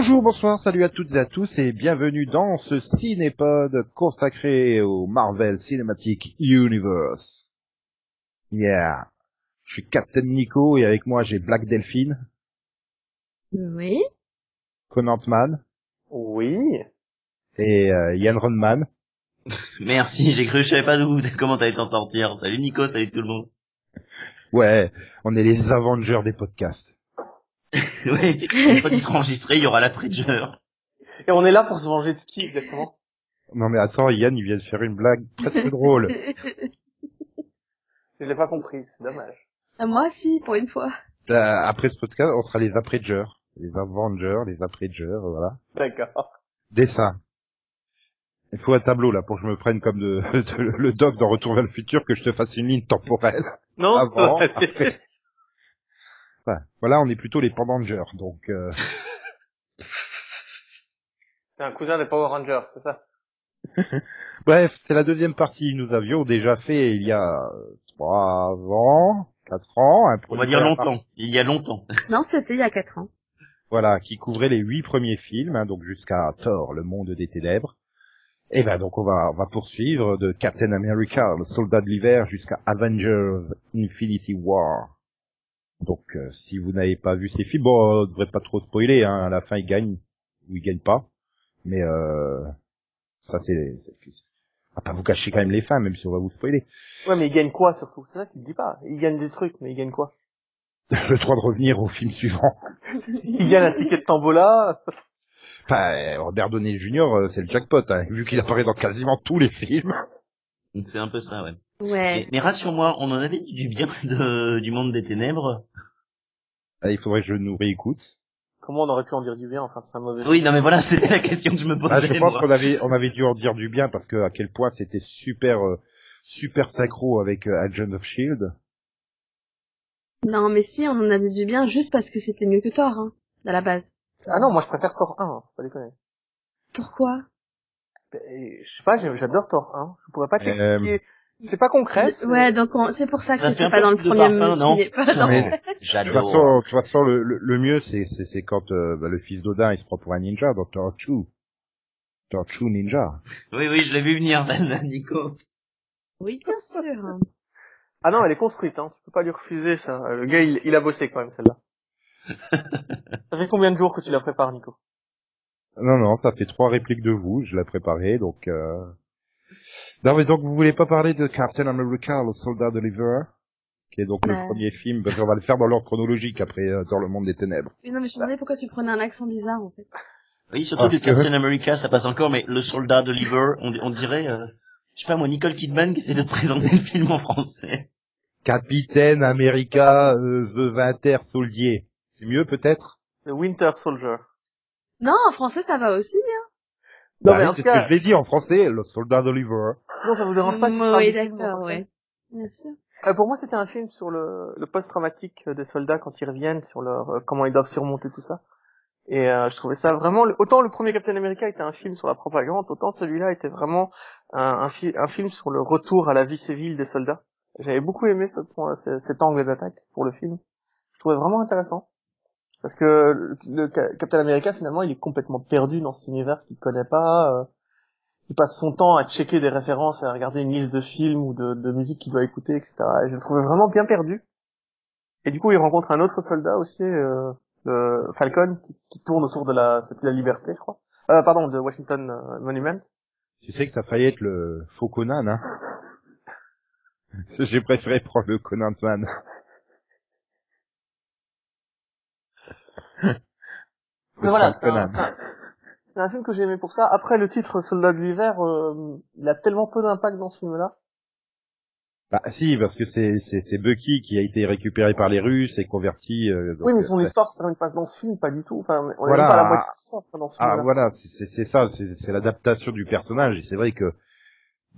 Bonjour, bonsoir, salut à toutes et à tous et bienvenue dans ce cinépod consacré au Marvel Cinematic Universe. Yeah. Je suis Captain Nico et avec moi j'ai Black Delphine, Oui. Conan Man Oui. et euh, Yann Ronman. Merci, j'ai cru, je savais pas d'où, comment t'allais t'en sortir. Salut Nico, salut tout le monde. Ouais, on est les Avengers des podcasts. oui, une fois qu'il sera enregistré, il y aura l'après-jeur. Et on est là pour se venger de qui exactement? Non mais attends, Yann il vient de faire une blague presque drôle. Je l'ai pas compris, c'est dommage. Ah, Moi, si, pour une fois. Euh, Après ce podcast, on sera les Après-Jers. Les Avengers, les Après-Jers, voilà. D'accord. Dessin. Il faut un tableau là pour que je me prenne comme de, de- le doc dans Retour vers le futur, que je te fasse une ligne temporelle. Non, c'est Avant, pas après. Enfin, voilà, on est plutôt les Pendangers, donc euh, C'est un cousin des Power Rangers, c'est ça? Bref, c'est la deuxième partie. Nous avions déjà fait il y a euh, trois ans, quatre ans, un On va dire longtemps, il y a longtemps. Non, c'était il y a quatre ans. Voilà, qui couvrait les huit premiers films, hein, donc jusqu'à Thor, le monde des ténèbres. Et ben donc on va on va poursuivre de Captain America, le soldat de l'hiver, jusqu'à Avengers Infinity War. Donc euh, si vous n'avez pas vu ces films, bon, on devrait pas trop spoiler, hein, à la fin il gagne ou il gagne pas. Mais euh, ça c'est va pas vous cacher quand même les fins, même si on va vous spoiler. Ouais, mais il gagne quoi surtout? C'est ça qu'il dit pas. Il gagne des trucs, mais il gagne quoi? Le droit de revenir au film suivant. Il gagne un ticket de tambola. Enfin, euh, Robert Downey Jr. euh, c'est le jackpot, hein, vu qu'il apparaît dans quasiment tous les films. C'est un peu ça, ouais. Mais, Ouais. mais rassure-moi, on en avait dit du bien de, du monde des ténèbres. Ah, il faudrait que je nous réécoute. Comment on aurait pu en dire du bien? Enfin, c'est un mauvais. Oui, non mais voilà, c'était la question que je me posais. Ah, je pense qu'on avait, on avait dû en dire du bien parce que à quel point c'était super, euh, super synchro avec euh, Agent of Shield. Non, mais si, on en a dit du bien juste parce que c'était mieux que Thor, hein, à la base. Ah non, moi je préfère Thor 1, hein, faut pas déconner. Pourquoi? Ben, Je sais pas, j'adore Thor 1. Je pourrais pas Euh, t'expliquer. C'est pas concret. Ouais, donc on- c'est pour ça que un pas dans le premier non J'adore. façon, de toute façon, le, le, le mieux, c'est, c'est, c'est quand euh, bah, le fils d'Odin, il se prend pour un ninja dans Torchu. Torchu Ninja. Oui, oui, je l'ai vu venir, celle-là, Nico. Oui, bien sûr. Ah non, elle est construite, hein. Tu peux pas lui refuser ça. Le gars, il, il a bossé quand même celle-là. ça fait combien de jours que tu la prépares, Nico? Non, non, ça fait trois répliques de vous, je l'ai préparé, donc... Euh... Non, mais donc vous voulez pas parler de Captain America, le soldat de l'hiver qui est donc le premier film, parce qu'on va le faire dans l'ordre chronologique après euh, dans le monde des ténèbres. Oui, non, mais je me demandais pourquoi tu prenais un accent bizarre, en fait. Oui, surtout que- Captain America, ça passe encore, mais le soldat de Liver, on, on dirait, euh, je sais pas moi, Nicole Kidman qui essaie de présenter le film en français. Capitaine America, euh, The Winter Soldier. C'est mieux peut-être? Le Winter Soldier. Non, en français, ça va aussi, hein. Non, Bah mais en c'est ce cas, que je l'ai dit en français, le soldat d'Oliver. sinon ça vous dérange pas si Oui, d'accord, ouais. Bien sûr. Euh, pour moi, c'était un film sur le, le post-traumatique des soldats quand ils reviennent, sur leur euh, comment ils doivent surmonter tout ça. Et euh, je trouvais ça vraiment autant le premier Captain America était un film sur la propagande, autant celui-là était vraiment un, un, fi- un film sur le retour à la vie civile des soldats. J'avais beaucoup aimé ce point, ce- cet angle d'attaque pour le film. Je trouvais vraiment intéressant parce que le, le Ca- Captain America finalement il est complètement perdu dans cet univers qu'il connaît pas. euh, il passe son temps à checker des références, à regarder une liste de films ou de, de musique qu'il doit écouter, etc. Et je le trouvais vraiment bien perdu. Et du coup, il rencontre un autre soldat aussi, euh, le Falcon, qui, tourne autour de la, c'était la liberté, je crois. Euh, pardon, de Washington euh, Monument. Tu sais que ça failli être le faux Conan, hein J'ai préféré prendre le Conan Man. Mais voilà, c'est un, Conan. c'est un- c'est un film que j'ai aimé pour ça. Après, le titre Soldat de l'hiver, euh, il a tellement peu d'impact dans ce film-là. Bah si, parce que c'est c'est c'est Bucky qui a été récupéré par les Russes et converti. euh, donc, oui, mais son euh, histoire se termine pas dans ce film, pas du tout. Enfin, on Voilà. pas à la moitié de l'histoire quoi, dans ce Ah voilà, c'est c'est- c'est ça, c'est c'est l'adaptation du personnage. Et c'est vrai que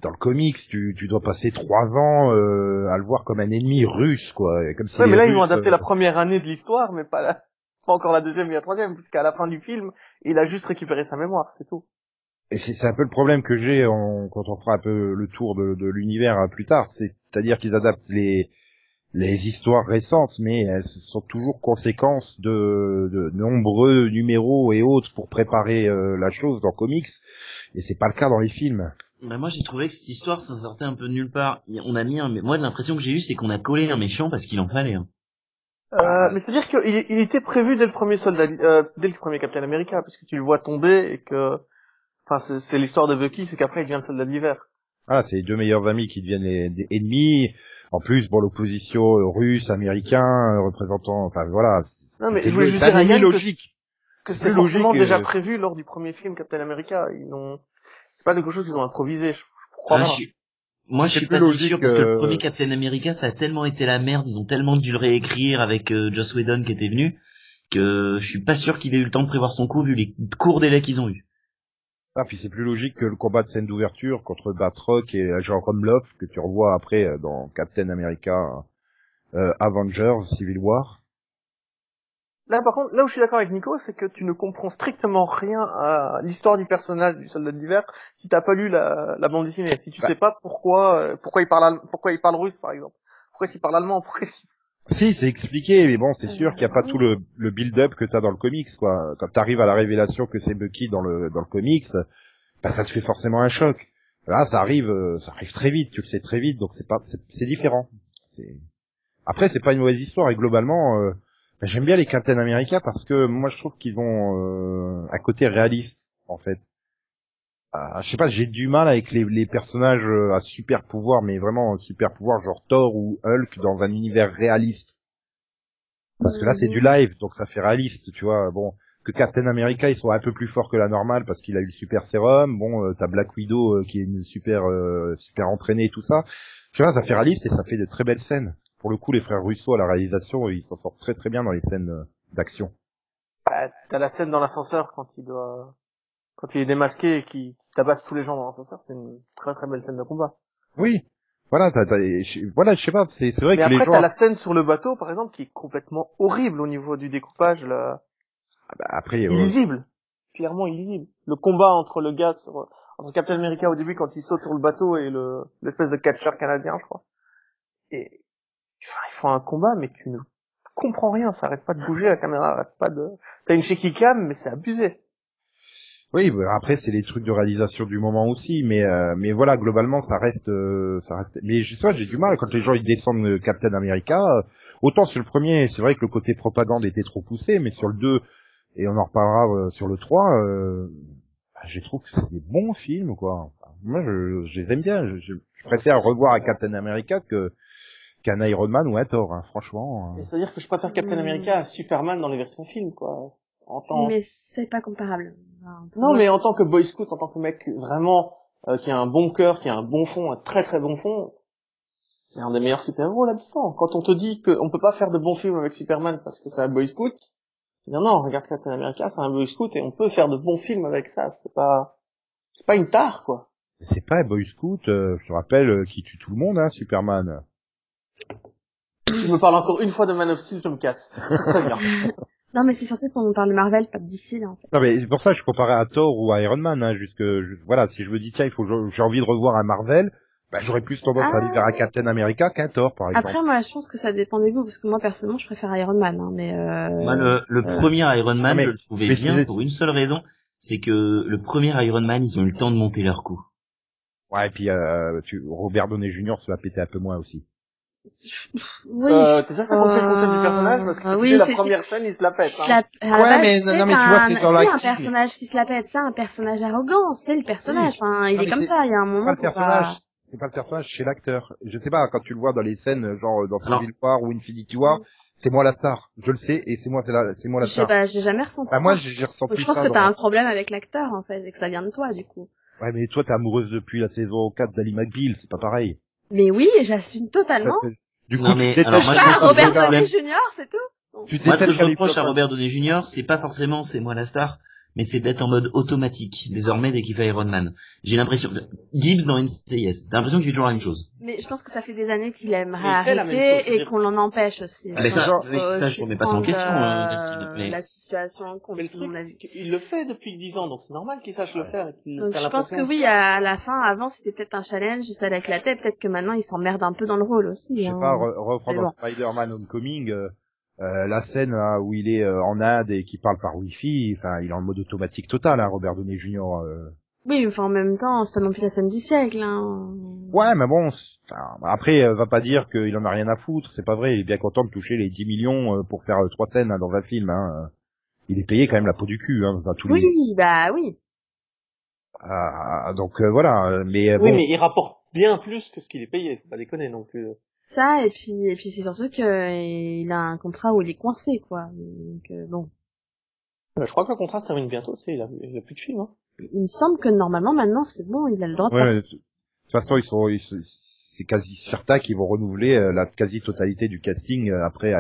dans le comics, tu tu dois passer trois ans euh, à le voir comme un ennemi russe, quoi. Comme si Ouais, mais là, ils ont adapté la première année de l'histoire, mais pas, la... pas encore la deuxième et la troisième, puisqu'à la fin du film, il a juste récupéré sa mémoire, c'est tout. Et c'est c'est un peu le problème que j'ai en- quand on fera un peu le tour de, de l'univers hein, plus tard, c'est- c'est-à-dire qu'ils adaptent les les histoires récentes, mais elles sont toujours conséquences de, de nombreux numéros et autres pour préparer euh, la chose dans comics, et c'est pas le cas dans les films. Bah moi j'ai trouvé que cette histoire ça sortait un peu de nulle part. On a mis un, moi l'impression que j'ai eu c'est qu'on a collé un méchant parce qu'il en fallait. Hein. Euh, mais c'est-à-dire qu'il il était prévu dès le premier soldat, euh, dès le premier Captain America, parce que tu le vois tomber et que, enfin c'est l'histoire de Bucky, c'est qu'après il devient le soldat d'hiver. Ah, c'est les deux meilleurs amis qui deviennent les, ennemis. En plus, bon, l'opposition euh, russe, américain, euh, représentant, enfin voilà. Non, mais je voulais juste dire logique. Que, que c'était forcément déjà prévu lors du premier film Captain America. Ils n'ont, c'est pas quelque chose qu'ils ont improvisé. Je, crois ah. Moi, je suis pas si sûr parce que le premier Captain America, ça a tellement été la merde, ils ont tellement dû le réécrire avec euh, Joss Whedon qui était venu, que je suis pas sûr qu'il ait eu le temps de prévoir son coup vu les courts délais qu'ils ont eu. Ah, puis c'est plus logique que le combat de scène d'ouverture contre Batroc et Agent Rumloff que tu revois après euh, dans Captain America euh, Avengers Civil War. Là, par contre, là où je suis d'accord avec Nico, c'est que tu ne comprends strictement rien à l'histoire du personnage du soldat d'hiver si t'as pas lu la, la bande dessinée. Si tu bah. sais pas pourquoi, euh, pourquoi il parle, pourquoi il parle russe, par exemple. Pourquoi il parle allemand, pourquoi si, c'est expliqué, mais bon, c'est sûr qu'il n'y a pas tout le, le build-up que t'as dans le comics, quoi. Quand t'arrives à la révélation que c'est Bucky dans le dans le comics, bah, ça te fait forcément un choc. Là, ça arrive, euh, ça arrive très vite, tu le sais très vite, donc c'est pas, c'est différent. C'est après, c'est pas une mauvaise histoire et globalement, euh, j'aime bien les Captain America parce que moi, je trouve qu'ils ont euh, un côté réaliste, en fait. Ah, je sais pas, j'ai du mal avec les, les personnages euh, à super pouvoir, mais vraiment super pouvoir, genre Thor ou Hulk dans un univers réaliste. Parce que là, c'est du live, donc ça fait réaliste, tu vois. Bon, que Captain America, il soit un peu plus fort que la normale parce qu'il a eu le super sérum. Bon, euh, t'as Black Widow euh, qui est une super super entraînée et tout ça. Tu vois, ça fait réaliste et ça fait de très belles scènes. Pour le coup, les frères Russo à la réalisation, ils s'en sortent très très bien dans les scènes d'action. Bah, t'as la scène dans l'ascenseur quand il doit quand il est démasqué et qu'il tabasse tous les gens dans l'ascenseur, c'est une très très belle scène de combat. Oui. Voilà, t'as, voilà, je sais pas, c'est, c'est vrai Mais que après, les gens... t'as la scène sur le bateau, par exemple, qui est complètement horrible au niveau du découpage, là. Ah bah après, illisible. Clairement illisible. Le combat entre le gars sur, entre Captain America au début quand il saute sur le bateau et le, l'espèce de catcheur canadien, je crois. Et, enfin, ils font un combat, mais tu ne comprends rien, ça arrête pas de bouger, la caméra arrête pas de, t'as une shaky cam, mais c'est abusé. Oui, après c'est les trucs de réalisation du moment aussi, mais euh, mais voilà globalement ça reste euh, ça reste. Mais je sais j'ai du mal quand les gens ils descendent Captain America. Euh, autant sur le premier, c'est vrai que le côté propagande était trop poussé, mais sur le 2 et on en reparlera sur le 3, bah, je trouve que c'est des bons films quoi. moi je, je, les aime bien. Je, je, préfère revoir Captain America que qu'un Iron Man ou un Thor, hein, franchement. C'est-à-dire que je préfère Captain America à Superman dans les versions films quoi. Mais c'est pas comparable. non, mais en tant que boy scout, en tant que mec vraiment euh, qui a un bon cœur, qui a un bon fond, un très très bon fond, c'est un des meilleurs super-héros là-dedans. Quand on te dit qu'on peut pas faire de bons films avec Superman parce que c'est un boy scout, non non, regarde Captain America, c'est un boy scout et on peut faire de bons films avec ça. C'est pas, c'est pas une tare quoi. C'est pas un boy scout. Euh, je te rappelle euh, qui tue tout le monde, hein, Superman. Tu me parles encore une fois de Man of Steel, je me casse. Très bien. Non, mais c'est surtout qu'on parle de Marvel, pas de DC, là, en fait. Non, mais c'est pour ça que je comparais à Thor ou à Iron Man, hein, jusque, voilà, si je me dis, tiens, il faut, j'ai envie de revoir un Marvel, bah, j'aurais plus tendance à aller vers un ah. Captain America qu'un Thor, par exemple. Après, moi, je pense que ça dépend des goûts, parce que moi, personnellement, je préfère Iron Man, hein, mais euh... Moi, le, le euh, premier Iron Man, je le trouvais bien pour une seule raison, c'est que le premier Iron Man, ils ont eu le temps de monter leur coup. Ouais, et puis, euh, tu, Robert Downey Jr. se va péter un peu moins aussi. Oui. Euh, t'es sûr que t'as compris le concept du personnage? Parce que oui, la première scène il se la pète. Hein. Ouais, mais non, mais tu vois c'est dans la. C'est un personnage qui se la pète, c'est un personnage arrogant, c'est le personnage. Enfin, il est comme ça. Il y a un moment. Pas le personnage. C'est pas le personnage, c'est l'acteur. Je sais pas quand tu le vois dans les scènes genre dans Civil War ou Infinity War, c'est moi la star. Je le sais et c'est moi c'est la c'est moi la star. Je sais pas, j'ai jamais ressenti. Bah, moi j'ai ressenti Je pense que t'as un problème avec l'acteur en fait et que ça vient de toi du coup. Ouais, mais toi t'es amoureuse depuis la saison 4 d'Ali McBeal, c'est pas pareil. Mais oui, j'assume totalement. Du coup, mais, tu alors, moi, je Robert Downey Jr., c'est tout? moi, ce que je reproche à Robert Downey Jr., c'est pas forcément c'est moi la star, mais c'est d'être en mode automatique désormais dès qu'il fait Iron Man. J'ai l'impression Gibbs dans NCIS, t'as l'impression qu'il fait toujours la même chose. Mais je pense que ça fait des années qu'il aimerait arrêter et qu'on l'en empêche aussi. Mais ça, ça je remets pas ça en question. Euh, mais... La situation mais le truc, il le fait depuis 10 ans, donc c'est normal qu'il sache le faire. donc je pense que oui, à la fin, avant c'était peut-être un challenge, ça l'éclatait, peut-être que maintenant il s'emmerde un peu dans le rôle aussi. Je sais hein. pas, reprendre Spider-Man Homecoming. Euh, euh, la scène là, où il est euh, en Inde et qui parle par Wi-Fi, enfin, il est en mode automatique total, hein, Robert Downey Jr. Euh. Oui, enfin en même temps, c'est pas non plus la scène du siècle. Hein. Ouais, mais bon, après, va pas dire qu'il en a rien à foutre, c'est pas vrai. Il est bien content de toucher les 10 millions pour faire trois scènes hein, dans un film. Hein. Il est payé quand même la peau du cul, hein, dans tous Oui, bah oui. Ah, donc voilà, mais oui, mais il rapporte bien plus que ce qu'il est payé, faut pas déconner non plus ça et puis et puis c'est surtout que il a un contrat où il est coincé quoi donc euh, bon je crois que le contrat se termine bientôt tu sais il a, il a plus de film hein. il me semble que normalement maintenant c'est bon il a le droit de ouais, de toute façon ils sont c'est quasi certain qu'ils vont renouveler euh, la quasi totalité du casting euh, après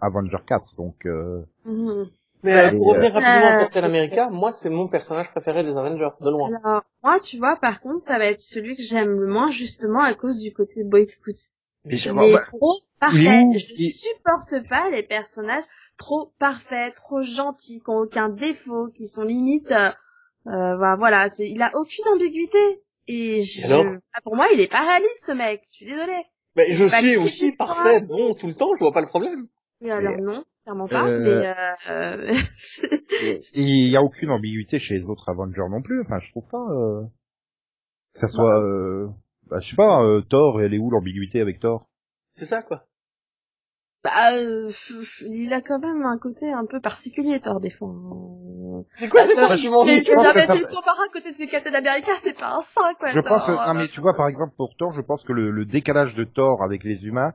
Avenger 4 donc euh... Mhm. Mais pour revenir rapidement à Captain America, moi c'est mon personnage préféré des Avengers, de loin. Alors, moi tu vois, par contre, ça va être celui que j'aime le moins justement à cause du côté Boy Scout. Mais il est trop parfait. Je supporte pas les personnages trop parfaits, trop gentils, qui ont aucun défaut, qui sont limite, euh, bah, voilà, c'est, il a aucune ambiguïté. Et je, ah, pour moi, il est paralyste, ce mec. Je suis désolée. Mais je suis aussi parfait, bon, tout le temps, je vois pas le problème. Oui, alors non, clairement pas, euh... mais euh... il y a aucune ambiguïté chez les autres Avengers non plus, enfin, je trouve pas, euh... que ça soit, euh bah, je sais pas, euh, Thor, elle est où l'ambiguïté avec Thor? C'est ça, quoi. Bah, euh, il a quand même un côté un peu particulier, Thor, des fois. C'est quoi cet argument Mais tu le comparer à côté de Captain America, c'est pas un saint, quoi. Je pense que, non mais tu vois, par exemple, pour Thor, je pense que le, décalage de Thor avec les humains,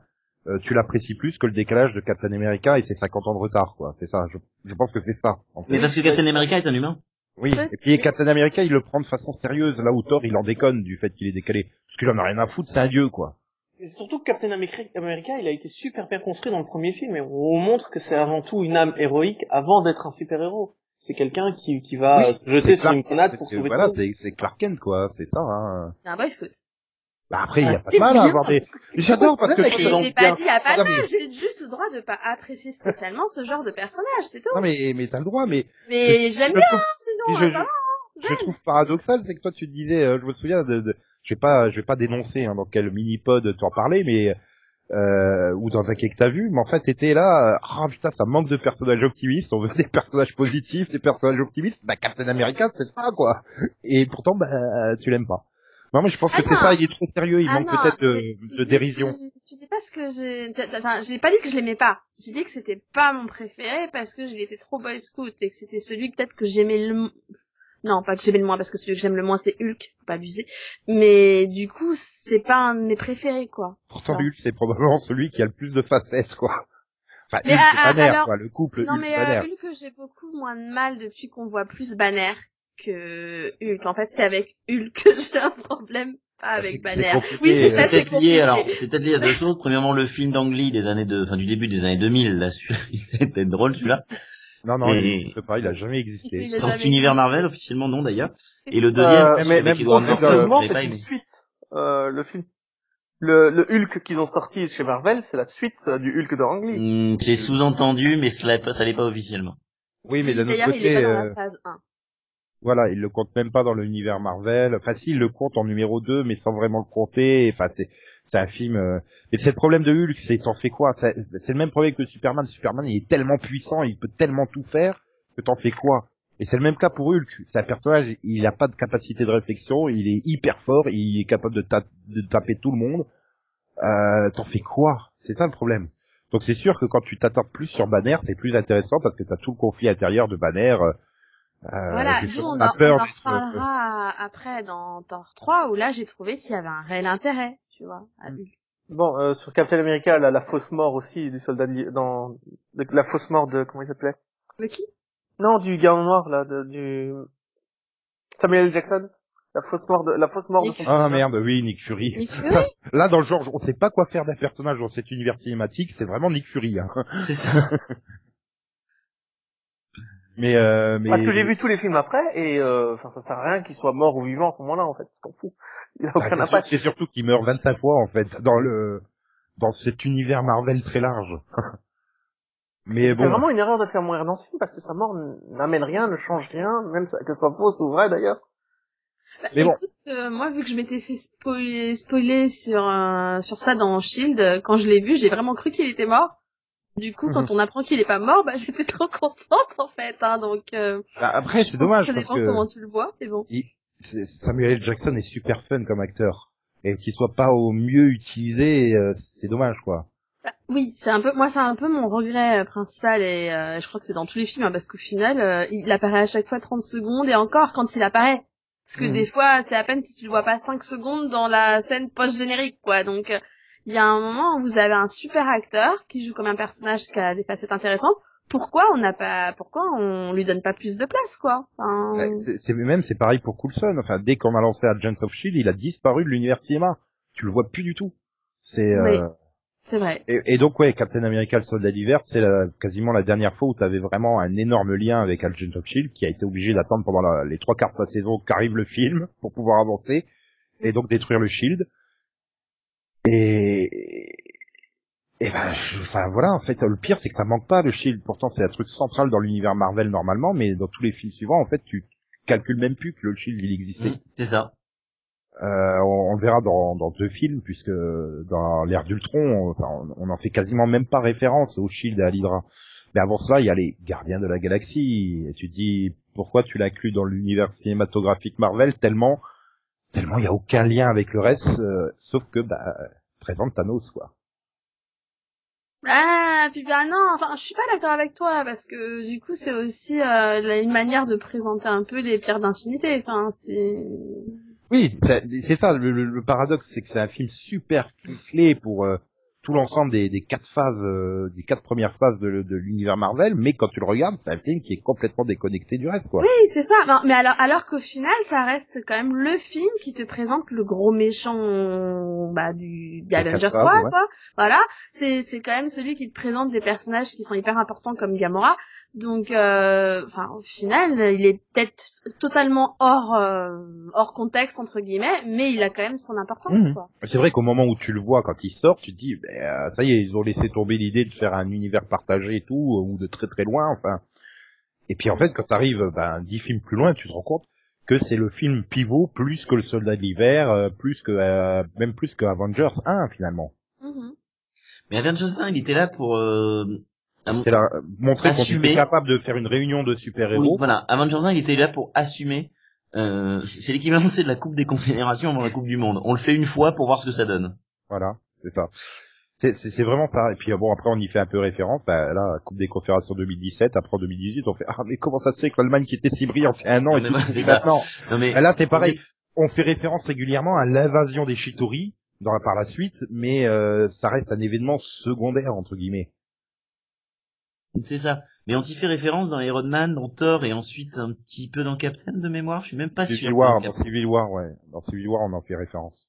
euh, tu l'apprécies plus que le décalage de Captain America et ses 50 ans de retard, quoi. C'est ça, je, je pense que c'est ça. En fait. Mais parce que Captain America est un humain oui, et puis Captain America, il le prend de façon sérieuse, là où Thor, il en déconne du fait qu'il est décalé. Parce qu'il en a rien à foutre, c'est un dieu, quoi. Et surtout que Captain America, il a été super bien construit dans le premier film, et on montre que c'est avant tout une âme héroïque avant d'être un super-héros. C'est quelqu'un qui, qui va se jeter sur une grenade pour sauver Voilà, c'est Clark Kent, quoi, c'est ça, hein. C'est un boy scout. Bah après, il y a pas de mal à avoir des... J'adore parce que... J'ai pas dit, il y a pas de mal, j'ai juste le droit de pas apprécier spécialement ce genre de personnage, c'est tout. Non mais, mais t'as le droit, mais... Mais je l'aime bien, sinon, je, ça va, je trouve paradoxal, c'est que toi tu disais, euh, je me souviens de, de je vais pas, je vais pas dénoncer hein, dans quel mini-pod t'en parlais, mais euh, ou dans un quai que t'as vu, mais en fait t'étais là, ah oh, putain ça manque de personnages optimistes, on veut des personnages positifs, des personnages optimistes, bah Captain America c'est ça quoi, et pourtant bah tu l'aimes pas. Non mais je pense que c'est ça, il est trop sérieux, il ah manque peut-être de, de dérision. Tu, sais pas ce que j'ai, enfin j'ai pas dit que je l'aimais pas, j'ai dit que c'était pas mon préféré parce que il était trop boy scout et que c'était celui peut-être que j'aimais le non, pas que j'aime le moins, parce que celui que j'aime le moins, c'est Hulk, faut pas abuser. Mais du coup, c'est pas un de mes préférés, quoi. Pourtant, Hulk, c'est probablement celui qui a le plus de facettes, quoi. Enfin, Hulk et Banner, quoi, le couple non, Hulk mais, euh, Hulk, j'ai beaucoup moins de mal depuis qu'on voit plus Banner que Hulk. En fait, c'est avec Hulk que j'ai un problème pas avec Banner. Oui, c'est ça, c'est lié. Alors, c'est peut-être lié à deux choses. Premièrement, le film d'Angly des années de, enfin, du début des années 2000, là, celui-là, il était drôle, celui-là. Non, non, il il, pas, il a jamais existé. Dans cet univers Marvel, officiellement non d'ailleurs. Et le deuxième, euh, mais même c'est une suite. Euh, le film. Le, le Hulk qu'ils ont sorti chez Marvel, c'est la suite euh, du Hulk de Ang hmm, c'est sous-entendu, mais cela, ça l'est pas officiellement. Oui, mais d'un autre côté, il est pas dans la euh, phase 1. Voilà, il le compte même pas dans l'univers Marvel. Enfin, si, il le compte en numéro 2, mais sans vraiment le compter. Enfin, c'est, c'est un film. Euh... C'est le problème de Hulk, c'est t'en fais quoi? C'est le même problème que Superman. Superman, il est tellement puissant, il peut tellement tout faire que t'en fais quoi? Et c'est le même cas pour Hulk. C'est un personnage, il a pas de capacité de réflexion, il est hyper fort, il est capable de, taper tout le monde. Euh, t'en fais quoi? C'est ça le problème. Donc c'est sûr que quand tu t'attardes plus sur Banner, c'est plus intéressant parce que t'as tout le conflit intérieur de Banner. Euh, euh, voilà, nous on, en, on en reparlera après dans Thor 3 où là j'ai trouvé qu'il y avait un réel intérêt, tu vois. À mm. Bon, euh, sur Captain America, la, la fausse mort aussi du soldat de, dans de, la fausse mort de comment il s'appelait? De qui? Non, du gars noir là, de, du Samuel L. Jackson. La fausse mort de la fausse mort de son Ah merde, oui, Nick Fury. Nick Fury? Là dans le genre, on sait pas quoi faire d'un personnage dans cet univers cinématique, c'est vraiment Nick Fury. Hein. C'est ça. mais, euh, mais... Parce que j'ai vu tous les films après, et euh, enfin ça sert à rien qu'il soit mort ou vivant à ce moment-là, en fait. T'en fous. Il a aucun bah, impact. C'est surtout qu'il meurt 25 fois, en fait, dans le dans cet univers Marvel très large. mais bon. C'est vraiment une erreur de faire mourir dans ce film, parce que sa mort n'amène rien, ne change rien, même que ce soit fausse ou vrai d'ailleurs. Bah, mais écoute, euh, moi, vu que je m'étais fait spoiler, spoiler sur euh, sur ça dans Shield, quand je l'ai vu, j'ai vraiment cru qu'il était mort. Du coup, quand mhm. on apprend qu'il est pas mort, bah j'étais trop contente en fait. Hein, donc euh, bah, après, c'est dommage ça parce que comment tu le vois, mais bon. Samuel L. Jackson est super fun comme acteur et qu'il soit pas au mieux utilisé, c'est dommage quoi. Bah, oui, c'est un peu, moi c'est un peu mon regret principal et je crois que c'est dans tous les films hein, parce qu'au final, il apparaît à chaque fois 30 secondes et encore quand il apparaît, parce que des mhm. fois, c'est à peine si tu le vois pas 5 secondes dans la scène post-générique, quoi. Donc, euh, il y a un moment où vous avez un super acteur qui joue comme un personnage qui a des facettes intéressantes. Pourquoi on n'a pas, pourquoi on lui donne pas plus de place, quoi? Enfin... C'est même, c'est pareil pour Coulson. Enfin, dès qu'on a lancé Agents of Shield, il a disparu de l'univers cinéma. Tu le vois plus du tout. C'est. Euh... C'est vrai. Et, donc ouais, Captain America, le soldat d'hiver, c'est quasiment la dernière fois où tu avais vraiment un énorme lien avec Agent of Shield, qui a été obligé d'attendre pendant les trois quarts de sa saison qu'arrive le film pour pouvoir avancer et donc détruire le Shield. Et et ben, enfin voilà, en fait, le pire c'est que ça manque pas le Shield. Pourtant, c'est un truc central dans l'univers Marvel normalement, mais dans tous les films suivants, en fait, tu calcules même plus que le Shield il existait. Mmh, c'est ça. Euh, on, le verra dans, dans, deux films, puisque dans l'ère d'Ultron, on, on, en fait quasiment même pas référence au Shield et à l'Hydra. Mais avant cela, il y a les Gardiens de la Galaxie. Et tu te dis, pourquoi tu l'inclus dans l'univers cinématographique Marvel tellement, tellement il y a aucun lien avec le reste, euh, sauf que bah présente Thanos quoi. Ah, puis bah non, enfin, je suis pas d'accord avec toi parce que du coup, c'est aussi euh, une manière de présenter un peu les pierres d'infinité. Enfin, c'est oui, c'est ça le, paradoxe, c'est que c'est un film super clé pour euh, tout l'ensemble des, des, quatre phases, euh, des quatre premières phases de, de l'univers Marvel, mais quand tu le regardes, c'est un film qui est complètement déconnecté du reste, quoi. Oui, c'est ça. mais alors, alors qu'au final, ça reste quand même le film qui te présente le gros méchant, bah, du, Avengers 3, quoi. Voilà. C'est, c'est quand même celui qui te présente des personnages qui sont hyper importants comme Gamora. Donc, euh, enfin, au final, il est peut-être totalement hors euh, hors contexte entre guillemets, mais il a quand même son importance. Mhm. quoi. C'est vrai qu'au moment où tu le vois quand il sort, tu te dis, ben, euh, ça y est, ils ont laissé tomber l'idée de faire un univers partagé et tout, ou de très très loin, enfin. Et puis en fait, quand t'arrives ben, dix films plus loin, tu te rends compte que c'est le film pivot plus que le Soldat de l'hiver, plus que même plus que Avengers 1 finalement. Mhm. Mais Avengers 1, il était là pour c'est la, montrer qu'on était capable de faire une réunion de super-héros. voilà, Avengers 1, il était là pour assumer. Euh, c'est l'équivalent de la Coupe des Confédérations avant la Coupe du Monde. On le fait une fois pour voir ce que ça donne. Voilà, c'est ça. C'est vraiment ça. Et puis bon, après on y fait un peu référence. Bah, là, Coupe des Confédérations 2017, après en 2018, on fait ah mais comment ça se fait que l'Allemagne qui était si brillante il y a un an et tout, maintenant. Non, mais... Là c'est pareil. On fait référence régulièrement à l'invasion des Chitori dans, par la suite, mais euh, ça reste un événement secondaire entre guillemets. C'est ça. Mais on y fait référence dans Iron Man, dans Thor et ensuite un petit peu dans Captain de mémoire. Je suis même pas Civil sûr. War, dans Civil War, ouais. Dans Civil War, on en fait référence.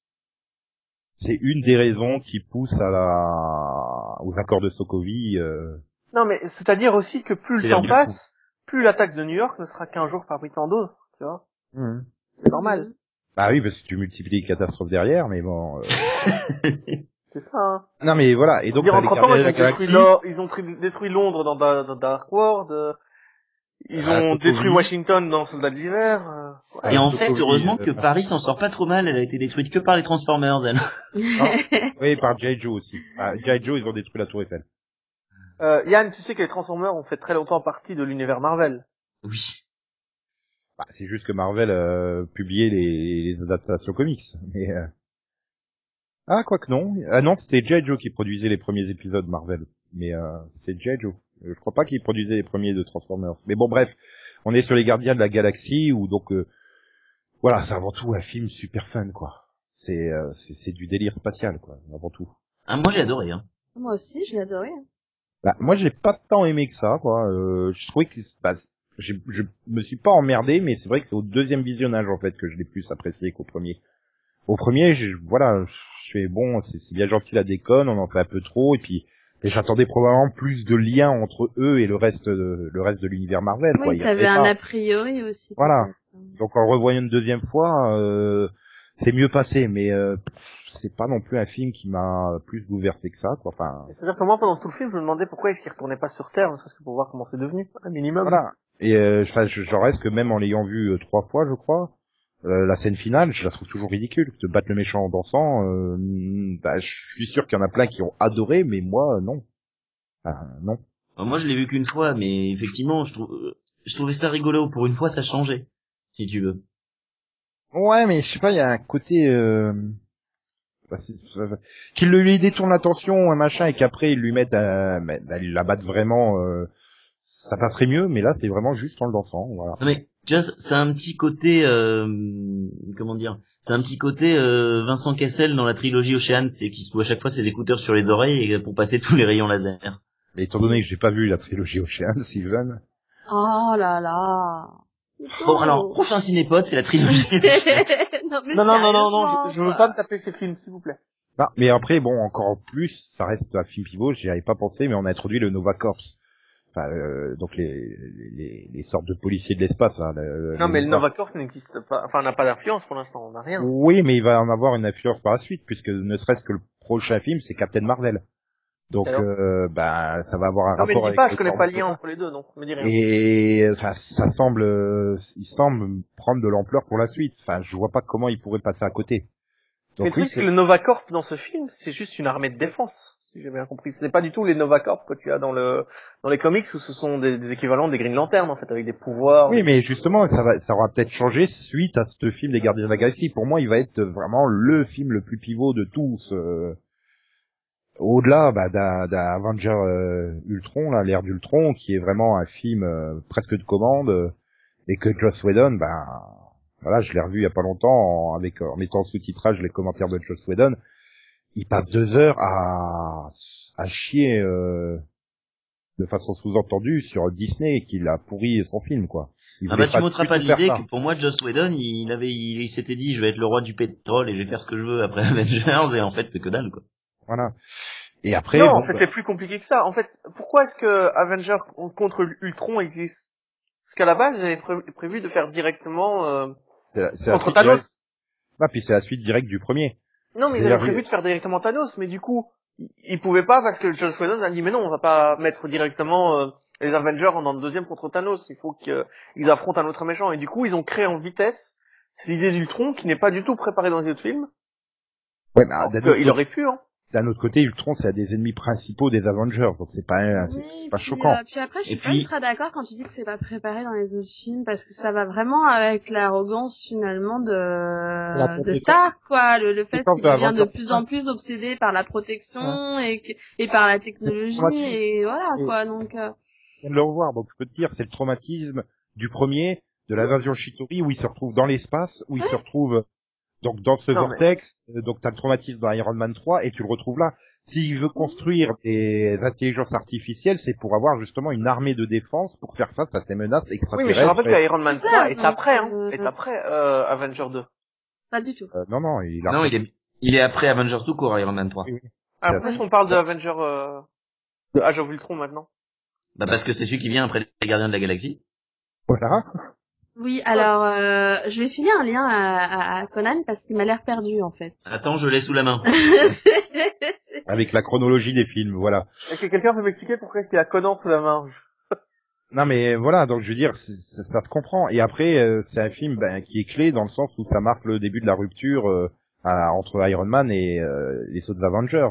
C'est une des raisons qui pousse à la aux accords de Sokovie. Euh... Non, mais c'est-à-dire aussi que plus le temps passe, plus l'attaque de New York ne sera qu'un jour parmi tant d'autres, tu vois. Mmh. C'est normal. Bah oui, parce que tu multiplies les catastrophes derrière, mais bon. Euh... C'est ça. Hein. Non mais voilà. Et donc ils, ont détruit ils ont détruit Londres dans, dans Dark World. Euh, ils ont détruit Washington dans Soldat de l'hiver. Euh, et en fait, heureusement que Paris s'en sort pas trop mal. Elle a été détruite que par les Transformers, elle. Ah, oui, par G.I. Joe aussi. Ah, G.I. Joe, ils ont détruit la Tour Eiffel. Euh, Yann, tu sais que les Transformers ont fait très longtemps partie de l'univers Marvel. Oui. Bah, c'est juste que Marvel euh, publiait les, les adaptations comics, mais. Euh... Ah, quoi que non. Ah non, c'était G.I. Joe qui produisait les premiers épisodes Marvel. Mais euh, c'était G.I. Joe. Euh, je crois pas qu'il produisait les premiers de Transformers. Mais bon, bref, on est sur les Gardiens de la Galaxie, où donc euh, voilà, c'est avant tout un film super fun, quoi. C'est euh, c'est du délire spatial, quoi, avant tout. Ah, moi j'ai adoré, hein. Moi aussi, j'ai adoré. Hein. Bah, moi j'ai pas tant aimé que ça, quoi. Euh, je trouvais que bah, je me suis pas emmerdé, mais c'est vrai que c'est au deuxième visionnage en fait que je l'ai plus apprécié qu'au premier. Au premier, je, voilà, je fais bon, c'est bien gentil la déconne, on en fait un peu trop, et puis Et j'attendais probablement plus de liens entre eux et le reste de, le reste de l'univers Marvel. Oui, t'avais un a priori aussi. Voilà. Donc en revoyant une deuxième fois, euh, c'est mieux passé, mais euh, c'est pas non plus un film qui m'a plus bouleversé que ça, quoi. Enfin. C'est-à-dire que moi, pendant tout le film, je me demandais pourquoi est-ce qu'il retournait pas sur Terre, parce que pour voir comment c'est devenu, un minimum. Voilà. Et euh, enfin, je, reste que même en l'ayant vu euh, trois fois, je crois, euh, la scène finale, je la trouve toujours ridicule. De battre le méchant en dansant, euh, bah, je suis sûr qu'il y en a plein qui ont adoré, mais moi, non. non. moi, je l'ai vu qu'une fois, mais effectivement, je, trouve, je trouvais ça rigolo. Pour une fois, ça changeait, si tu veux. Ouais, mais je sais pas, il y a un côté... Euh... Bah, qu'il lui détourne l'attention, un machin, et qu'après ils lui mettent, un... bah, ils la battent vraiment, euh... ça passerait mieux, mais là c'est vraiment juste en le dansant, voilà. mais c'est un petit côté, euh... comment dire, c'est un petit côté euh, Vincent Kessel dans la trilogie Ocean, c'était qui se à chaque fois ses écouteurs sur les oreilles pour passer tous les rayons laser. Mais étant donné que j'ai pas vu la trilogie Ocean, Steven. Oh là là. Bon, alors, prochain cinépote, c'est la trilogie. non, non, non, non, non, je, veux pas me taper ces films, s'il vous plaît. Ah, mais après, bon, encore plus, ça reste un film pivot, j'y avais pas pensé, mais on a introduit le Nova Corps. Enfin, euh, donc les, les, les, sortes de policiers de l'espace. Hein, non, mais le Nova Corps n'existe pas, enfin, n'a pas d'influence pour l'instant, on n'a rien. Oui, mais il va en avoir une influence par la suite, puisque ne serait-ce que le prochain film, c'est Captain Marvel. Donc, euh, bah, ça va avoir un non, rapport. Mais dis pas, je connais pas le lien entre les deux, donc me dis rien. Et enfin, ça semble, il semble prendre de l'ampleur pour la suite. Enfin, je vois pas comment il pourrait passer à côté. Donc, mais oui, que le Nova Corp dans ce film, c'est juste une armée de défense, si j'ai bien compris. Ce n'est pas du tout les Nova Corp que tu as dans le dans les comics où ce sont des, des équivalents des Green Lantern en fait, avec des pouvoirs. Oui, mais justement, ça va, ça aura peut-être changé suite à ce film des Gardiens de la Galaxie. Pour moi, il va être vraiment le film le plus pivot de tous. Euh au-delà bah, d'un Avenger euh, Ultron, là, l'ère d'Ultron, qui est vraiment un film euh, presque de commande, euh, et que Joss Whedon, ben voilà, je l'ai revu il y a pas longtemps en, avec en mettant sous-titrage les commentaires de Joss Whedon, il passe deux heures à, à chier de façon sous-entendue sur Disney qu'il a pourri son film quoi. ah bah tu m'ôteras pas l'idée que pour moi Joss Whedon il avait il, s'était dit je vais être le roi du pétrole et je vais faire ce que je veux après Avengers et en fait que dalle quoi. Voilà. Et après. Non, c'était bah plus compliqué que ça. En fait, pourquoi est-ce que Avenger contre Ultron existe? Parce qu'à la base, j'avais prévu de faire directement euh, contre Thanos. Bah, puis c'est la suite directe du premier. Non, mais ils avaient prévu de faire directement Thanos, mais du coup, ils pouvaient pas parce que Joss Whedon a dit mais non, on va pas mettre directement euh, les Avengers en deuxième contre Thanos. Il faut qu'ils affrontent un autre méchant. Et du coup, ils ont créé en vitesse cette idée d'Ultron qui n'est pas du tout préparée dans les autres films. Ouais, mais il aurait pu, hein d'un autre côté, Ultron, c'est un des ennemis principaux des Avengers, donc c'est pas, c'est pas choquant. Euh, puis après, je suis pas ultra d'accord quand tu dis que c'est pas préparé dans les autres films, parce que ça va vraiment avec l'arrogance finalement de, de Stark, quoi, le, le fait qu'il devient de plus en plus obsédé par la protection et, et par la technologie, et voilà, quoi, donc. Euh... On le revoir, donc je peux te dire, c'est le traumatisme du premier, de l'invasion Shitori, où il se retrouve dans l'espace, où il se retrouve donc dans ce vortex, euh, donc t'as le traumatisme dans Iron Man 3 et tu le retrouves là. S'il veut construire des intelligences artificielles, c'est pour avoir justement une armée de défense pour faire face à ces menaces extraterrestres. Oui, mais je rappelle que Iron Man 3 est après, hein, euh, est après euh, Avenger 2. Pas du tout. Euh, non, non, il, non, il est, il est après Avenger 2 court Iron Man 3. Oui, Ah, pourquoi est-ce qu'on parle de Avenger euh, de Age of Ultron maintenant? Bah parce que c'est celui qui vient après les Gardiens de la Galaxie. Voilà. Oui, alors euh, je vais filer un lien à, à, Conan parce qu'il m'a l'air perdu en fait. Attends, je l'ai sous la main. Avec la chronologie des films, voilà. Est-ce que quelqu'un peut m'expliquer pourquoi est-ce qu'il a Conan sous la main? Non mais voilà, donc je veux dire, ça te comprend. Et après, euh, c'est un film ben, qui est clé dans le sens où ça marque le début de la rupture euh, entre Iron Man et euh, les autres Avengers,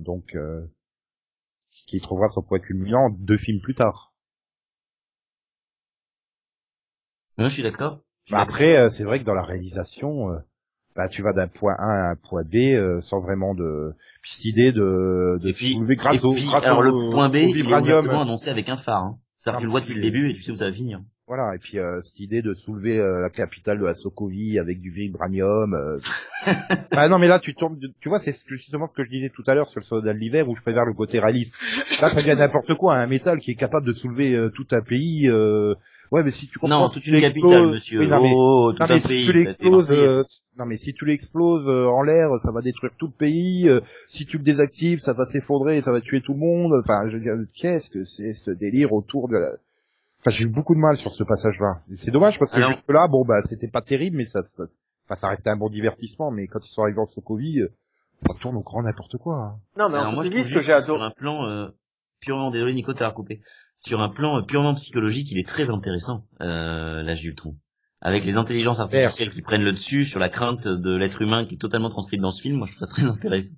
donc qui trouvera son point culminant deux films plus tard. Je suis d'accord. Bah, après, euh, c'est vrai que dans la réalisation, euh, bah, tu vas d'un point A à un point B euh, sans vraiment de cette idée de, de et puis, soulever grâce, et puis, alors le point B, il est annoncé avec un phare. Hein. C'est-à-dire que tu le vois depuis le début et tu sais où ça va finir. Voilà, et puis cette idée de soulever la capitale de la Sokovie avec du vibranium. ah non, mais là tu tombes, tu vois, c'est justement ce que je disais tout à l'heure sur le soldat de l'hiver où je préfère le côté réaliste. Là, ça devient n'importe quoi, un métal qui est capable de soulever tout un pays Ouais, mais si tu comprends. Non, toute une capitale, monsieur. Oui, non, mais, oh, tout non, mais si tu l'exploses, euh, non, mais si tu l'exploses euh, en l'air, ça va détruire tout le pays. Euh, si tu le désactives, ça va s'effondrer, ça va tuer tout le monde. Enfin, je veux dire, qu'est-ce que c'est ce délire autour de la... Enfin, j'ai eu beaucoup de mal sur ce passage-là. C'est dommage parce que jusque là, bon, bah, c'était pas terrible, mais ça, ça, enfin, ça restait un bon divertissement. Mais quand ils sont arrivés en Sokovie, ça tourne au grand n'importe quoi. Hein. Non, mais Alors, moi, je trouve que j'ai adoré. Sur un plan, purement, désolé Nico, t'as recoupé. Sur un plan purement psychologique, il est très intéressant, euh, l'âge d'Ultron. Avec les intelligences artificielles qui prennent le dessus sur la crainte de l'être humain qui est totalement transcrite dans ce film, moi je trouve ça très intéressant.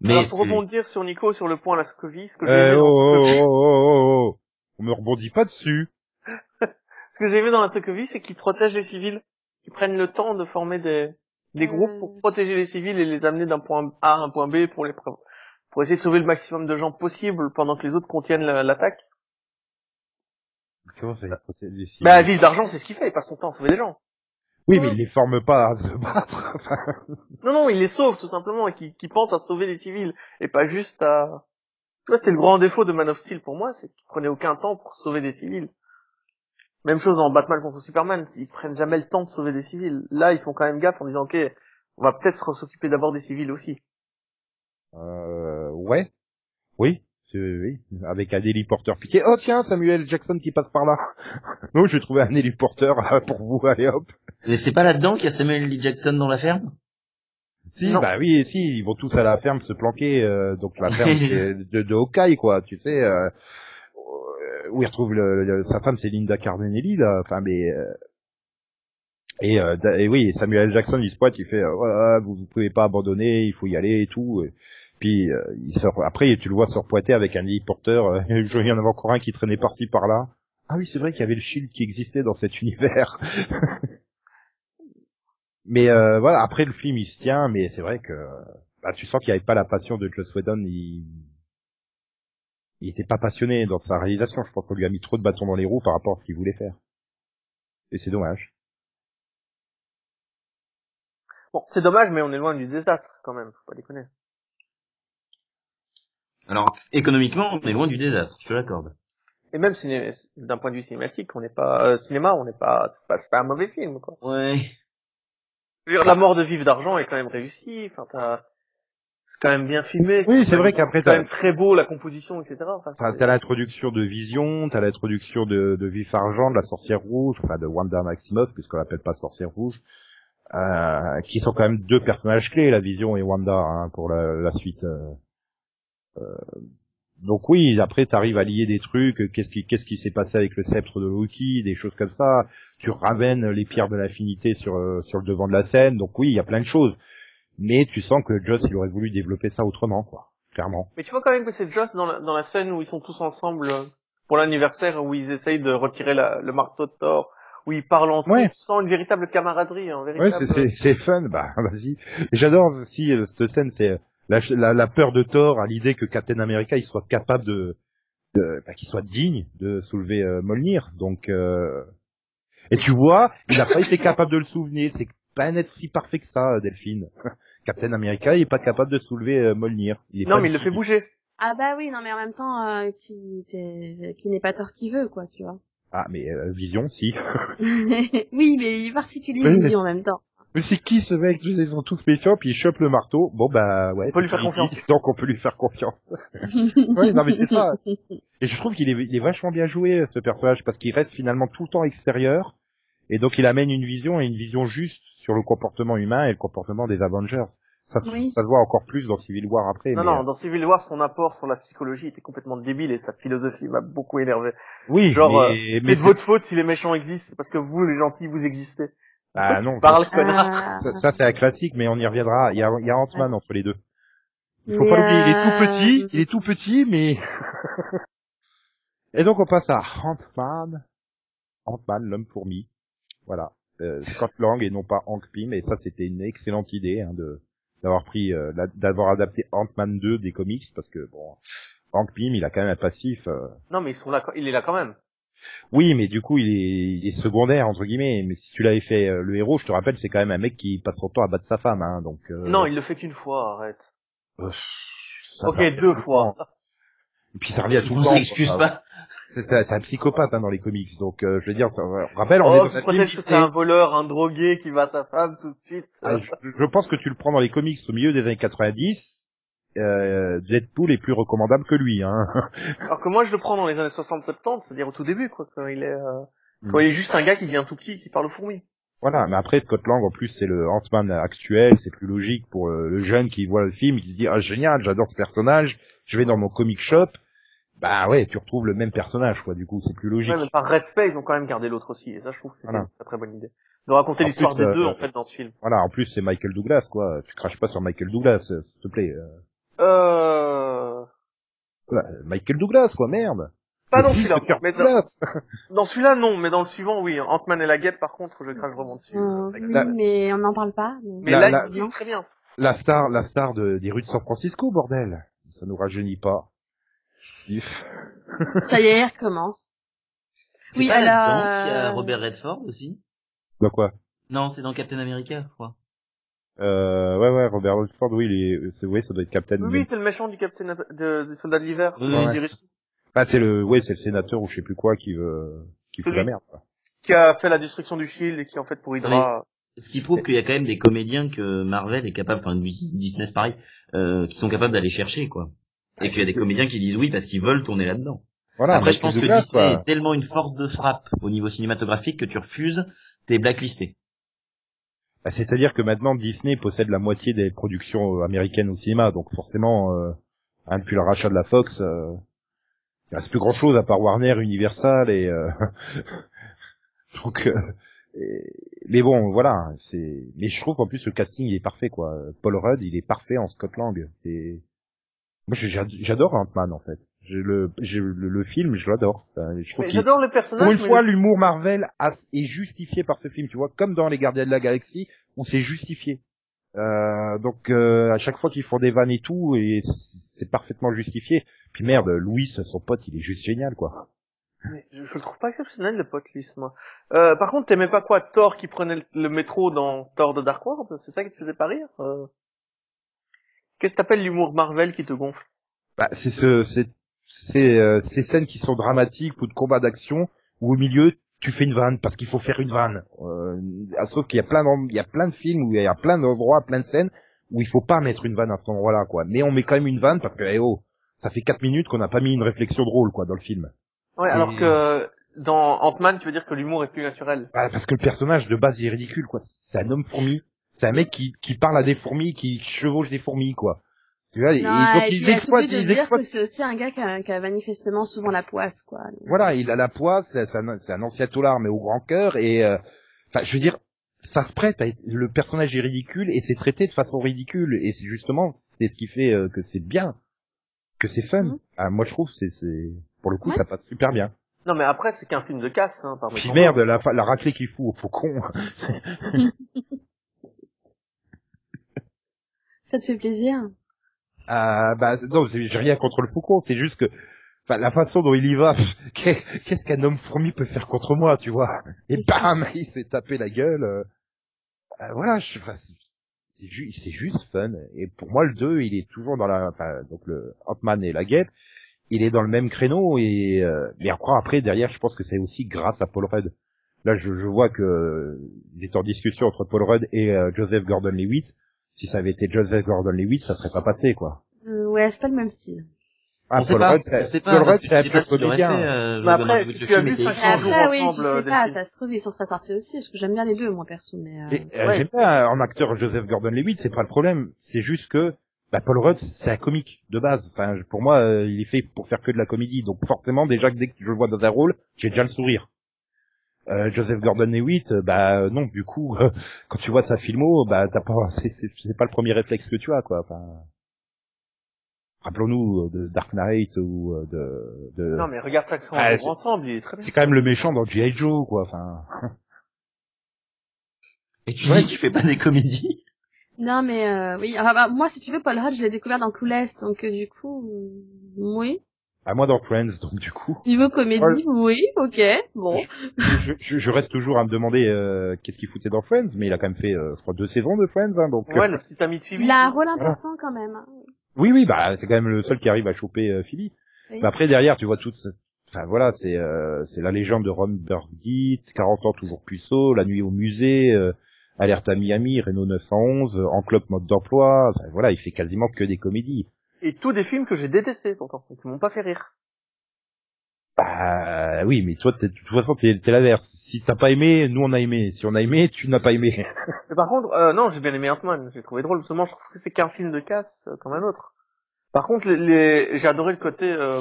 Mais Alors, pour rebondir sur Nico sur le point la Scovie, ce que j'ai eh, oh, oh, oh, oh, oh, on me rebondit pas dessus. ce que j'ai vu dans la Sokovie, c'est qu'ils protègent les civils, qu'ils prennent le temps de former des des groupes pour protéger les civils et les amener d'un point A à un point B pour les pour essayer de sauver le maximum de gens possible pendant que les autres contiennent l'attaque. Comment ça, les Bah, Vive d'argent, c'est ce qu'il fait, il passe son temps à sauver des gens. Oui, mais il les forme pas à se battre. non, non, il les sauve, tout simplement, et qui, qui pense à sauver les civils, et pas juste à... Tu vois, c'est le grand défaut de Man of Steel pour moi, c'est qu'il prenait aucun temps pour sauver des civils. Même chose en Batman contre Superman, ils prennent jamais le temps de sauver des civils. Là, ils font quand même gaffe en disant, ok, on va peut-être s'occuper d'abord des civils aussi. Euh, ouais. Oui. Oui, avec un héliporteur piqué. Oh tiens, Samuel Jackson qui passe par là. non, je vais trouver un héliporteur pour vous, allez hop. Mais c'est pas là-dedans qu'il y a Samuel. Jackson dans la ferme? Si, bah oui, si, ils vont tous à la ferme se planquer, euh, donc la ferme de, de Hawkeye, quoi, tu sais, euh, où il retrouve le, sa femme, c'est Linda Cardinelli, là, enfin, mais... Euh, et, euh, et, oui, Samuel Jackson, il se pointe, il fait, vous, vous pouvez pas abandonner, il faut y aller et tout. Puis euh, il sort, après tu le vois se repoiter avec un héliporteur. Il y en avait encore un qui traînait par-ci par-là. Ah oui, c'est vrai qu'il y avait le shield qui existait dans cet univers. mais euh, voilà, après le film il se tient, mais c'est vrai que bah, tu sens qu'il n'y avait pas la passion de Joss Whedon. Il... il était pas passionné dans sa réalisation. Je pense qu'on lui a mis trop de bâtons dans les roues par rapport à ce qu'il voulait faire. Et c'est dommage. Bon, c'est dommage, mais on est loin du désastre quand même, faut pas déconner. Alors, économiquement, on est loin du désastre, je te l'accorde. Et même d'un point de vue cinématique, on n'est pas euh, cinéma, on n'est pas, c'est pas, pas un mauvais film, quoi. Ouais. La mort de Vive d'argent est quand même réussie. Enfin, t'as, c'est quand même bien filmé. Oui, c'est vrai qu'après c'est quand même très beau la composition, etc. Enfin, t'as, l'introduction de Vision, t'as l'introduction de, de Vif Argent, de la Sorcière Rouge, enfin de Wanda Maximoff, puisqu'on l'appelle pas Sorcière Rouge, euh, qui sont quand même deux personnages clés, la Vision et Wanda, hein, pour la, la suite. Euh. Euh, donc oui, après tu arrives à lier des trucs, qu'est-ce qui qu'est-ce qui s'est passé avec le sceptre de Loki, des choses comme ça. Tu ramènes les pierres de l'infinité sur euh, sur le devant de la scène. Donc oui, il y a plein de choses. Mais tu sens que Joss il aurait voulu développer ça autrement quoi, clairement. Mais tu vois quand même que c'est Joss dans la, dans la scène où ils sont tous ensemble euh, pour l'anniversaire où ils essayent de retirer le marteau de Thor où ils parlent entre eux sans une véritable camaraderie, un véritable... Ouais, c'est c'est fun, bah vas-y. J'adore aussi cette scène, c'est la, la, peur de Thor à l'idée que Captain America il soit capable de, de bah, qu'il soit digne de soulever euh, Molnir. Donc euh... et tu vois, il n'a pas été capable de le souvenir. C'est pas un être si parfait que ça, Delphine. Captain America, il est pas capable de soulever euh, Molnir. non, mais il le fait bouger. Ah bah oui, non mais en même temps, euh, qui, qui n'est pas Thor qui veut, quoi, tu vois. Ah mais euh, Vision, si. oui, mais particulier Vision en même temps. Mais c'est qui ce mec? Ils sont tous méfiants, puis il chope le marteau. Bon bah ouais. On peut lui faire confiance. Donc on peut lui faire confiance. oui, non mais c'est ça. Et je trouve qu'il est, il est vachement bien joué ce personnage parce qu'il reste finalement tout le temps extérieur et donc il amène une vision et une vision juste sur le comportement humain et le comportement des Avengers. Ça, se, ça se voit encore plus dans Civil War après. Non, non, euh, dans Civil War, son apport sur la psychologie était complètement débile et sa philosophie m'a beaucoup énervé. Oui, genre, mais, euh, c'est de votre faute si les méchants existent, parce que vous, les gentils, vous existez. Ah non. Parle, ça, ça, c'est un classique, mais on y reviendra. Il y a, il y a Ant-Man entre les deux. Il faut pas l'oublier, il est tout petit, il est tout petit, mais... Et donc on passe à Ant-Man. Ant-Man, l'homme fourmi. Voilà. Euh, Scott Lang et non pas Hank Pym, et ça c'était une excellente idée hein, de d'avoir pris, euh, d'avoir adapté Ant-Man 2 des comics, parce que bon, Hank Pym, il a quand même un passif. Euh... Non, mais ils sont là, il est là quand même. Oui, mais du coup, il est, il est secondaire entre guillemets. Mais si tu l'avais fait euh, le héros, je te rappelle, c'est quand même un mec qui passe son temps à battre sa femme, hein, donc. Euh... Non, il le fait qu'une fois, arrête. ok, deux fois. Et puis ça revient tout le temps. excuse pas. c'est un psychopathe hein, dans les comics, donc euh, je veux dire, ça, rappelle, on oh, est dans un c'est un voleur, un drogué qui va à sa femme tout de suite. Ah, je, pense que tu le prends dans les comics au milieu des années 90, euh, Deadpool est plus recommandable que lui. Hein. Alors que moi je le prends dans les années 60-70, c'est-à-dire au tout début, quoi, quand il est, euh, quand il est juste un gars qui devient tout petit, qui parle aux fourmis. Voilà, mais après Scott Lang en plus c'est le Ant-Man actuel, c'est plus logique pour le, jeune qui voit le film, qui se dit ah génial, j'adore ce personnage, je vais dans mon comic shop, bah ouais, tu retrouves le même personnage quoi, du coup c'est plus logique. mais par respect ils ont quand même gardé l'autre aussi, et ça je trouve que c'est une très bonne idée. De raconter l'histoire des deux euh, en fait dans ce film. Voilà, en plus c'est Michael Douglas quoi, tu craches pas sur Michael Douglas, s'il te plaît. Euh... euh... Michael Douglas quoi, merde. Pas dans celui-là. Mais dans, dans celui-là, non, mais dans le suivant, oui. Ant-Man et la guêpe, par contre, je crache vraiment dessus. Euh, oui, mais on n'en parle pas. Mais, là, la, il très bien. La star, la star de, des rues de San Francisco, bordel. Ça nous rajeunit pas. Ça y est, elle recommence. Oui, alors. Il y a euh, Robert Redford aussi? Bah quoi? Non, c'est dans Captain America, je crois. Euh, ouais, ouais, Robert Redford, oui, il est, c'est, oui, ça doit être Captain. Oui, c'est le méchant du Captain, de, du Soldat de l'hiver. Oui, bah, c'est le, ouais, c'est le sénateur ou je sais plus quoi qui veut, qui fout la merde, quoi. Qui a fait la destruction du Shield et qui, en fait, pour Hydra... Ce qui prouve qu'il y a quand même des comédiens que Marvel est capable, enfin, Disney pareil, euh, qui sont capables d'aller chercher, quoi. Et qu'il y a des comédiens qui disent oui parce qu'ils veulent tourner là-dedans. Voilà, Après, je pense que Disney est tellement une force de frappe au niveau cinématographique que tu refuses, t'es blacklisté. Bah, C'est-à-dire que maintenant Disney possède la moitié des productions euh, américaines au cinéma, donc forcément, euh, hein, depuis le rachat de la Fox, euh, il reste plus grand chose à part Warner, Universal et euh, donc euh, mais bon voilà c'est mais je trouve qu'en plus le casting il est parfait quoi. Paul Rudd il est parfait en Scott Lang c'est moi j'adore Ant-Man en fait je le, le, film je l'adore j'adore le personnage pour une fois l'humour Marvel est justifié par ce film tu vois comme dans les Gardiens de la Galaxie on s'est justifié euh, donc euh, à chaque fois qu'ils font des vannes et tout, et c'est parfaitement justifié. Puis merde, Louis, son pote, il est juste génial, quoi. Mais je, je le trouve pas exceptionnel le pote Louis, moi. Euh, par contre, t'aimais pas quoi Thor qui prenait le, métro dans Thor de Dark World? C'est ça qui te faisait pas rire euh? Qu'est-ce que t'appelles l'humour Marvel qui te gonfle? Bah c'est ce, c'est ces scènes qui sont dramatiques ou de combat d'action où au milieu tu fais une vanne parce qu'il faut faire une vanne. Euh, sauf qu'il y a plein il y a plein de films où il y a plein d'endroits, plein de scènes où il faut pas mettre une vanne à cet endroit-là, quoi. Mais on met quand même une vanne parce que, eh oh, ça fait quatre minutes qu'on n'a pas mis une réflexion drôle, quoi, dans le film. Ouais, alors que dans Ant-Man, tu veux dire que l'humour est plus naturel. Bah, parce que le personnage de base il est ridicule, quoi. C'est un homme fourmi. C'est un mec qui, qui parle à des fourmis, qui chevauche des fourmis, quoi. Tu vois, non, et donc il exploite, il dire que c'est aussi un gars qui a, qui a, manifestement souvent la poisse, quoi. Voilà, il a la poisse, c'est un, un, ancien toulard mais au grand cœur et, euh, enfin, je veux dire, ça se prête à être, le personnage est ridicule et c'est traité de façon ridicule et c'est justement c'est ce qui fait euh, que c'est bien, que c'est fun. Mhm. Ah, moi je trouve c'est c'est pour le coup ça passe super bien. Non mais après c'est qu'un film de casse hein, Puis merde, la, la raclée qu'il fout au faucon. ça te fait plaisir? Euh, bah non, j'ai rien contre le faucon, c'est juste que enfin la façon dont il y va, qu'est-ce qu'un homme fourmi peut faire contre moi, tu vois? Et bam, il fait taper la gueule. Euh, euh voilà, je, enfin, c'est juste, c'est juste fun. Et pour moi, le 2, il est toujours dans la, enfin, donc le Ant-Man et la guêpe, il est dans le même créneau et euh, mais encore après derrière, je pense que c'est aussi grâce à Paul Rudd. Là, je, je vois que il est en discussion entre Paul Rudd et euh, Joseph Gordon-Levitt si ça avait été Joseph Gordon-Levitt, ça serait pas passé, quoi. Euh, ouais, c'est pas le même style. Ah, on Paul Rudd, c'est Paul Rudd, c'est un peu comédien. Euh, mais après, est-ce que tu as vu 500 jours après, oui, je sais pas, ça se trouve, ils s'en seraient sortis aussi, parce que j'aime bien les deux, moi, perso, mais, euh... euh ouais. J'aime bien, en acteur Joseph Gordon-Levitt, c'est pas le problème. C'est juste que, bah, Paul Rudd, c'est un comique, de base. Enfin, pour moi, euh, il est fait pour faire que de la comédie. Donc, forcément, déjà, dès que je le vois dans un rôle, j'ai déjà le sourire. Euh, Joseph Gordon-Levitt, euh, bah non, du coup, quand tu vois sa filmo, bah t'as pas, c'est pas le premier réflexe que tu as, quoi. Enfin, rappelons-nous euh, de Dark Knight ou de, de... Non mais regarde ça ah, ensemble, il est très bien. C'est quand même le méchant dans G.I. Joe, quoi. Enfin. Et tu dis qu'il fait pas des comédies? Non mais euh, oui, bah, moi si tu veux, Paul Rudd, je l'ai découvert dans Clueless, donc du coup, oui à moi dans Friends, donc du coup. Niveau comédie, oui, ok, bon. Je, je, je, reste toujours à me demander euh, qu'est-ce qu'il foutait dans Friends, mais il a quand même fait, euh, je crois, deux saisons de Friends, hein, donc. Ouais, le petit ami de Phoebe. Il a un rôle important quand même. Hein. Oui, oui, bah c'est quand même le seul qui arrive à choper euh, Phoebe. Mais après derrière, tu vois toute, Enfin voilà, c'est euh, c'est la légende de Ron Burgundy, 40 ans toujours puceau, La nuit au musée, euh, Alerte à Miami, Renault 911, Enclope mode d'emploi. Enfin, voilà, il fait quasiment que des comédies. Et tous des films que j'ai détestés pourtant, qui m'ont pas fait rire. Bah oui, mais toi, de toute façon, t'es l'inverse. Si t'as pas aimé, nous on a aimé. Si on a aimé, tu n'as pas aimé. mais par contre, euh, non, j'ai bien aimé Ant-Man. J'ai trouvé drôle. Justement, je trouve que c'est qu'un film de casse euh, comme un autre. Par contre, les, j'ai adoré le côté euh,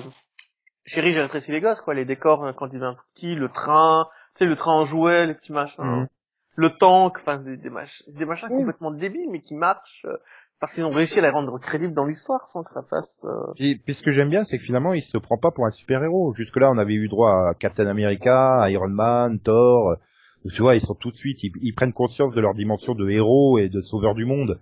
chérie, j'ai rétréci les gosses, quoi. Les décors hein, quand il un petit, le train, tu sais, le train en jouet, les petits machins. Mhm. Le tank, enfin des, des, machins, des machins complètement débiles mais qui marchent. Parce qu'ils ont réussi à les rendre crédibles dans l'histoire sans que ça fasse. Euh... Et puis ce que j'aime bien, c'est que finalement, il se prend pas pour un super héros. Jusque là, on avait eu droit à Captain America, Iron Man, Thor. Tu vois, ils sont tout de suite, ils, prennent conscience de leur dimension de héros et de sauveur du monde.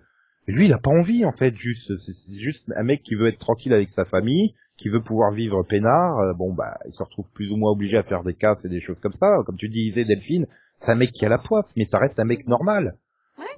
Et lui, il a pas envie en fait. Juste, c'est juste un mec qui veut être tranquille avec sa famille, qui veut pouvoir vivre peinard. Euh, bon, bah, il se retrouve plus ou moins obligé à faire des casses et des choses comme ça. Comme tu disais, Delphine, c'est un mec qui a la poisse, mais ça reste un mec normal.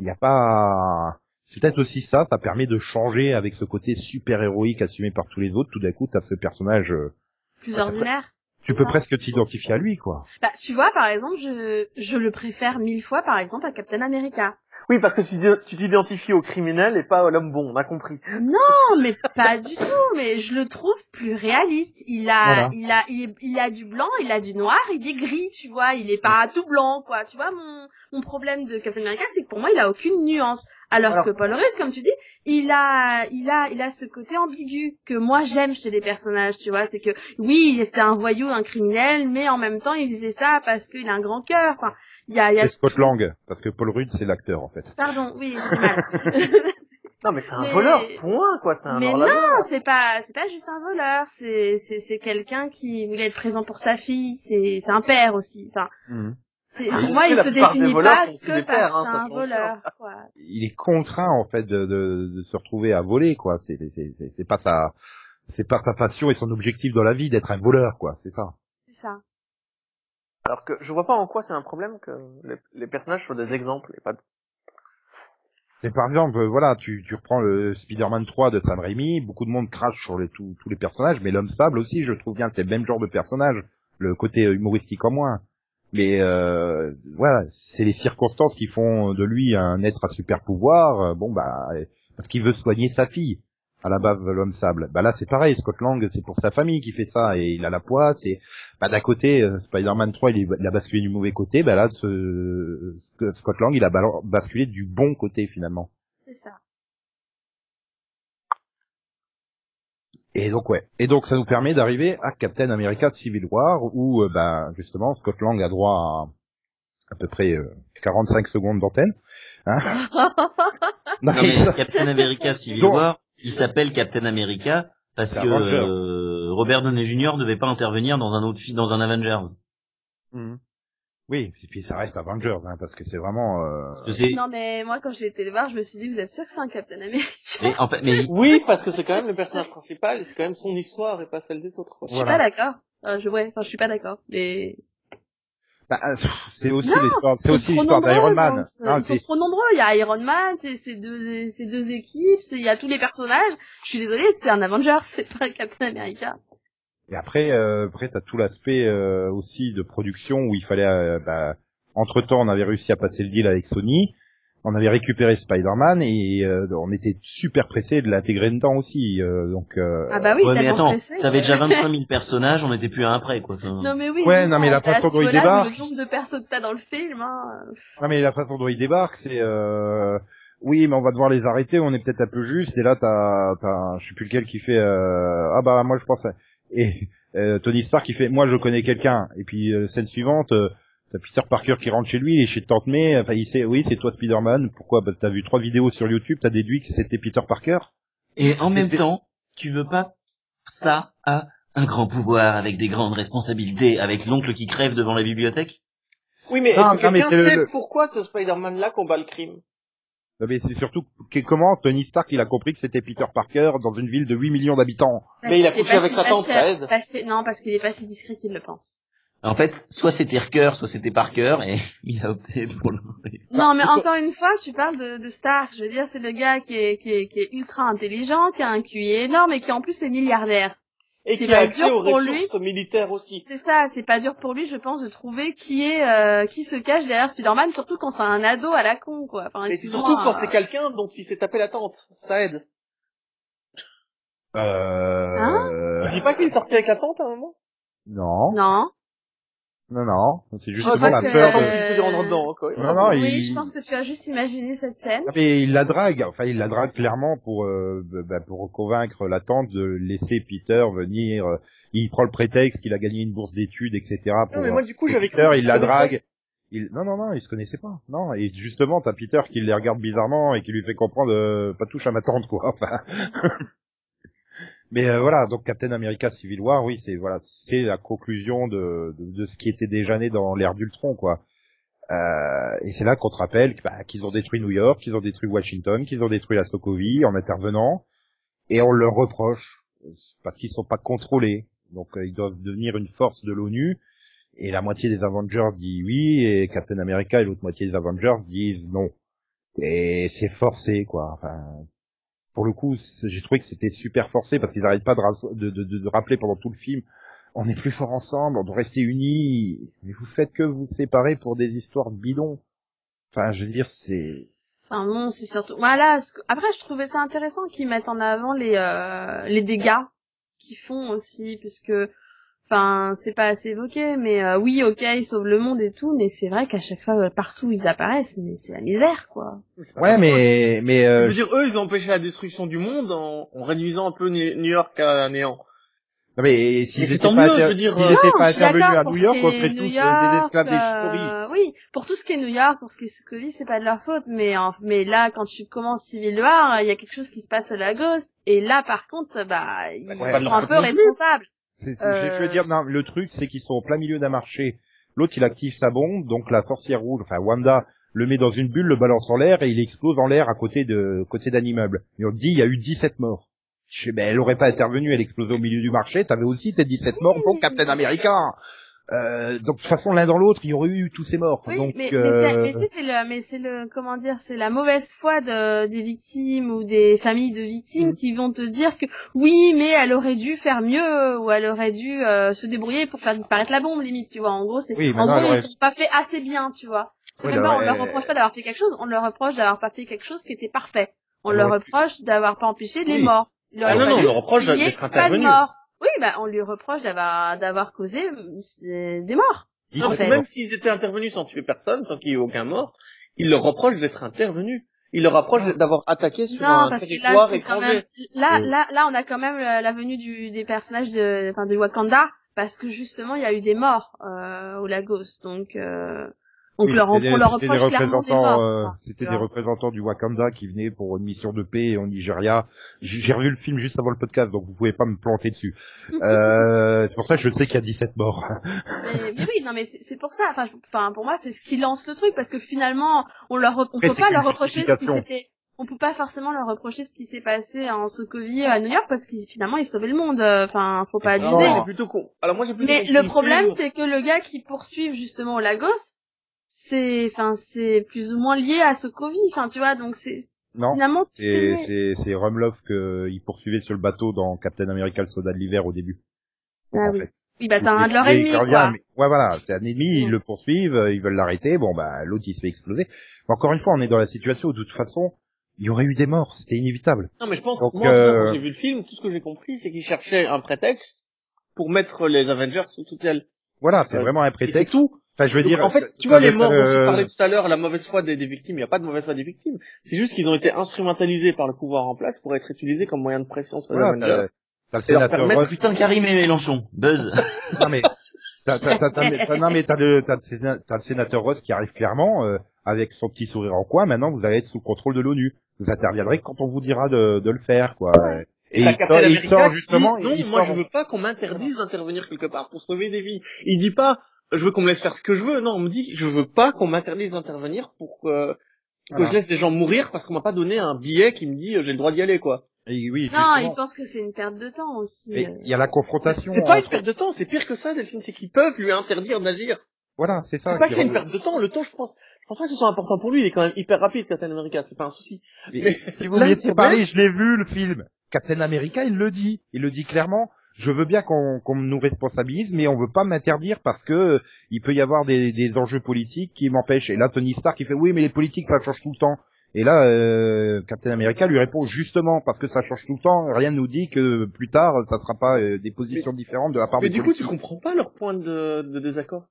Il n'y a pas c'est peut-être aussi ça, ça permet de changer avec ce côté super héroïque assumé par tous les autres. Tout d'un coup, t'as ce personnage euh, plus ordinaire. Tu peux presque t'identifier à lui, quoi. Bah, tu vois, par exemple, je, je le préfère mille fois, par exemple, à Captain America. Oui, parce que tu t'identifies au criminel et pas à l'homme bon, on a compris. Non, mais pas du tout. Mais je le trouve plus réaliste. Il a, il a, il, a du blanc, il a du noir, il est gris, tu vois. Il est pas tout blanc, quoi. Tu vois, mon, mon problème de Captain America, c'est que pour moi, il a aucune nuance. Alors, que Paul Rudd, comme tu dis, il a, il a, il a ce côté ambigu que moi j'aime chez les personnages, tu vois. C'est que oui, c'est un voyou, un criminel, mais en même temps, il faisait ça parce qu'il a un grand cœur. Enfin, il y a, il y a. Scott Lang, parce que Paul Rudd, c'est l'acteur en fait. Pardon, oui, j'ai mal. non, mais c'est un voleur, point, quoi. C'est un Mais non, c'est pas, c'est pas juste un voleur. C'est, c'est, c'est quelqu'un qui voulait être présent pour sa fille. C'est, c'est un père aussi. Enfin. Mhm. Pour moi, il se définit pas que parce hein, un voleur. Quoi. Il est contraint en fait de, de, de se retrouver à voler, quoi. C'est c'est pas sa c'est pas sa passion et son objectif dans la vie d'être un voleur, quoi. C'est ça. C'est ça. Alors que je vois pas en quoi c'est un problème que les, les, personnages soient des exemples et pas. C'est par exemple, euh, voilà, tu, reprends le Spider-Man 3 de Sam Raimi, beaucoup de monde crache sur les, tous les personnages, mais l'homme sable aussi, je trouve bien, c'est le même genre de personnage, le côté humoristique en moins. Mais euh, voilà, c'est les circonstances qui font de lui un être à super pouvoir. Euh, bon bah parce qu'il veut soigner sa fille à la base de l'homme sable. Bah là c'est pareil, Scott Lang c'est pour sa famille qui fait ça et il a la poisse et bah d'un côté euh, Spider-Man 3 il, a basculé du mauvais côté, bah là ce, Scott Lang il a basculé du bon côté finalement. C'est ça. Et donc ouais. Et donc ça nous permet d'arriver à Captain America Civil War où euh, bah, justement Scott Lang a droit à à peu près 45 euh, secondes d'antenne. Hein non, mais Captain America Civil War, il s'appelle Captain America parce que euh, Robert Downey Jr. ne devait pas intervenir dans un autre film dans un Avengers. Mhm. Oui, et puis ça reste Avengers, hein, parce que c'est vraiment. Euh... non mais moi quand j'ai été le voir, je me suis dit vous êtes sûr que c'est un Captain America? Mais, en fait, mais... Oui, parce que c'est quand même le personnage principal, et c'est quand même son histoire et pas celle des autres. Je suis pas d'accord. Euh, je ouais, enfin je suis pas d'accord, mais. Bah, euh, c'est aussi l'histoire, c'est aussi l'histoire d'Iron Man. Non, ils sont trop nombreux. Il y a Iron Man, c'est deux, c'est deux équipes, il y a tous les personnages. Je suis désolée, c'est un Avenger, c'est pas un Captain America. Et après, euh, après t'as tout l'aspect euh, aussi de production où il fallait, euh, bah, entre temps, on avait réussi à passer le deal avec Sony, on avait récupéré Spider-Man et euh, on était super pressé de l'intégrer dedans aussi. donc. Ah bah oui, ouais, mais attends, t'avais déjà 25 000 personnages, on était plus à un près quoi. Non mais oui. Ouais, non mais la façon dont il débarque. Le nombre de persos que t'as dans le film. Hein. Non mais la façon dont il débarque, c'est. Oui, mais on va devoir les arrêter. On est peut-être un peu juste. Et là, t'as, t'as, je sais plus lequel qui fait. Ah bah moi je pense et euh, Tony Stark qui fait moi je connais quelqu'un et puis euh, scène suivante euh, t'as Peter Parker qui rentre chez lui il est chez Tante May enfin il sait oui c'est toi Spider-Man pourquoi? Bah, t'as vu trois vidéos sur YouTube t'as déduit que c'était Peter Parker? Et en même temps tu veux pas ça à un grand pouvoir avec des grandes responsabilités avec l'oncle qui crève devant la bibliothèque? Oui mais est-ce que quelqu'un sait pourquoi ce Spider-Man là combat le crime? Mais c'est surtout comment Tony Stark il a compris que c'était Peter Parker dans une ville de 8 millions d'habitants? mais il a couché avec sa tante, ça aide. non, parce qu'il est pas si discret qu'il le pense. En fait, soit c'était Parker, soit c'était Parker, et il a opté pour le... Non, mais encore une fois, tu parles de, de Stark. Je veux dire, c'est le gars qui est, qui, est, qui est ultra intelligent, qui a un QI énorme, et qui en plus est milliardaire. et qui a accès aux ressources militaires aussi. C'est ça, c'est pas dur pour lui, je pense, de trouver qui est euh, qui se cache derrière Spider-Man, surtout quand c'est un ado à la con, quoi. Enfin, et surtout quand c'est quelqu'un dont il s'est tapé la tente, ça aide. Euh... Hein? Dis pas qu'il est sorti avec la tente à un moment? Non. Non. Non, non, c'est justement la peur de... rentrer dedans, quoi. Non, non, oui, je pense que tu as juste imaginé cette scène. Ah, mais il la drague, enfin il la drague clairement pour euh, bah, pour convaincre la tante de laisser Peter venir. Euh, il prend le prétexte qu'il a gagné une bourse d'études, etc. Pour, non, mais moi du coup j'avais Peter, il la drague. Il... Non, non, non, ils se connaissaient pas. Non, et justement, t'as Peter qui les regarde bizarrement et qui lui fait comprendre, euh, pas touche à ma tante, quoi. Enfin. Mais euh, voilà, donc Captain America Civil War, oui, c'est voilà, c'est la conclusion de, de, de, ce qui était déjà né dans l'ère d'Ultron, quoi. Euh, et c'est là qu'on te rappelle bah, qu'ils ont détruit New York, qu'ils ont détruit Washington, qu'ils ont détruit la Sokovie en intervenant, et on leur reproche parce qu'ils sont pas contrôlés, donc euh, ils doivent devenir une force de l'ONU. Et la moitié des Avengers dit oui, et Captain America et l'autre moitié des Avengers disent non. Et c'est forcé, quoi. Enfin, pour le coup, j'ai trouvé que c'était super forcé parce qu'ils n'arrêtent pas de, rappeler pendant tout le film on est plus fort ensemble, on doit rester unis, mais vous faites que vous séparer pour des histoires bidons. Enfin, je veux dire, c'est... Enfin non, c'est surtout... Voilà, après je trouvais ça intéressant qu'ils mettent en avant les, euh, les dégâts qu'ils font aussi, parce que Enfin, c'est pas assez évoqué, mais euh, oui, ok, ils sauvent le monde et tout, mais c'est vrai qu'à chaque fois, partout ils apparaissent, mais c'est la misère, quoi. Ouais, mais mais euh... je veux dire, eux, ils ont empêché la destruction du monde en, réduisant un peu New York à néant. Non mais s'ils étaient, pas, je veux dire, s'ils étaient pas intervenus à New York, on serait tous des esclaves euh, des Oui, pour tout ce qui est New York, pour ce qui est Sokovie, c'est pas de leur faute, mais mais là, quand tu commences Civil War, il y a quelque chose qui se passe à Lagos, et là, par contre, bah, ils sont un peu responsables. Je veux dire, le truc, c'est qu'ils sont au plein milieu d'un marché. L'autre, il active sa bombe, donc la sorcière rouge, enfin Wanda, le met dans une bulle, le balance en l'air et il explose en l'air à côté de côté d'un immeuble. Et on dit, il y a eu 17 morts. Je sais, ben, elle aurait pas intervenu, elle explosait au milieu du marché, t'avais aussi tes 17 morts pour Captain America. Euh, donc de toute façon l'un dans l'autre il y aurait eu tous ces morts. Oui, donc mais, euh... mais c'est le mais c'est le comment dire c'est la mauvaise foi de, des victimes ou des familles de victimes mm. qui vont te dire que oui mais elle aurait dû faire mieux ou elle aurait dû euh, se débrouiller pour faire disparaître la bombe limite tu vois. En gros c'est en gros ils ont pas fait assez bien tu vois. C'est même pas on leur reproche pas d'avoir fait quelque chose on leur reproche d'avoir pas fait quelque chose qui était parfait. On leur reproche d'avoir pas empêché les morts. Ah non non on leur reproche d'être intervenu oui, bah, on lui reproche d'avoir, d'avoir causé des morts. Même s'ils étaient intervenus sans tuer personne, sans qu'il y ait aucun mort, ils leur reprochent d'être intervenus. Ils leur reprochent d'avoir attaqué sur un territoire étranger. là, là, là, on a quand même la venue du, des personnages de, enfin, de Wakanda, parce que justement, il y a eu des morts euh, au Lagos. Donc, euh, donc leur, on leur reproche clairement des euh, C'était des représentants du Wakanda qui venaient pour une mission de paix au Nigeria. J'ai revu le film juste avant le podcast, donc vous pouvez pas me planter dessus. euh, c'est pour ça que je sais qu'il y a 17 morts. mais, mais oui, non mais c'est pour ça. Enfin, enfin pour moi, c'est ce qui lance le truc parce que finalement, on leur, on peut pas leur reprocher ce qui s'était on peut pas forcément leur reprocher ce qui s'est passé en Sokovie à New York parce qu'ils finalement ils sauvaient le monde. Enfin, faut pas abuser. Non, plutôt con. Alors moi j'ai plutôt Mais le problème c'est que le gars qui poursuit justement au Lagos, c'est enfin c'est plus ou moins lié à ce Covid enfin tu vois donc c'est non, finalement c'est c'est Rumlov que il poursuivait sur le bateau dans Captain America le soldat de l'hiver au début. Ah oui. Oui bah c'est un de leurs ennemis quoi. ouais voilà, c'est un ennemi, ils le poursuivent, ils veulent l'arrêter, bon bah l'autre il se fait exploser. encore une fois, on est dans la situation où de toute façon, il y aurait eu des morts, c'était inévitable. Non mais je pense que moi, euh, quand j'ai vu le film, tout ce que j'ai compris c'est qu'ils cherchaient un prétexte pour mettre les Avengers sous tutelle. Voilà, c'est vraiment un prétexte. C'est tout. Enfin, je veux dire. En fait, tu vois les morts dont tu parlais tout à l'heure, la mauvaise foi des, victimes, il n'y a pas de mauvaise foi des victimes. C'est juste qu'ils ont été instrumentalisés par le pouvoir en place pour être utilisés comme moyen de pression sur les Avengers. T'as le sénateur Ross. Putain, Karim et Mélenchon. Buzz. non mais, t'as, t'as, t'as, non mais t'as le, t'as, le sénateur Ross qui arrive clairement, euh, avec son petit sourire en coin. Maintenant, vous allez être sous contrôle de l'ONU. Vous interviendrez quand on vous dira de, de le faire, quoi. Et il, sort, justement. non, moi je veux pas qu'on m'interdise d'intervenir quelque part pour sauver des vies. Il dit pas je veux qu'on me laisse faire ce que je veux. Non, on me dit, je veux pas qu'on m'interdise d'intervenir pour que, que je laisse des gens mourir parce qu'on m'a pas donné un billet qui me dit euh, j'ai le droit d'y aller, quoi. Et oui, non, il pense que c'est une perte de temps aussi. Euh. Il y a la confrontation. C'est pas une perte de temps, c'est pire que ça, Delphine, c'est qu'ils peuvent lui interdire d'agir. Voilà, c'est ça. C'est pas que c'est une perte de temps. Le temps, je pense, je pense pas que ce soit important pour lui. Il est quand même hyper rapide, Captain America. C'est pas un souci. Mais, si vous parler, je l'ai vu le film. Captain America, il le dit. Il le dit clairement je veux bien qu'on nous responsabilise, mais on veut pas m'interdire parce que il peut y avoir des, des enjeux politiques qui m'empêchent. Et là, Tony Stark, il fait oui, mais les politiques, ça change tout le temps. Et là, euh, Captain America lui répond justement parce que ça change tout le temps. Rien ne nous dit que plus tard, ça sera pas euh, des positions différentes de la part. Mais du coup, tu comprends pas leur point de, de désaccord?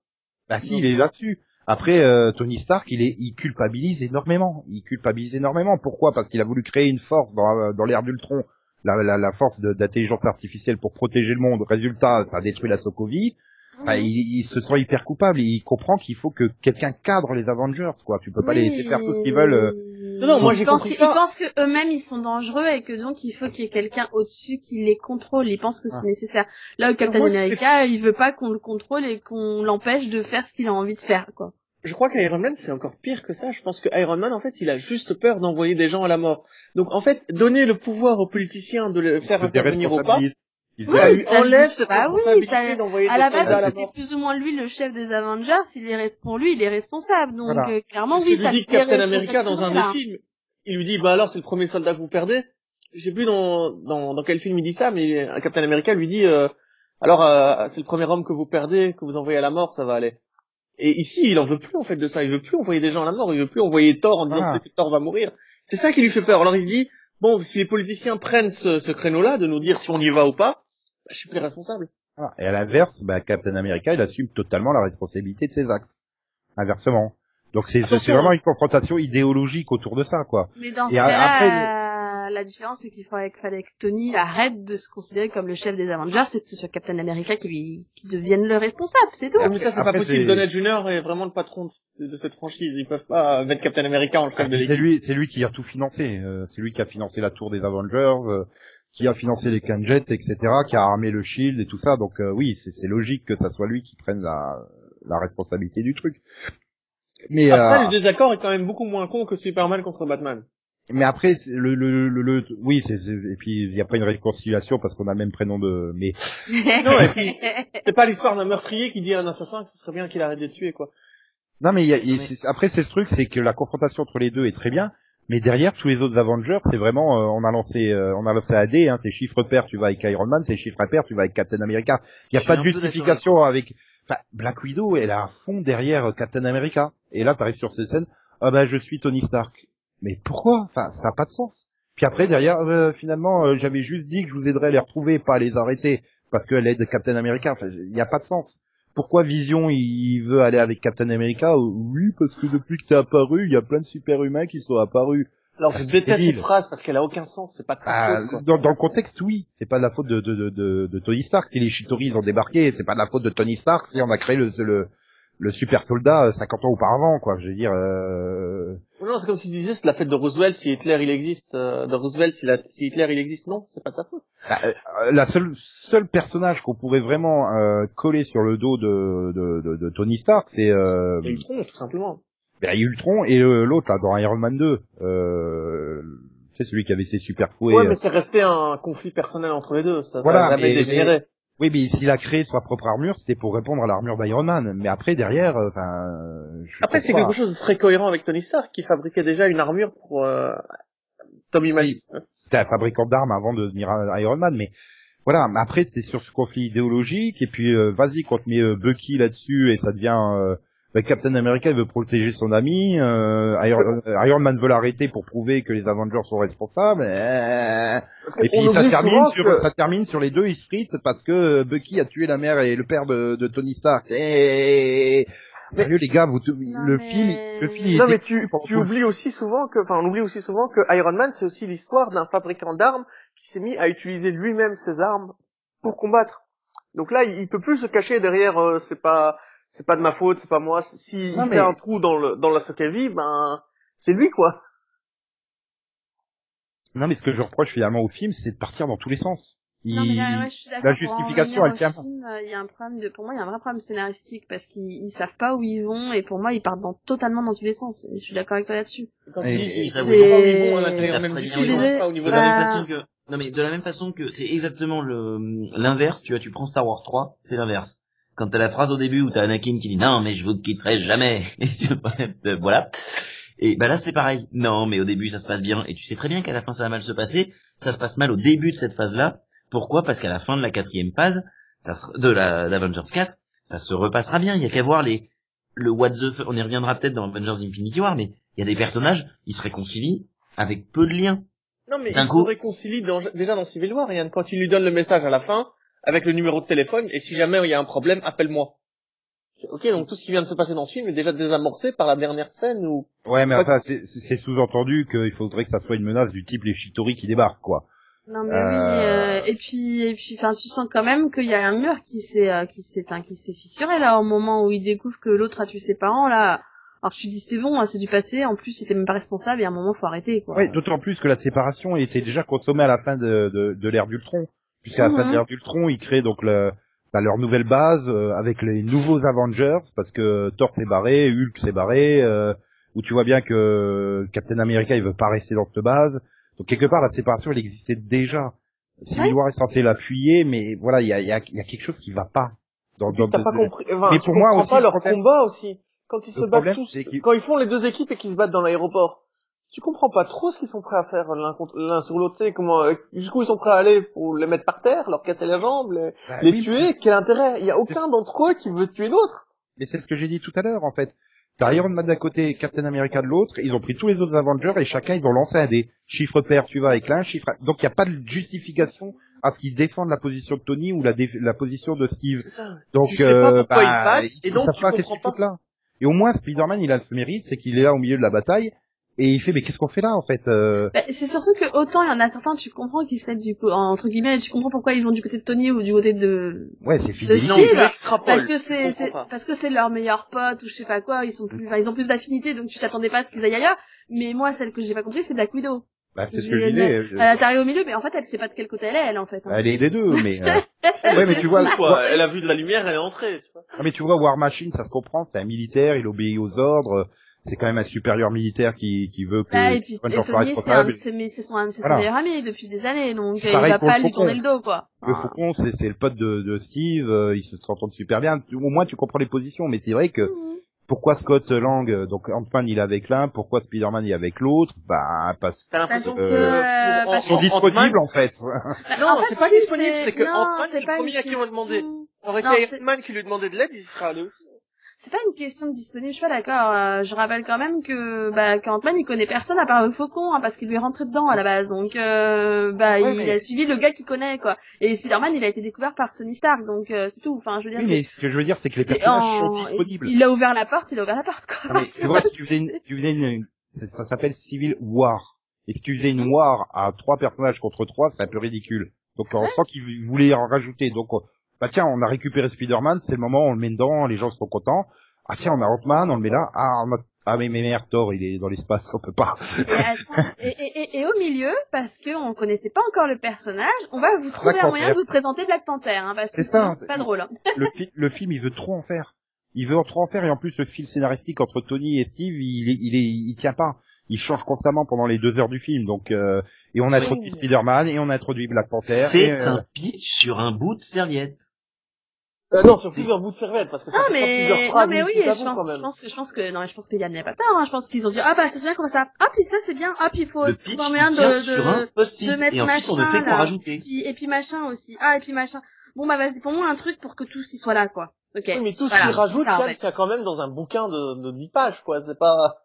Bah si, il est là-dessus. Après, euh, Tony Stark, il est, il culpabilise énormément. Il culpabilise énormément. Pourquoi? Parce qu'il a voulu créer une force dans, dans l'ère d'Ultron la, la, la force d'intelligence artificielle pour protéger le monde. Résultat, ça a détruit la Sokovie. Enfin, il, se sent hyper coupable. Il comprend qu'il faut que quelqu'un cadre les Avengers, quoi. Tu peux pas les laisser faire tout ce qu'ils veulent. Euh. Non, non, moi j'ai compris ça. Ils pensent que eux-mêmes ils sont dangereux et que donc il faut qu'il y ait quelqu'un au-dessus qui les contrôle. Ils pensent que c'est ah. nécessaire. Là, au Captain America, il veut pas qu'on le contrôle et qu'on l'empêche de faire ce qu'il a envie de faire, quoi je crois qu'Iron Man c'est encore pire que ça. Je pense que Iron Man en fait il a juste peur d'envoyer des gens à la mort. Donc en fait donner le pouvoir aux politiciens de le faire intervenir ou pas. Oui, lui enlève cette bah oui, ça, à la base, c'était plus ou moins lui le chef des Avengers. Il est pour lui, il est responsable. Donc euh, clairement, Parce oui, que ça. Lui dit Captain America dans un des films, il lui dit bah alors c'est le premier soldat que vous perdez. Je sais plus dans, dans dans quel film il dit ça, mais Captain America lui dit euh, alors euh, c'est le premier homme que vous perdez, que vous envoyez à la mort, ça va aller. Et ici, il en veut plus en fait de ça. Il veut plus envoyer des gens à la mort. Il veut plus envoyer Thor en disant que Thor va mourir. C'est ça qui lui fait peur. Alors il se dit bon, si les politiciens prennent ce, créneau-là de nous dire si on y va ou pas, bah, je suis plus responsable. Ah, et à l'inverse, bah, Captain America, il assume totalement la responsabilité de ses actes. Inversement. Donc c'est vraiment une confrontation idéologique autour de ça, quoi. Mais dans ce cas-là, la différence c'est qu'il fallait, que Tony arrête de se considérer comme le chef des Avengers et que ce soit Captain America qui, qui devienne le responsable, c'est tout. mais ça c'est pas possible. Donald Jr. est vraiment le patron de, cette franchise. Ils peuvent pas mettre Captain America en chef de l'équipe. C'est lui, c'est lui qui a tout financé. Euh, c'est lui qui a financé la tour des Avengers. Euh, qui a financé les Canjets, etc., qui a armé le Shield et tout ça. Donc euh, oui, c'est logique que ça soit lui qui prenne la, la responsabilité du truc. Mais après, euh, le désaccord est quand même beaucoup moins con que Superman contre Batman. Mais après, le, le, le, oui, c'est, et puis il n'y a pas une réconciliation parce qu'on a le même prénom de, mais non, et puis c'est pas l'histoire d'un meurtrier qui dit à un assassin que ce serait bien qu'il arrête de tuer, quoi. Non, mais, y a, après, c'est ce truc, c'est que la confrontation entre les deux est très bien, mais derrière tous les autres Avengers, c'est vraiment, euh, on a lancé, euh, on a lancé AD, hein, c'est chiffre pair, tu vas avec Iron Man, c'est chiffre pair, tu vas avec Captain America. Il n'y a pas de justification avec, enfin, Black Widow, elle a à fond derrière Captain America. Et là, t'arrives sur ces scènes, ah ben je suis Tony Stark. Mais pourquoi? Enfin, ça n'a pas de sens. Puis après, derrière, euh, finalement, euh, j'avais juste dit que je vous aiderais à les retrouver, pas à les arrêter, parce qu'elle aide Captain America. Enfin, il n'y a pas de sens. Pourquoi Vision, il veut aller avec Captain America? Oui, parce que depuis que t'es apparu, il y a plein de super-humains qui sont apparus. Alors je déteste cette phrase parce qu'elle a aucun sens, c'est pas de sa faute. Dans, dans, le contexte, oui, c'est pas de la faute de, de, de, de, Tony Stark. Si les Chitauri ont débarqué, c'est pas de la faute de Tony Stark. Si on a créé le, le, le super soldat 50 euh, ans auparavant, quoi. Je veux dire. Euh... Non, c'est comme s'il disait c'est la fête de Roosevelt si Hitler il existe. Euh, de Roosevelt si, la, si, Hitler il existe, non, c'est pas ta faute. Bah, euh, la seule seul personnage qu'on pourrait vraiment coller sur le dos de, de, de, de Tony Stark, c'est. Euh... Ultron, tout simplement. Bah, Ultron et l'autre là dans Iron Man 2. c'est celui qui avait ses super fouets. Ouais, mais c'est resté un conflit personnel entre les deux. Ça, voilà, ça dégénéré. Oui, mais s'il a créé sa propre armure, c'était pour répondre à l'armure d'Iron Man. Mais après, derrière, euh, enfin. après, c'est quelque chose de très cohérent avec Tony Stark, qui fabriquait déjà une armure pour euh, Tommy Mass. C'était un fabricant d'armes avant de devenir Iron Man, mais voilà. Après, t'es sur ce conflit idéologique, et puis euh, vas-y, quand tu mets Bucky là-dessus, et ça devient bah, Captain America veut protéger son ami, euh, Iron, Man veut l'arrêter pour prouver que les Avengers sont responsables. et puis ça termine sur ça termine sur les deux Esprit parce que Bucky a tué la mère et le père de, de Tony Stark. Et... Sérieux les gars, vous, le film, le film. Non mais tu, tu oublies aussi souvent que, enfin on oublie aussi souvent que Iron Man c'est aussi l'histoire d'un fabricant d'armes qui s'est mis à utiliser lui-même ses armes pour combattre. Donc là, il peut plus se cacher derrière. Euh, c'est pas, c'est pas de ma faute, c'est pas moi. Si il fait un trou dans le dans la Sokavi, ben c'est lui quoi. Non mais ce que je reproche finalement au film, c'est de partir dans tous les sens. la justification, elle tient. Euh, il y a un problème de, pour moi, il y a un vrai problème scénaristique parce qu'ils savent pas où ils vont et pour moi, ils partent dans, totalement dans tous les sens. Et je suis d'accord avec toi là-dessus. Non mais de la même façon que c'est exactement le l'inverse. Tu vois, tu prends Star Wars 3, c'est l'inverse quand t'as la phrase au début où t'as Anakin qui dit non mais je vous quitterai jamais. Voilà. Et bah là c'est pareil. Non mais au début ça se passe bien. Et tu sais très bien qu'à la fin ça va mal se passer. Ça se passe mal au début de cette phase là Pourquoi? Parce qu'à la fin de la quatrième phase, ça de la d'Avengers 4, ça se repassera bien. Il y a qu'à voir les le what the on y reviendra peut-être dans Avengers Infinity War, mais il y a des personnages, ils se réconcilient avec peu de liens. Non mais ils se réconcilient déjà dans Civil War, Yann, quand il lui donne le message à la fin, avec le numéro de téléphone, et si jamais il y a un problème, appelle-moi. Ok, donc tout ce qui vient de se passer dans ce film est déjà désamorcé par la dernière scène ou. Ouais, mais enfin, c'est sous-entendu qu'il faudrait que ça soit une menace du type les Chitori qui débarquent, quoi. Non mais oui, euh, euh et puis et puis enfin tu sens quand même qu'il y a un mur qui s'est euh, qui s'est qui s'est fissuré là au moment où il découvre que l'autre a tué ses parents là. Alors te dis c'est bon, hein, c'est du passé. En plus, c'était même pas responsable et à un moment faut arrêter quoi. Oui, d'autant plus que la séparation était déjà consommée à la fin de de, de l'ère d'Ultron, puisqu'à la fin de l'ère d'Ultron, ils créent donc le bah, leur nouvelle base euh, avec les nouveaux Avengers parce que Thor s'est barré, Hulk s'est barré, où tu vois bien que Captain America il veut pas rester dans cette base. Donc quelque part, la séparation, elle existait déjà. Civil War est censé la fuyer, mais voilà, il y a, y, a, y a, quelque chose qui va pas. Dans, dans, pas compris. mais pour moi aussi, pas leur combat aussi. Quand ils se battent tous, quand ils font les deux équipes et qu'ils se battent dans l'aéroport, tu comprends pas trop ce qu'ils sont prêts à faire l'un contre l'un sur l'autre. Tu sais comment euh, jusqu'où ils sont prêts à aller pour les mettre par terre, leur casser la jambe, les, bah les tuer. Quel intérêt? Il y a aucun d'entre eux qui veut tuer l'autre. Mais c'est ce que j'ai dit tout à l'heure en fait. T'as Iron Man d'un côté, Captain America de l'autre, ils ont pris tous les autres Avengers et chacun ils vont lancer un des chiffres pair, tu vas avec l'un, chiffre. Donc il n'y a pas de justification à ce qu'ils défendent la position de Tony ou la, la position de Steve. Donc tu sais pas euh, pourquoi bah, ils se battent, et donc tu comprends pas. Et au moins Spider-Man il a ce mérite, c'est qu'il est là au milieu de la bataille et il fait mais qu'est-ce qu'on fait là en fait euh... bah, C'est surtout que autant il y en a certains tu comprends qu'ils se mettent du coup entre guillemets tu comprends pourquoi ils vont du côté de Tony ou du côté de ouais c'est de Steve parce que c'est parce que c'est leur meilleur pote ou je sais pas quoi ils sont plus ils ont plus d'affinité donc tu t'attendais pas à ce qu'ils aillent ailleurs mais moi celle que j'ai pas compris c'est Black Widow bah, c'est ce que je disais. Elle est au milieu, mais en fait, elle sait pas de quel côté elle est, elle, en fait. Hein. Elle est des deux, mais. Euh... ouais, mais tu vois. Elle a vu de la lumière, elle est entrée, tu vois. Ah, mais tu vois, War Machine, ça se comprend, c'est un militaire, il obéit aux ordres c'est quand même un supérieur militaire qui, qui veut que ah, et puis Tony c'est un c'est son, son meilleur ami depuis des années donc il va pas lui tourner le dos quoi. Le ah. Faucon c'est c'est le pote de, de Steve euh, ils se s'entendent super bien. Au moins tu comprends les positions mais c'est vrai que mhm. pourquoi Scott Lang donc Ant-Man il est avec l'un pourquoi Spider-Man il est avec l'autre? Bah parce, que euh, ils sont disponibles en fait. Non c'est pas disponible c'est que Ant-Man c'est le premier à qui on a demandé ça aurait été Ant-Man qui lui demandait de l'aide il serait allé aussi c'est pas une question de disponible, je suis pas d'accord. Euh, je rappelle quand même que bah qu'Ant-Man il connaît personne à part le faucon hein, parce qu'il lui est rentré dedans à la base. Donc euh, bah il a suivi le gars qu'il connaît quoi. Et Spider-Man il a été découvert par Tony Stark donc euh, c'est tout. Enfin je veux dire. Oui, mais ce que je veux dire c'est que les personnages sont disponibles. Il a ouvert la porte, il a ouvert la porte quoi. tu vois, si tu faisais, tu faisais une, ça s'appelle Civil War. Et si tu faisais une war à trois personnages contre trois, c'est un peu ridicule. Donc on sent qu'il voulait en rajouter. Donc bah tiens, on a récupéré Spider-Man, c'est le moment, on le met dedans, les gens sont contents. Ah tiens, on a Ant-Man, on le met là. Ah, on a... ah mais, mais merde, Thor, il est dans l'espace, on peut pas. et, et, et, au milieu, parce que on connaissait pas encore le personnage, on va vous trouver un moyen de vous présenter Black Panther, hein, parce que c'est pas drôle. Hein. le, le film, il veut trop en faire. Il veut trop en faire, et en plus, le fil scénaristique entre Tony et Steve, il, est, il, est, il tient pas il change constamment pendant les deux heures du film. Donc euh, et on a introduit Spider-Man et on a introduit Black Panther. C'est euh, un pitch sur un bout de serviette. Euh, non, sur plusieurs bouts de serviette, parce que ça ah, mais... plusieurs phrases. Non, mais oui, je pense, je pense que, je pense que, non, je pense qu'il y a pas tort, hein. Je pense qu'ils ont dit, ah, bah, c'est bien comme ça? Ah, puis ça, c'est bien. Ah, puis il faut se trouver moyen de, de, de mettre machin, là. Et puis, et puis machin aussi. Ah, et puis machin. Bon, bah, vas-y, pour moi, un truc pour que tous y soient là, quoi. Ok. Oui, mais tout ce qu'ils rajoutent, il y a quand même dans un bouquin de, de 10 pages, quoi. C'est pas,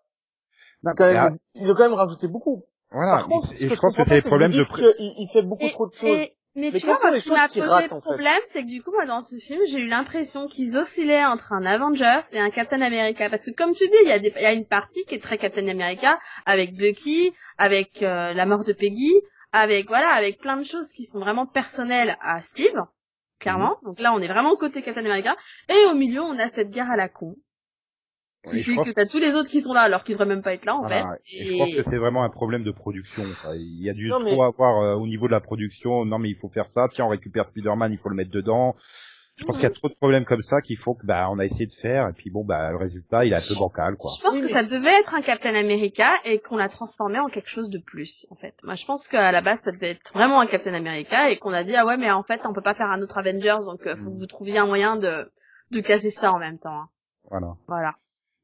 non, quand même, ils ont quand même rajouté beaucoup. Voilà. et je pense que c'est le problème de... Il fait beaucoup trop de choses. Mais, tu vois, ce qui m'a posé problème, c'est que du coup, moi, dans ce film, j'ai eu l'impression qu'ils oscillaient entre un Avengers et un Captain America. Parce que, comme tu dis, il y a, des, y a une partie qui est très Captain America, avec Bucky, avec euh, la mort de Peggy, avec, voilà, avec plein de choses qui sont vraiment personnelles à Steve, clairement. Mhm. Donc là, on est vraiment côté Captain America. Et au milieu, on a cette guerre à la con qui fait que t'as tous les autres qui sont là alors qu'ils devraient même pas être là en fait. Et... je pense que c'est vraiment un problème de production. Il y a du trop à voir euh, au niveau de la production. Non mais il faut faire ça. Tiens on récupère Spider-Man, il faut le mettre dedans. Je pense qu'il y a trop de problèmes comme ça qu'il faut que bah on a essayé de faire et puis bon bah le résultat il est un peu bancal quoi. Je pense que ça devait être un Captain America et qu'on l'a transformé en quelque chose de plus en fait. Moi je pense qu'à la base ça devait être vraiment un Captain America et qu'on a dit ah ouais mais en fait on peut pas faire un autre Avengers donc euh, faut que mm. vous trouviez un moyen de de casser ça en même temps. Hein. Voilà. Voilà.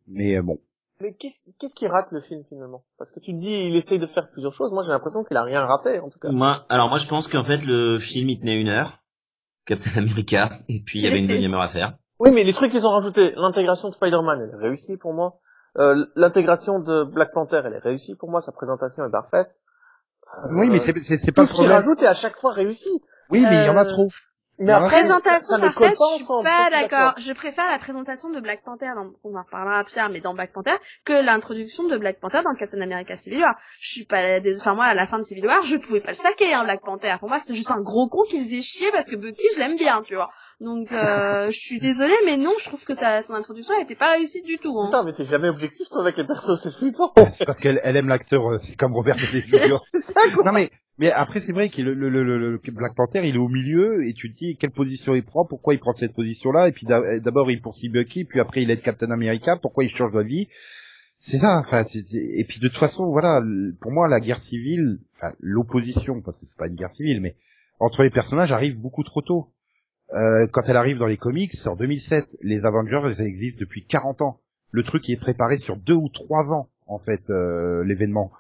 Mais euh, bon. Mais qu'est-ce qui rate le film finalement? Parce que tu te dis il essaye de faire plusieurs choses. Moi j'ai l'impression qu'il a rien raté en tout cas. Moi, alors moi je pense qu'en fait le film il tenait une heure, Captain America, et puis il y avait une deuxième heure à faire. Oui, mais les trucs qu'ils ont rajoutés, l'intégration de Spider-Man, elle est réussie pour moi. Euh, l'intégration de Black Panther, elle est réussie pour moi. Sa présentation est parfaite. oui, mais c'est c'est pas tout ce qu'ils rajoutent est à chaque fois réussi. Oui, mais il y en a euh, trop. Mais la présentation parfaite, je suis pas d'accord. Je préfère la présentation de Black Panther, dans, on en reparlera plus tard, mais dans Black Panther, que l'introduction de Black Panther dans Captain America Civil War. Je suis pas, des... enfin moi, à la fin de Civil War, je pouvais pas le saquer, hein, Black Panther. Pour moi, c'était juste un gros con qui faisait chier parce que Bucky, je l'aime bien, tu vois. Donc euh, je suis désolée, mais non, je trouve que sa, son introduction n'était pas réussie du tout. Hein. Putain, mais t'es jamais objectif toi avec les persos, c'est flippant. C'est parce qu'elle elle aime l'acteur, euh, c'est comme Robert Downey Jr. non mais mais après c'est vrai que le, Black Panther il est au milieu et tu dis quelle position il prend, pourquoi il prend cette position là et puis d'abord il poursuit Bucky puis après il aide Captain America, pourquoi il change de vie. C'est ça, enfin, et puis de toute façon, voilà, pour moi, la guerre civile, l'opposition, parce que c'est pas une guerre civile, mais entre les personnages arrive beaucoup trop tôt. Euh, quand elle arrive dans les comics, en 2007, les Avengers, elles existent depuis 40 ans. Le truc est préparé sur deux ou trois ans, en fait, euh, l'événement.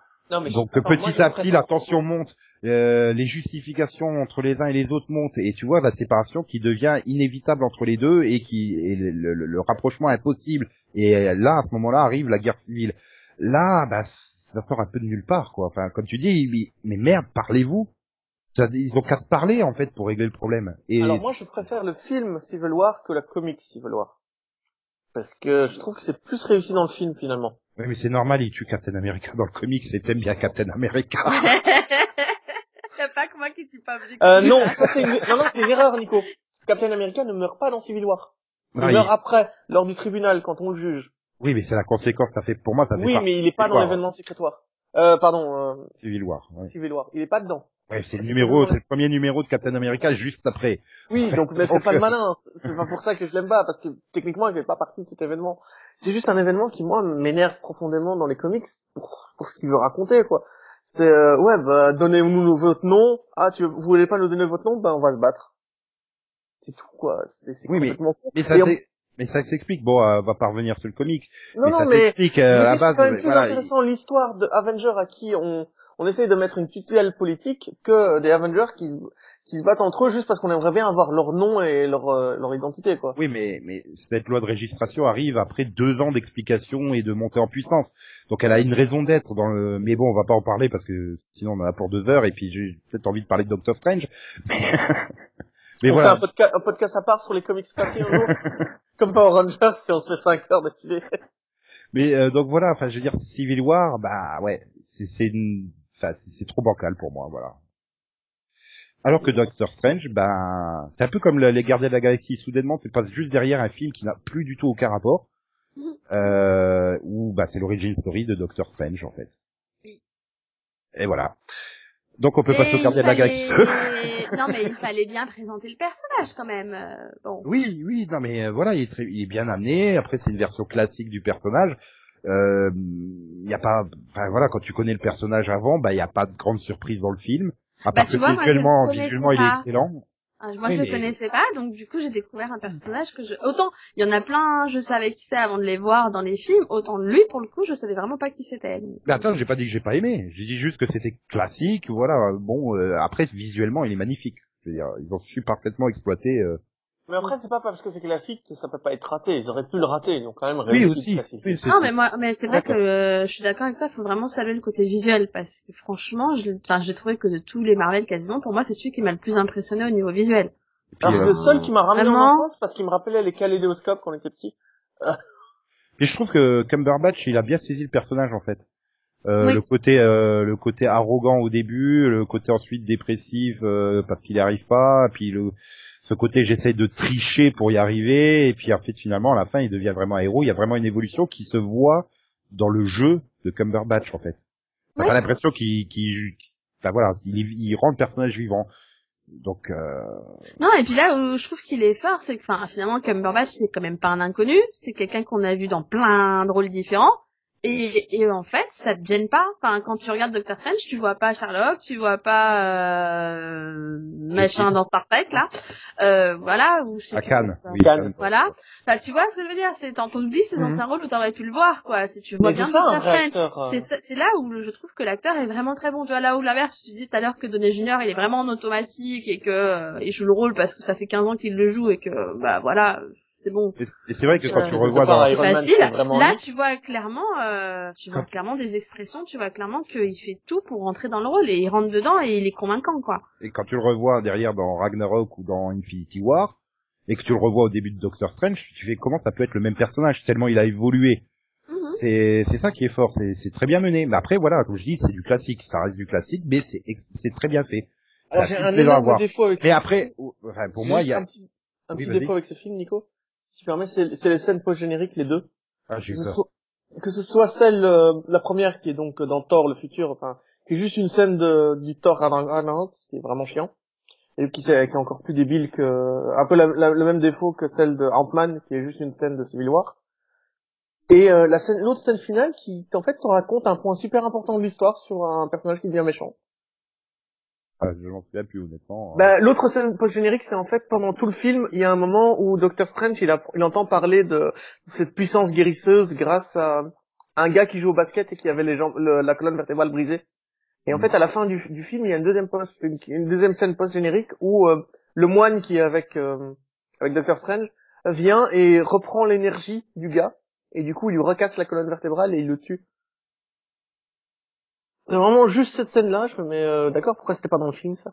Donc petit à petit, la tension monte, euh, les justifications entre les uns et les autres montent, et tu vois la séparation qui devient inévitable entre les deux et qui et le, le, rapprochement impossible. Et là, à ce moment-là, arrive la guerre civile. Là, bah, ça sort un peu de nulle part, quoi. Enfin, comme tu dis, mais merde, parlez-vous ils ont qu'à se parler en fait pour régler le problème. Et... Alors moi je préfère le film Civil War que la comic Civil War. Parce que je trouve que c'est plus réussi dans le film finalement. Oui mais c'est normal, il tue Captain America dans le comic, c'est t'aimes bien Captain America. Y'a pas que moi qui tue pas euh, non, ça c'est une... non, non, c'est une erreur Nico. Captain America ne meurt pas dans Civil War. Il meurt après, lors du tribunal, quand on le juge. Oui, mais c'est la conséquence, ça fait, pour moi, ça fait Oui, mais il est pas dans l'événement sécrétoire. Euh, pardon, euh... Civil War. Civil War. Il est pas dedans. Ouais, c'est le numéro, c'est le premier numéro de Captain America juste après. Oui, donc mais c'est pas le malin, c'est pas pour ça que je l'aime pas, parce que techniquement il fait pas partie de cet événement. C'est juste un événement qui moi m'énerve profondément dans les comics pour, pour ce qu'il veut raconter quoi. C'est euh, ouais bah donnez-nous votre nom. Ah tu vous voulez pas nous donner votre nom, bah on va se battre. C'est tout quoi. C'est oui, complètement mais, mais ça mais ça s'explique. Bon, euh, on va pas revenir sur le comics. Non, mais non, ça mais, euh. C'est quand même plus intéressant l'histoire de Avenger à qui on on essaye de mettre une tutelle politique que des Avengers qui, qui se battent entre eux juste parce qu'on aimerait bien avoir leur nom et leur, euh, leur identité, quoi. Oui, mais, mais cette loi de registration arrive après deux ans d'explication et de montée en puissance. Donc elle a une raison d'être dans le, mais bon, on va pas en parler parce que sinon on en a pour deux heures et puis j'ai peut-être envie de parler de Doctor Strange. Mais, on voilà. fait un, podcast à part sur les comics papier un jour. Comme Power Rangers si on se fait cinq heures d'affilée. Mais euh, donc voilà, enfin je veux dire Civil War, bah ouais, c'est une c'est trop bancal pour moi, voilà. Alors que Doctor Strange, ben, c'est un peu comme les Gardiens de la Galaxie. Soudainement, tu passes juste derrière un film qui n'a plus du tout aucun rapport, euh, où bah, c'est l'origine story de Doctor Strange en fait. Et voilà. Donc on peut passer au Gardien de la Galaxie non mais il fallait bien présenter le personnage quand même. Euh, bon. Oui, oui, non mais euh, voilà, il est, très, il est bien amené. Après c'est une version classique du personnage il euh, y a pas enfin voilà quand tu connais le personnage avant bah il y a pas de grande surprise dans le film à bah, part que visuellement visuellement il est excellent ah, moi je le connaissais pas donc du coup j'ai découvert un personnage que je autant il y en a plein je savais qui c'est avant de les voir dans les films autant de lui pour le coup je savais vraiment pas qui c'était mais attends j'ai pas dit que j'ai pas aimé. J'ai dit juste que c'était classique voilà. Bon euh, après visuellement il est magnifique. Je veux dire ils ont su parfaitement exploiter euh, mais après, c'est pas parce que c'est classique que ça peut pas être raté. Ils auraient pu le rater. Ils ont quand même réussi. Oui, aussi. non, mais moi, mais c'est vrai que euh, je suis d'accord avec toi. Il faut vraiment saluer le côté visuel parce que franchement, je, enfin, j'ai trouvé que de tous les Marvel quasiment, pour moi, c'est celui qui m'a le plus impressionné au niveau visuel. Alors, c'est le seul qui m'a ramené en enfance parce qu'il me rappelait les kaléidoscopes quand on était petit. Et je trouve que Cumberbatch, il a bien saisi le personnage en fait. Euh, le côté euh, le côté arrogant au début, le côté ensuite dépressif euh, parce qu'il n'y arrive pas, puis le ce côté j'essaye de tricher pour y arriver, et puis en fait finalement à la fin il devient vraiment un héros. Il y a vraiment une évolution qui se voit dans le jeu de Cumberbatch en fait. On a l'impression qu'il qu'il enfin voilà, il, il rend le personnage vivant. Donc euh... non et puis là où je trouve qu'il est fort, c'est que enfin finalement Cumberbatch c'est quand même pas un inconnu, c'est quelqu'un qu'on a vu dans plein de rôles différents Et, et en fait, ça te gêne pas. Enfin, quand tu regardes Doctor Strange, tu vois pas Sherlock, tu vois pas euh, machin dans Star Trek là, euh, voilà. Ou je sais oui, Voilà. Enfin, tu vois ce que je veux dire C'est dans ton oubli, c'est dans mhm. un rôle où t'aurais pu le voir, quoi. Si tu vois bien Doctor Strange, euh. c'est là où je trouve que l'acteur est vraiment très bon. Tu vois là où l'inverse, tu dis tout à l'heure que Donny Junior, il est vraiment en automatique et que euh, il joue le rôle parce que ça fait 15 ans qu'il le joue et que bah voilà c'est bon. Et, c'est vrai que quand tu revois dans Iron Man, là tu vois clairement, euh, tu vois clairement des expressions, tu vois clairement qu'il fait tout pour rentrer dans le rôle et il rentre dedans et il est convaincant quoi. Et quand tu le revois derrière dans Ragnarok ou dans Infinity War et que tu le revois au début de Doctor Strange, tu fais comment ça peut être le même personnage tellement il a évolué. Mhm. C'est c'est ça qui est fort, c'est c'est très bien mené. Mais après voilà, comme je dis, c'est du classique, ça reste du classique, mais c'est c'est très bien fait. Alors j'ai un énorme défaut avec. Mais après, enfin, pour moi, il y a un petit, un petit défaut avec ce film, Nico tu permets, c'est les scènes post-génériques, les deux. Ah, j'ai que, ce soit, que ce soit celle, euh, la première qui est donc dans Thor, le futur, enfin, qui est juste une scène de, du Thor Ragnarok, ce qui est vraiment chiant, et qui, qui est encore plus débile que, un peu la, le même défaut que celle de Ant-Man, qui est juste une scène de Civil War. Et euh, la scène, l'autre scène finale qui, en fait, te raconte un point super important de l'histoire sur un personnage qui devient méchant. Ah, je m'en souviens plus honnêtement. Bah, l'autre scène post-générique, c'est en fait pendant tout le film, il y a un moment où Doctor Strange, il, a, il entend parler de cette puissance guérisseuse grâce à un gars qui joue au basket et qui avait les jambes, la colonne vertébrale brisée. Et en mm. fait, à la fin du, du, film, il y a une deuxième post, une, deuxième scène post-générique où euh, le moine qui est avec euh, avec Doctor Strange vient et reprend l'énergie du gars et du coup, il lui recasse la colonne vertébrale et il le tue. C'est vraiment juste cette scène-là, je me mets euh, d'accord, pourquoi c'était pas dans le film, ça?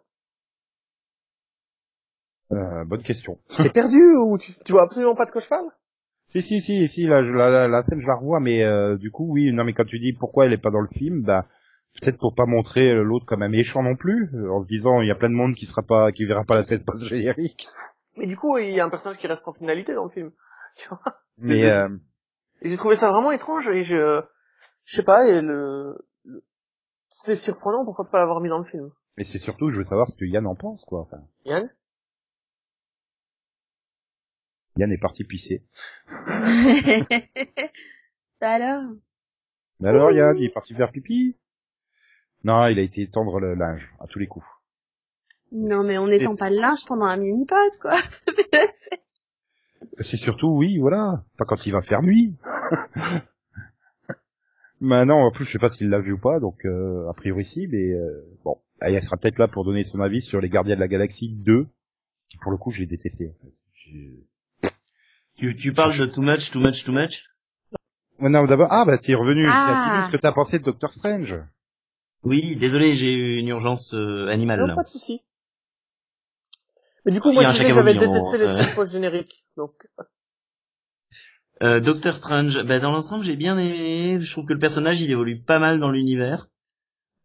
Euh, Bonne question. T'es perdu ou tu, tu vois absolument pas de quoi je parle? Si, si, si, si, la, la, la, scène, je la revois, mais euh, du coup, oui, non, mais quand tu dis pourquoi elle est pas dans le film, bah, peut-être pour pas montrer l'autre comme un méchant non plus, euh, en se disant, il y a plein de monde qui sera pas, qui verra pas la scène post-générique. Mais du coup, il y a un personnage qui reste sans finalité dans le film, tu vois? Mais, euh... j'ai trouvé ça vraiment étrange, et je, je sais pas, et le, c'était surprenant, pourquoi pas l'avoir mis dans le film? Mais c'est surtout, je veux savoir ce que Yann en pense, quoi. Enfin... Yann? Yann est parti pisser. bah alors? Mais alors Yann, il est parti faire pipi? Non, il a été tendre le linge, à tous les coups. Non mais on n'étend pas le linge pendant un mini-pod, quoi. c'est surtout, oui, voilà, pas quand il va faire nuit. Maintenant, en plus, je sais pas s'il l'a vu ou pas, donc euh, a priori si, mais euh, bon, ah, elle sera peut-être là pour donner son avis sur les Gardiens de la Galaxie 2, qui pour le coup, j'ai détesté. En fait. Tu, tu parles de Too Much, Too Much, Too Much? Non, d'abord, ah bah tu es revenu, ah. ce que t'as pensé de Doctor Strange. Oui, désolé, j'ai eu une urgence euh, animale. Non, pas de souci. Mais du coup, moi, je disais que j'avais détesté les scènes post-génériques, donc... Euh, Doctor Strange, bah, dans l'ensemble j'ai bien aimé. Je trouve que le personnage il évolue pas mal dans l'univers.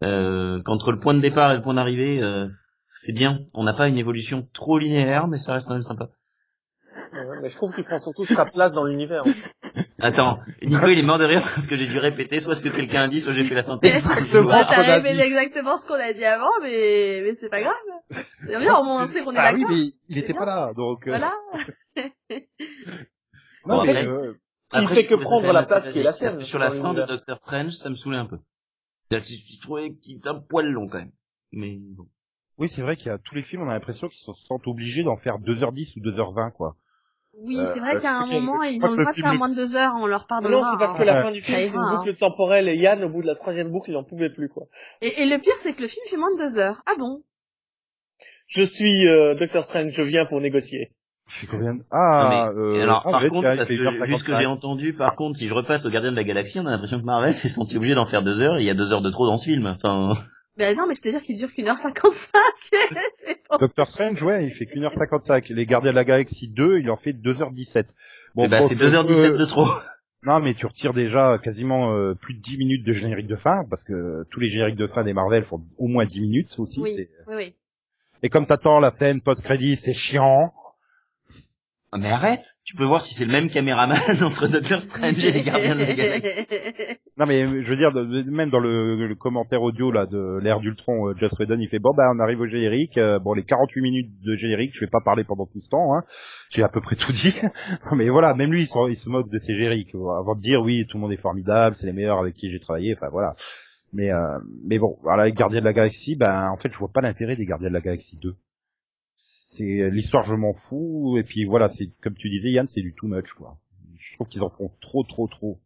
Euh, qu'entre le point de départ et le point d'arrivée, euh, c'est bien. On n'a pas une évolution trop linéaire, mais ça reste quand même sympa. mais je trouve qu'il prend surtout sa place dans l'univers. Attends, Nico il est mort de rire parce que j'ai dû répéter soit ce que quelqu'un a dit, soit j'ai fait la synthèse. Exactement, t'as répété exactement ce qu'on a dit avant, mais, mais c'est pas grave. C'est bien, au moins on sait qu'on est bah d'accord. Oui, mais il était pas là, donc. Euh... Voilà. Non, mais, euh, il fait que prendre la place qui est la sienne. Sur la fin de Doctor Strange, ça me saoulait un peu. Je trouvais qu'il était un poil long quand même. Mais bon. Oui, c'est vrai qu'il y a tous les films, on a l'impression qu'ils se sentent obligés d'en faire 2h10 ou 2h20, quoi. Oui, c'est vrai euh, qu'il y a un moment, ils ont le droit de faire moins de 2 heures, on leur pardonnera. Non, c'est parce que la fin du film, c'est une boucle hein. temporelle et Yann, au bout de la troisième boucle, il n'en pouvait plus, quoi. Et, et le pire, c'est que le film fait moins de 2 heures. Ah bon? Je suis euh, Doctor Strange, je viens pour négocier. Combien Ah, euh, alors ah, par contre, parce que, vu ce que j'ai entendu, par contre, si je repasse au Gardien de la Galaxie, on a l'impression que Marvel s'est senti obligé d'en faire deux heures, et il y a deux heures de trop dans ce film. Enfin. Ben non, mais c'est-à-dire qu'il dure qu'une heure cinquante-cinq. Doctor Strange, ouais, il fait qu'une heure cinquante-cinq. Les Gardiens de la Galaxie 2, il en fait deux heures dix-sept. Bon, bah, c'est deux heures dix-sept de trop. Non, mais tu retires déjà quasiment euh, plus de dix minutes de générique de fin, parce que tous les génériques de fin des Marvel font au moins dix minutes aussi. Oui, oui, oui. Et comme t'attends la scène post-crédit, c'est chiant. Ah, mais arrête, tu peux voir si c'est le même caméraman entre Doctor Strange et les Gardiens de la Galaxie. Non mais je veux dire, même dans le, commentaire audio là de l'ère d'Ultron, euh, Just Whedon il fait bon bah on arrive au générique, euh, bon les 48 minutes de générique, je vais pas parler pendant tout ce temps, hein. j'ai à peu près tout dit. mais voilà, même lui il se, il se moque de ces génériques avant de dire oui tout le monde est formidable, c'est les meilleurs avec qui j'ai travaillé, enfin voilà. Mais euh, mais bon, voilà les Gardiens de la Galaxie, ben en fait je vois pas l'intérêt des Gardiens de la Galaxie 2 c'est l'histoire je m'en fous et puis voilà c'est comme tu disais Yann c'est du too much quoi. Je trouve qu'ils en font trop trop trop.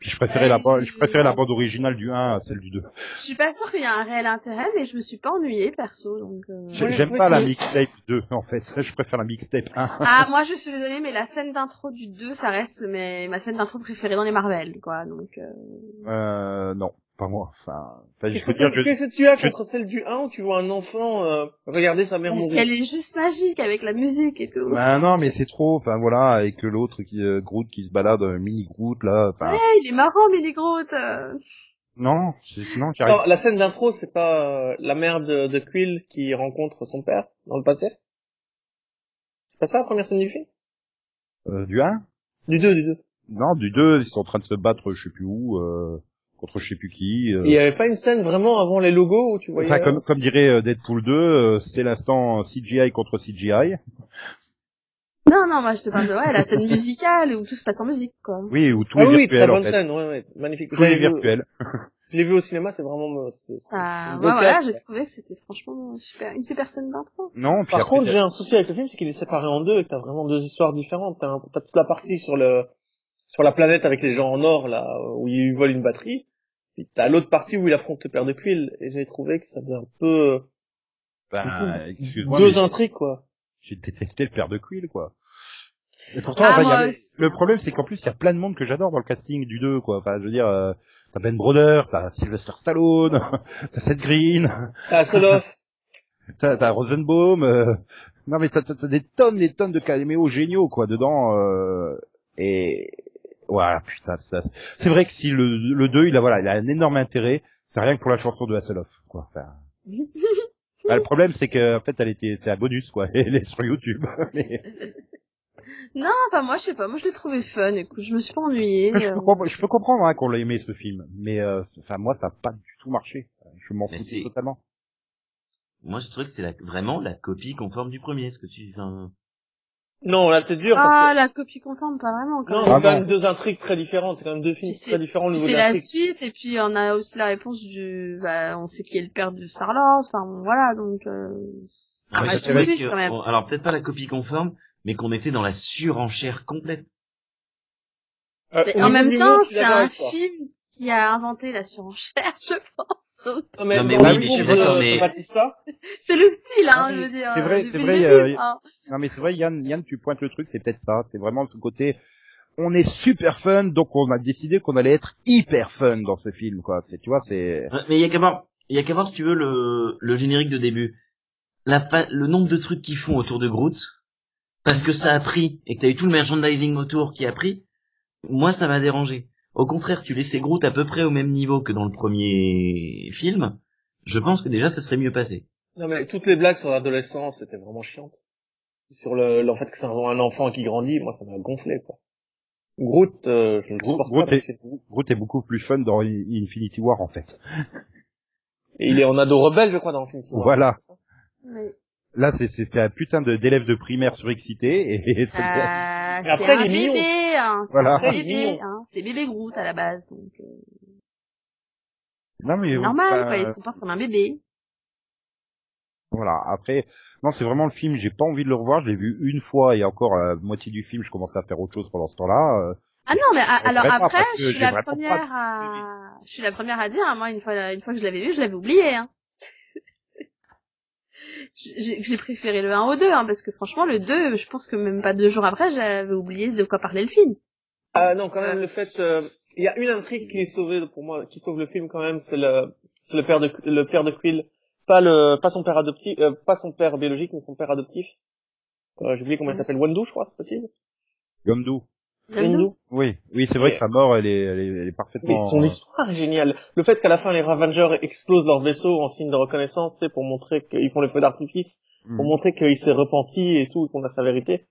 Puis je préférais la bande je préférais la bande originale du 1 à celle du 2 je suis pas sûr qu'il y a un réel intérêt mais je me suis pas ennuyé perso donc euh... j'aime pas la mixtape 2 en fait. Je préfère la mixtape 1 ah moi je suis désolée mais la scène d'intro du 2 ça reste mais ma scène d'intro préférée dans les Marvel quoi donc euh, euh non pas moi. Enfin, qu'est-ce que, tu as contre celle du 1 où tu vois un enfant euh, regarder sa mère Parce mourir qu'elle est juste magique avec la musique et tout. Bah non, mais c'est trop. Enfin voilà, avec l'autre qui euh, Groot qui se balade, euh, mini Groot là. Enfin. Ouais, il est marrant, mini Groot. Non, non, non la scène d'intro, c'est pas euh, la mère de, de Quill qui rencontre son père dans le passé? C'est pas ça la première scène du film? Euh, Du 1 Du 2, du 2. Non, du 2, ils sont en train de se battre, je sais plus où. Euh contre je sais plus qui. Euh... Il y avait pas une scène vraiment avant les logos où tu voyais. Enfin, comme, comme dirait euh, Deadpool 2, euh, c'est l'instant CGI contre CGI. Non, non, moi je te parle de ouais, la scène musicale où tout se passe en musique, quoi. Oui, où tout ah est oui, virtuel. très bonne en fait. scène, ouais, ouais, magnifique. Tout est virtuel. Je l'ai vu au cinéma, c'est vraiment. C'est, ah, ouais, voilà, j'ai trouvé que c'était franchement super, une super scène d'intro. Non, puis Par contre, j'ai un souci avec le film, c'est qu'il est séparé en deux et que t'as vraiment deux histoires différentes. T'as, t'as toute la partie sur le sur la planète avec les gens en or là où ils volent une batterie puis t'as l'autre partie où il affronte le père de Quill, et j'ai trouvé que ça faisait un peu... Ben, deux intrigues, quoi. J'ai détesté le père de Quill, quoi. Et pourtant, ah, le problème, c'est qu'en plus, il y a plein de monde que j'adore dans le casting du 2, quoi. Enfin, je veux dire, euh, t'as Ben Broder, t'as Sylvester Stallone, t'as Seth Green. T'as Soloff. t'as, t'as Rosenbaum. Euh... Non, mais t'as, t'as, des tonnes, des tonnes de caméos géniaux, quoi, dedans. Euh... Et, voilà, putain, c'est vrai que si le, le 2, il a, voilà, il a un énorme intérêt, c'est rien que pour la chanson de Hasselhoff, quoi. Enfin, bah, le problème, c'est que, en fait, elle était, c'est un bonus, quoi. Elle est sur YouTube. Mais... Non, pas moi, je sais pas. Moi, je l'ai trouvé fun. Écoute, je me suis pas ennuyé. Je, peux, je peux comprendre hein, qu'on l'a aimé ce film, mais euh, enfin moi, ça a pas du tout marché. Je m'en fous totalement. Moi, je trouvais que c'était vraiment la copie conforme du premier. Ce que tu, enfin, non, là t'es dur. Ah, la copie conforme, pas vraiment. Quand non, c'est quand même deux intrigues très différentes. C'est quand même deux films très différents au niveau C'est la suite, et puis on a aussi la réponse du, bah, on sait qui est le père de Star Lord. Enfin, voilà, donc. Euh... Ah, que, quand même. alors peut-être pas la copie conforme, mais qu'on était dans la surenchère complète. Euh, en même temps, c'est un film qui a inventé la surenchère, je pense. Non mais, oui, mais je suis d'accord, mais... c'est le style, hein, je veux dire. C'est vrai, c'est vrai, euh, hein. Non mais c'est vrai, Yann, Yann, tu pointes le truc, c'est peut-être ça. C'est vraiment ce côté, on est super fun, donc on a décidé qu'on allait être hyper fun dans ce film, quoi. C'est, tu vois, c'est. Mais il y a qu'à voir, il y a qu'à voir si tu veux le, le générique de début. La le nombre de trucs qu'ils font autour de Groot, parce que ça a pris et que t'as eu tout le merchandising autour qui a pris. Moi, ça m'a dérangé. Au contraire, tu laissais Groot à peu près au même niveau que dans le premier film. Je pense que déjà, ça serait mieux passé. Non mais toutes les blagues sur l'adolescence, c'était vraiment chiante sur le, le fait que c'est un enfant qui grandit, moi ça m'a gonflé quoi. Groot, euh, je ne supporte Groot, pas. Est, Groot est beaucoup plus fun dans Infinity War en fait. Et il est en ado rebelle, je crois, dans Infinity War. Voilà. Là, c'est c'est un putain de d'élève de primaire surexcité et, et, euh, après il est mignon. Bébé, hein, voilà. C'est bébé, hein, c'est bébé Groot à la base, donc. Euh... Non mais c'est normal, quoi, il se comporte comme un bébé. Voilà. Après, non, c'est vraiment le film. J'ai pas envie de le revoir. Je l'ai vu une fois et encore à la moitié du film, je commençais à faire autre chose pendant ce temps-là. Euh. ah non, mais alors après, je suis la première à, je suis la première à dire. Hein, moi, une fois, une fois que je l'avais vu, je l'avais oublié. Hein. j'ai préféré le 1 au 2, hein, parce que franchement, le 2, je pense que même pas deux jours après, j'avais oublié de quoi parlait le film. Ah non, quand même, le fait, euh, il y a une intrigue qui est sauvée pour moi, qui sauve le film quand même, c'est le, c'est le père de, le père de Quill. Pas le pas son père adoptif euh, pas son père biologique mais son père adoptif. Euh, j'ai oublié comment il s'appelle Wendu je crois c'est possible. Gomdu Oui oui c'est vrai que sa mort elle est elle est, elle est parfaitement mais son histoire est géniale le fait qu'à la fin les Ravengers explosent leur vaisseau en signe de reconnaissance c'est pour montrer qu'ils font les feux d'artifice pour hmm. montrer qu'il s'est repenti et tout qu'on a sa vérité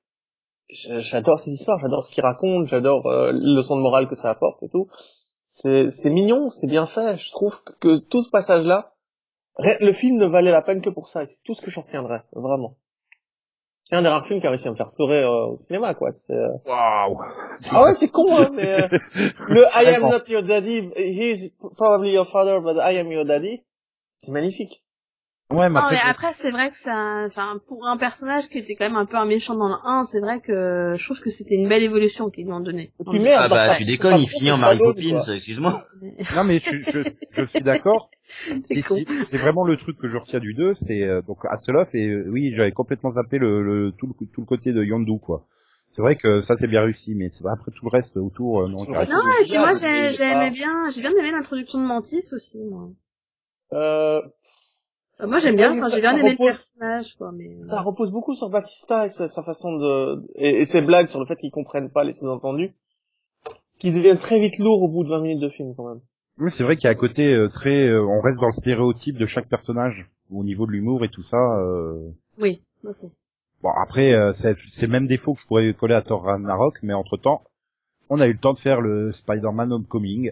j'adore cette histoire, j'adore ce qu'il raconte, j'adore euh, le leçon de morale que ça apporte et tout. C'est, c'est mignon, c'est bien fait. Je trouve que, tout ce passage-là, le film ne valait la peine que pour ça. C'est tout ce que j'en retiendrai, vraiment. C'est un des rares films qui a réussi à me faire pleurer euh, au cinéma, quoi. Euh, Waouh. Ah ouais, c'est con, hein, mais euh, le I am not your daddy, he's probably your father, but I am your daddy, c'est magnifique. Ouais, mais après, après c'est vrai que ça, enfin, pour un personnage qui était quand même un peu un méchant dans le 1, c'est vrai que je trouve que c'était une belle évolution qu'ils lui ont donné. ah bah, tu déconnes, il finit en Mary Poppins, excuse-moi. Non mais je, je, je suis d'accord. c'est vraiment le truc que je retiens du 2, c'est euh, donc Hasselhoff et euh, oui, j'avais complètement zappé le, le, tout, le, tout le côté de Yondu quoi. C'est vrai que ça c'est bien réussi, mais c'est après tout le reste autour euh, non. Non, et puis moi j'aimais bien, j'ai bien aimé l'introduction de Mantis aussi moi. Euh, euh, moi j'aime bien, enfin, j'ai bien aimé le personnage, quoi, mais... Ça repose beaucoup sur Batista et sa, façon de... Et, ses blagues sur le fait qu'il comprenne pas les sous-entendus, qui deviennent très vite lourds au bout de 20 minutes de film, quand même. Oui, c'est vrai qu'il y a un côté euh, très... Euh, on reste dans le stéréotype de chaque personnage, au niveau de l'humour et tout ça. Oui, ok. Bon, après, c'est c'est même défaut que je pourrais coller à Thor Ragnarok, mais entre-temps, on a eu le temps de faire le Spider-Man Homecoming.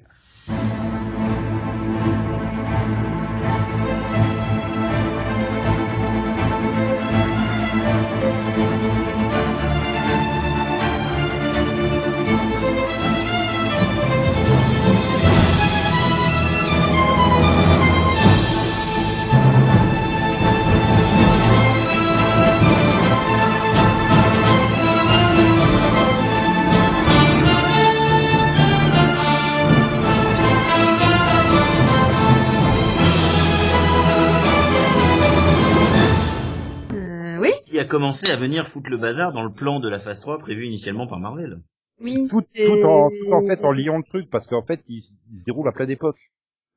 Commencé à venir foutre le bazar dans le plan de la phase 3 prévu initialement par Marvel. Oui. Tout, tout, en, tout en fait en liant le truc parce qu'en fait il, se déroule à plein d'époque.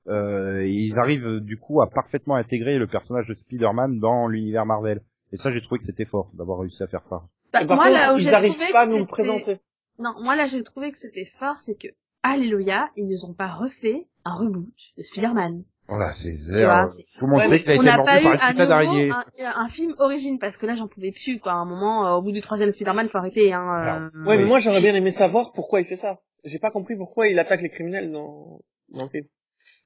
Euh, ils arrivent du coup à parfaitement intégrer le personnage de Spider-Man dans l'univers Marvel. Et ça j'ai trouvé que c'était fort d'avoir réussi à faire ça. Bah, moi là où j'ai trouvé pas nous le présenter. Non, moi là j'ai trouvé que c'était fort, c'est que Alléluia, ils nous ont pas refait un reboot de Spider-Man. Voilà, c'est tout le monde sait qu'il a été mordu par une d'araignée. Un, un, film origine parce que là j'en pouvais plus quoi. À un moment, euh, au bout du troisième Spider-Man, faut arrêter. Hein, euh... Ouais, mais moi j'aurais bien aimé savoir pourquoi il fait ça. J'ai pas compris pourquoi il attaque les criminels dans, dans le film.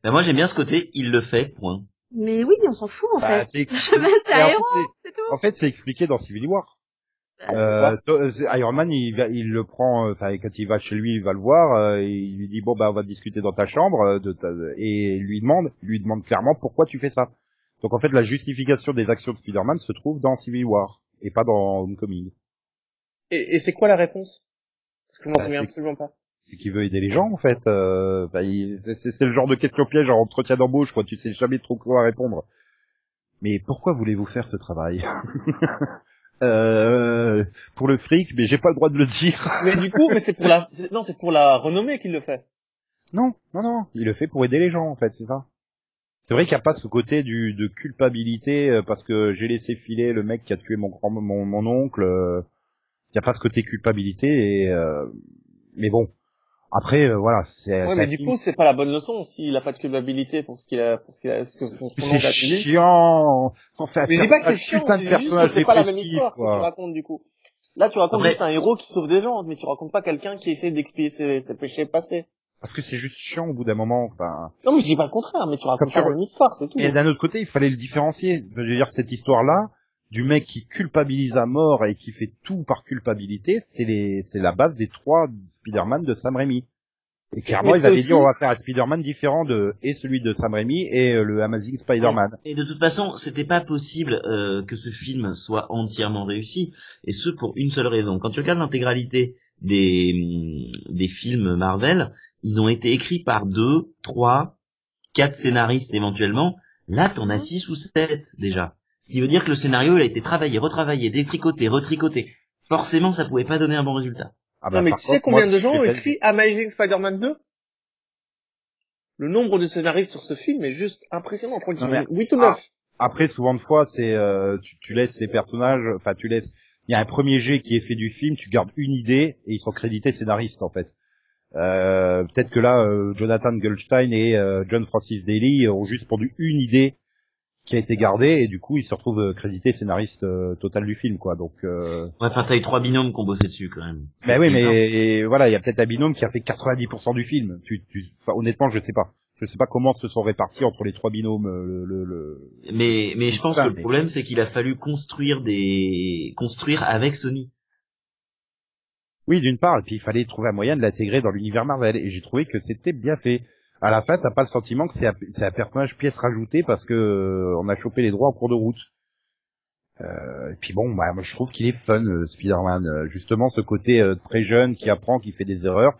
Ben moi j'aime bien ce côté, il le fait, point. Mais oui, on s'en fout en bah, fait. c'est un héros, c'est tout. En fait, c'est expliqué dans Civil War. Euh, euh Iron Man, il, il le prend, euh, enfin quand il va chez lui, il va le voir, euh, il lui dit bon bah on va discuter dans ta chambre, de ta, et lui demande, lui demande clairement pourquoi tu fais ça. Donc en fait la justification des actions de Spider-Man se trouve dans Civil War et pas dans Homecoming. Et, et c'est quoi la réponse? Parce que je m'en bah, souviens absolument pas. C'est qu'il veut aider les gens en fait. Euh, bah, c'est le genre de question piège en entretien d'embauche, quoi. Tu sais jamais trop quoi répondre. Mais pourquoi voulez-vous faire ce travail? euh, pour le fric, mais j'ai pas le droit de le dire. mais du coup, mais c'est pour la, non, c'est pour la renommée qu'il le fait. Non, non, non, il le fait pour aider les gens en fait, c'est ça. C'est vrai qu'il n'y a pas ce côté du de culpabilité euh, parce que j'ai laissé filer le mec qui a tué mon grand mon, mon oncle. Euh, il n'y a pas ce côté culpabilité et euh, mais bon, après, euh, voilà, c'est. Ouais, mais du coup, c'est pas la bonne leçon s'il a pas de culpabilité pour ce qu'il a, pour ce qu'il a, ce que C'est chiant. Sans faire. Mais je dis pas que c'est chiant. C'est pas la même histoire que tu racontes du coup. Là, tu racontes juste un héros qui sauve des gens, mais tu racontes pas quelqu'un qui essaie d'expier ses, ses péchés passés. Parce que c'est juste chiant au bout d'un moment. Enfin. Non, mais je dis pas le contraire, mais tu racontes pas même histoire, c'est tout. Et d'un autre côté, il fallait le différencier. Je veux dire, cette histoire-là, du mec qui culpabilise à mort et qui fait tout par culpabilité, c'est les, c'est la base des trois Spider-Man de Sam Raimi. Et clairement, ils avaient dit on va faire un Spider-Man différent de et celui de Sam Raimi et euh, le Amazing Spider-Man. Et de toute façon, c'était pas possible euh, que ce film soit entièrement réussi, et ce pour une seule raison. Quand tu regardes l'intégralité des mm, des films Marvel, ils ont été écrits par deux, trois, quatre scénaristes éventuellement. Là, t'en as six ou sept déjà. Ce qui veut dire que le scénario il a été travaillé, retravaillé, détricoté, retricoté. Forcément, ça pouvait pas donner un bon résultat. Ah bah, non, mais tu sais combien de gens ont écrit Amazing Spider-Man 2 Le nombre de scénaristes sur ce film est juste impressionnant. Je crois qu'ils sont 8 ou 9. Après, souvent de fois, c'est euh, tu, tu, laisses les personnages, enfin tu laisses. Il y a un premier jet qui est fait du film, tu gardes une idée et ils sont crédités scénaristes en fait. Euh, Peut-être que là, euh, Jonathan Goldstein et euh, John Francis Daly ont juste pondu une idée qui a été gardé et du coup il se retrouve euh, crédité scénariste euh, total du film quoi. Donc euh... ouais enfin t'as eu trois binômes qui ont bossé dessus quand même. Mais oui mais voilà il y a peut-être un binôme qui a fait 90% du film. Tu, tu enfin, honnêtement je sais pas. Je sais pas comment se sont répartis entre les trois binômes euh, le, le, mais mais je pense que le problème c'est qu'il a fallu construire des construire avec Sony. Oui d'une part et puis il fallait trouver un moyen de l'intégrer dans l'univers Marvel et j'ai trouvé que c'était bien fait à la fin, t'as pas le sentiment que c'est un, personnage pièce rajoutée parce que euh, on a chopé les droits en cours de route. Euh, et puis bon, bah, moi je trouve qu'il est fun, euh, Spider-Man. Justement, ce côté très jeune qui apprend, qui fait des erreurs.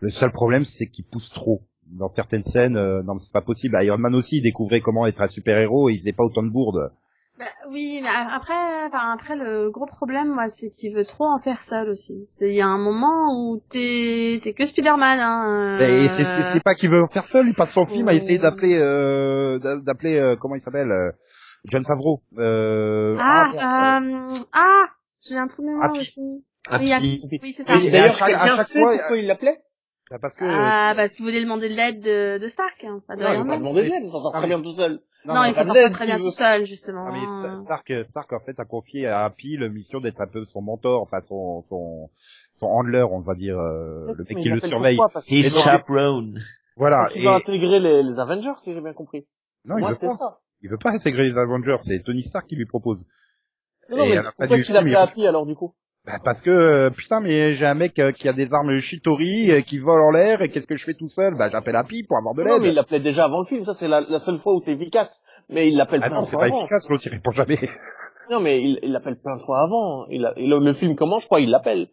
Le seul problème, c'est qu'il pousse trop. Dans certaines scènes, non, c'est pas possible. Iron Man aussi, il découvrait comment être un super-héros, il faisait pas autant de bourdes. Bah, oui, mais après, enfin, après le gros problème, moi, c'est qu'il veut trop en faire seul aussi. C'est il y a un moment où t'es t'es que Spider-Man. Hein, euh... c'est pas qu'il veut en faire seul. Il passe son film à essayer d'appeler euh, d'appeler euh, comment il s'appelle euh, John Favreau. Euh, ah ah, euh, ah j'ai un trou de mémoire aussi. Oui, oui c'est ça. D'ailleurs, quelqu'un sait pourquoi il l'appelait? Bah parce que ah parce qu'il voulait demander de l'aide de, de Stark hein, pas de non, il va pas demander de l'aide il s'en sort très bien tout seul non, il s'en sort très bien tout seul justement. non, mais Stark Stark en fait a confié à Happy la mission d'être un peu son mentor enfin son son son handler on va dire euh, le mec qui le surveille. his chaperone. voilà il va intégrer les, les Avengers si j'ai bien compris. Non il veut pas. ça. il veut pas intégrer les Avengers c'est Tony Stark qui lui propose. Non, mais pourquoi est-ce qu'il a pris Happy alors du coup? Bah parce que euh, putain mais j'ai un mec euh, qui a des armes Shitori euh, qui vole en l'air et qu'est-ce que je fais tout seul? Bah j'appelle Happy pour avoir de l'aide. Non mais il l'appelait déjà avant le film, ça c'est la, la, seule fois où c'est efficace. Mais il l'appelle ah plein non, c'est pas efficace, l'autre il répond jamais. non mais il l'appelle plein de fois avant. Il a, le, le, film commence, je crois, il l'appelle.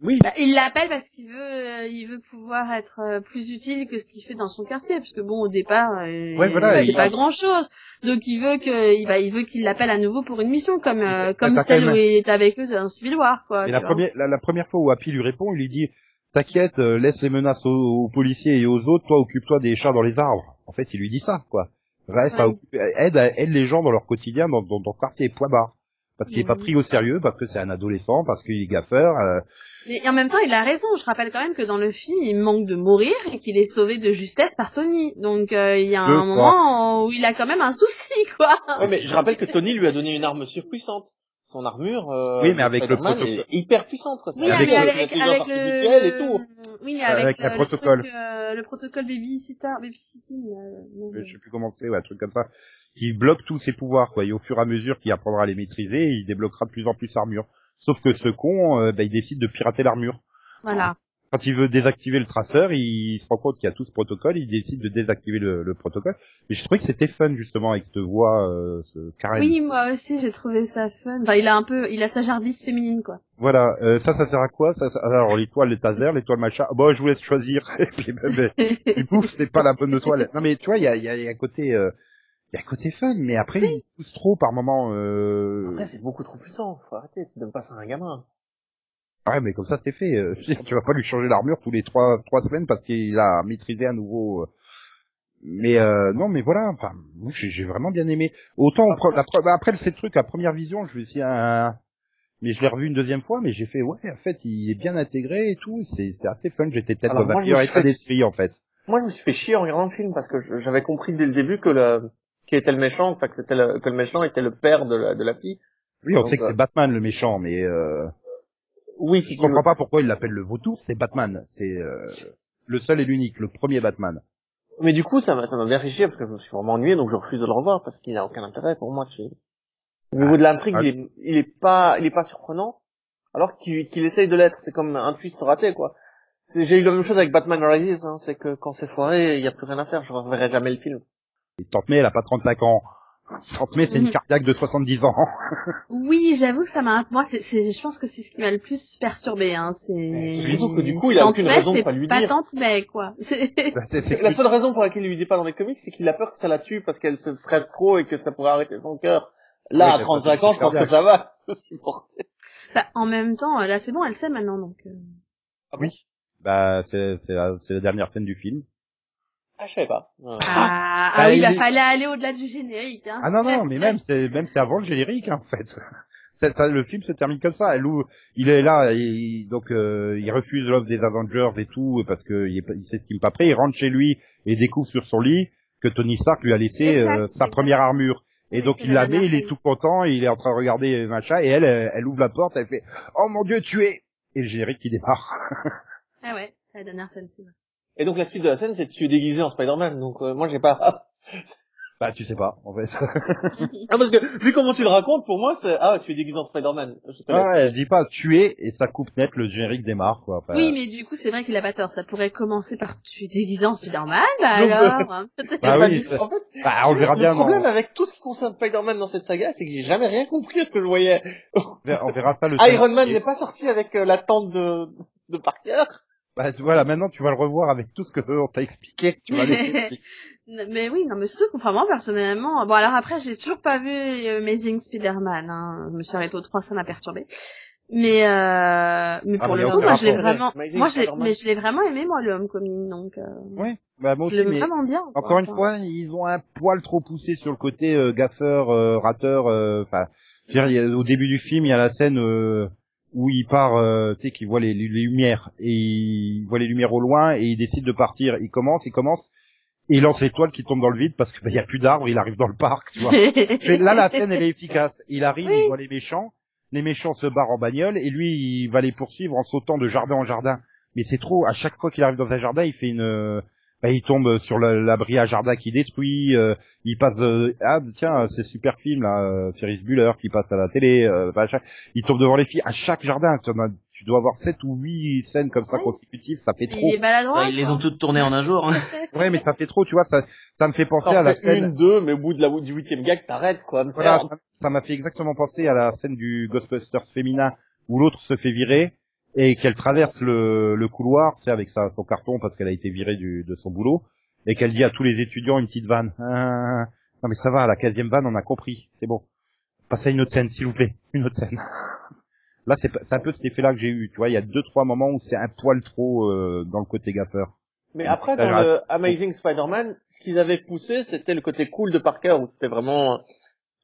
Oui. Bah, il l'appelle parce qu'il veut, euh, il veut pouvoir être euh, plus utile que ce qu'il fait dans son quartier, parce que bon, au départ, euh, ouais, voilà, il, pas grand chose. Donc il veut que, il, bah, il veut qu'il l'appelle à nouveau pour une mission, comme comme celle où il est avec eux dans Civil War, quoi. Et la première, la, première fois où Happy lui répond, il lui dit, t'inquiète, laisse les menaces aux, policiers et aux autres, toi occupe-toi des chats dans les arbres. En fait, il lui dit ça, quoi. Reste à, aide, aide les gens dans leur quotidien, dans, dans, dans le quartier, point barre parce qu'il est pas pris au sérieux, parce que c'est un adolescent, parce qu'il est gaffeur. Euh... Mais en même temps, il a raison. Je rappelle quand même que dans le film, il manque de mourir et qu'il est sauvé de justesse par Tony. Donc euh, il y a un moment où il a quand même un souci, quoi. Ouais, mais je rappelle que Tony lui a donné une arme surpuissante. Son armure, euh, oui, mais avec le protocole est hyper puissante, quoi. Oui, avec, avec, avec, le... et tout. Oui, mais avec, le, protocole. Le, truc, euh, le protocole babysitter, babysitting. Euh, je sais plus comment c'est, ouais, un truc comme ça qui bloque tous ses pouvoirs, quoi. Et au fur et à mesure qu'il apprendra à les maîtriser, il débloquera de plus en plus l'armure. Sauf que ce con, euh, bah, il décide de pirater l'armure. Voilà. Quand il veut désactiver le traceur, il se rend compte qu'il y a tout ce protocole, il décide de désactiver le, le protocole. Mais j'ai trouvé que c'était fun justement avec cette voix, euh, ce carré. Oui, moi aussi j'ai trouvé ça fun. Enfin, il a un peu, il a sa jardisse féminine quoi. Voilà, euh, ça, ça sert à quoi? Ça, Alors l'étoile, les tasers, l'étoile machin. Bon, je vous laisse choisir. Et puis, du coup, c'est pas la bonne toile. Non mais tu vois, il y a, y, y a un côté. Euh, il y a un côté fun, mais après, il pousse trop par moment. Euh... Après, c'est beaucoup trop puissant. Faut arrêter. Tu donnes pas ça à un gamin. Ouais, mais comme ça, c'est fait. Euh, tu vas pas lui changer l'armure tous les trois trois semaines parce qu'il a maîtrisé un nouveau. Euh. Mais euh, non, mais voilà. Enfin, j'ai vraiment bien aimé. Autant la, bah, après ces trucs à première vision, je vais essayer un. Mais je l'ai revu une deuxième fois, mais j'ai fait ouais, en fait, il est bien intégré et tout. C'est c'est assez fun. J'étais peut-être dans un meilleur état d'esprit en fait. Moi, je me suis fait chier en regardant le film parce que j'avais compris dès le début que le qui était le méchant, enfin que c'était le, que le méchant était le père de la, de la fille. Oui, on sait que c'est Batman le méchant, mais euh... oui, si je comprends pas pourquoi il l'appelle le vautour. C'est Batman, c'est euh... le seul et l'unique, le premier Batman. Mais du coup, ça m'a ça m'a bien fait chier parce que je me suis vraiment ennuyé, donc je refuse de le revoir parce qu'il n'a aucun intérêt pour moi. Au niveau de l'intrigue, ah. il, est, il est pas il est pas surprenant, alors qu'il qu'il essaye de l'être. C'est comme un twist raté, quoi. J'ai eu la même chose avec Batman Rises, hein, c'est que quand c'est foiré, il y a plus rien à faire. Je reverrai jamais le film. Et Tante May, elle a pas 35 ans. Tante May, c'est une mhm. cardiaque de 70 ans. oui, j'avoue que ça m'a, moi, c'est, je pense que c'est ce qui m'a le plus perturbé, hein, c'est... Surtout que du coup, il a aucune raison de pas lui dire. pas Tante May, quoi. Bah, la seule raison pour laquelle il lui dit pas dans les comics, c'est qu'il a peur que ça la tue parce qu'elle se stresse trop et que ça pourrait arrêter son cœur. Là, à 35 ans, je pense que ça va supporter. Bah, en même temps, là, c'est bon, elle sait maintenant, donc... Euh. Ah oui. Bah, c'est, c'est la, c'est la dernière scène du film. Ah, je savais pas. Ah, ah, ah oui, il bah, fallait aller au-delà du générique. Hein. Ah non, non, mais même c'est même c'est avant le générique hein, en fait. Ça, le film se termine comme ça. Elle, il est là, il, donc euh, il refuse l'offre des Avengers et tout parce que il, il s'estime pas prêt. Il rentre chez lui et découvre sur son lit que Tony Stark lui a laissé euh, sa première armure. Et donc il la met, il est tout content, il est en train de regarder machin, et elle, elle, ouvre la porte, elle fait Oh mon dieu, tu es Et le générique qui démarre. ah ouais, la dernière scène, c'est. Et donc la suite de la scène, c'est tu es déguisé en Spider-Man, donc euh, moi j'ai pas... Bah tu sais pas en fait. ah parce que vu comment tu le racontes, pour moi c'est ah tu es déguisé en Spider-Man. Ouais, elle dit pas tuer et ça coupe net le générique démarre quoi. oui mais du coup c'est vrai qu'il a pas tort. Ça pourrait commencer par tu es déguisé en Spider-Man bah alors. Hein. bah oui, en fait, bah, on verra bien. Le problème avec tout ce qui concerne Spider-Man dans cette saga, c'est que j'ai jamais rien compris à ce que je voyais. on verra ça le. Iron Man n'est pas sorti avec euh, la tente de de Parker. Bah voilà, maintenant tu vas le revoir avec tout ce que on t'a expliqué. Tu vas mais oui, non, mais surtout, enfin moi personnellement, bon alors après j'ai toujours pas vu Amazing Spider-Man, hein. je me suis arrêté aux trois, ça m'a perturbé. Mais euh, mais ah, pour le coup, moi je l'ai vraiment, moi je l'ai, mais je l'ai vraiment aimé moi le Homecoming, donc. Euh... Oui, bah moi aussi. Mais vraiment bien. Encore une fois, ils ont un poil trop poussé sur le côté euh, gaffeur, euh, rateur. Euh, enfin, au début du film, il y a la scène où il part, tu sais, qu'il voit les, les, lumières et il voit les lumières au loin et il décide de partir. Il commence, il commence et il lance l'étoile qui tombe dans le vide parce qu'il bah, y a plus d'arbres, il arrive dans le parc, tu vois. là, la scène, elle est efficace. Il arrive, il voit les méchants, les méchants se barrent en bagnole, et lui, il va les poursuivre en sautant de jardin en jardin. Mais c'est trop, à chaque fois qu'il arrive dans un jardin, il fait une... Bah, il tombe sur l'abri à jardin qui détruit, euh, il passe... Euh, ah, tiens, c'est super film, là, euh, Ferris Bueller qui passe à la télé, il tombe devant les filles à chaque jardin tu dois avoir sept ou huit scènes comme ça consécutives, ça fait trop. Il est maladroit, ils les ont toutes tournées en un jour. Hein. ouais, mais ça fait trop, tu vois, ça, ça me fait penser à la scène. Une, deux, mais au bout de la du huitième gag, t'arrêtes, quoi. Voilà, ça m'a fait exactement penser à la scène du Ghostbusters féminin où l'autre se fait virer et qu'elle traverse le, le couloir, tu sais, avec sa, son carton parce qu'elle a été virée du, de son boulot et qu'elle dit à tous les étudiants une petite vanne. Ah, non mais ça va, la quinzième vanne, on a compris, c'est bon. Passez à une autre scène, s'il vous plaît, une autre scène. Là, c'est un peu cet effet-là que j'ai eu. Tu vois, il y a deux trois moments où c'est un poil trop euh, dans le côté gaffeur. Mais après, dans le Amazing Spider-Man, ce qu'ils avaient poussé, c'était le côté cool de Parker, où c'était vraiment...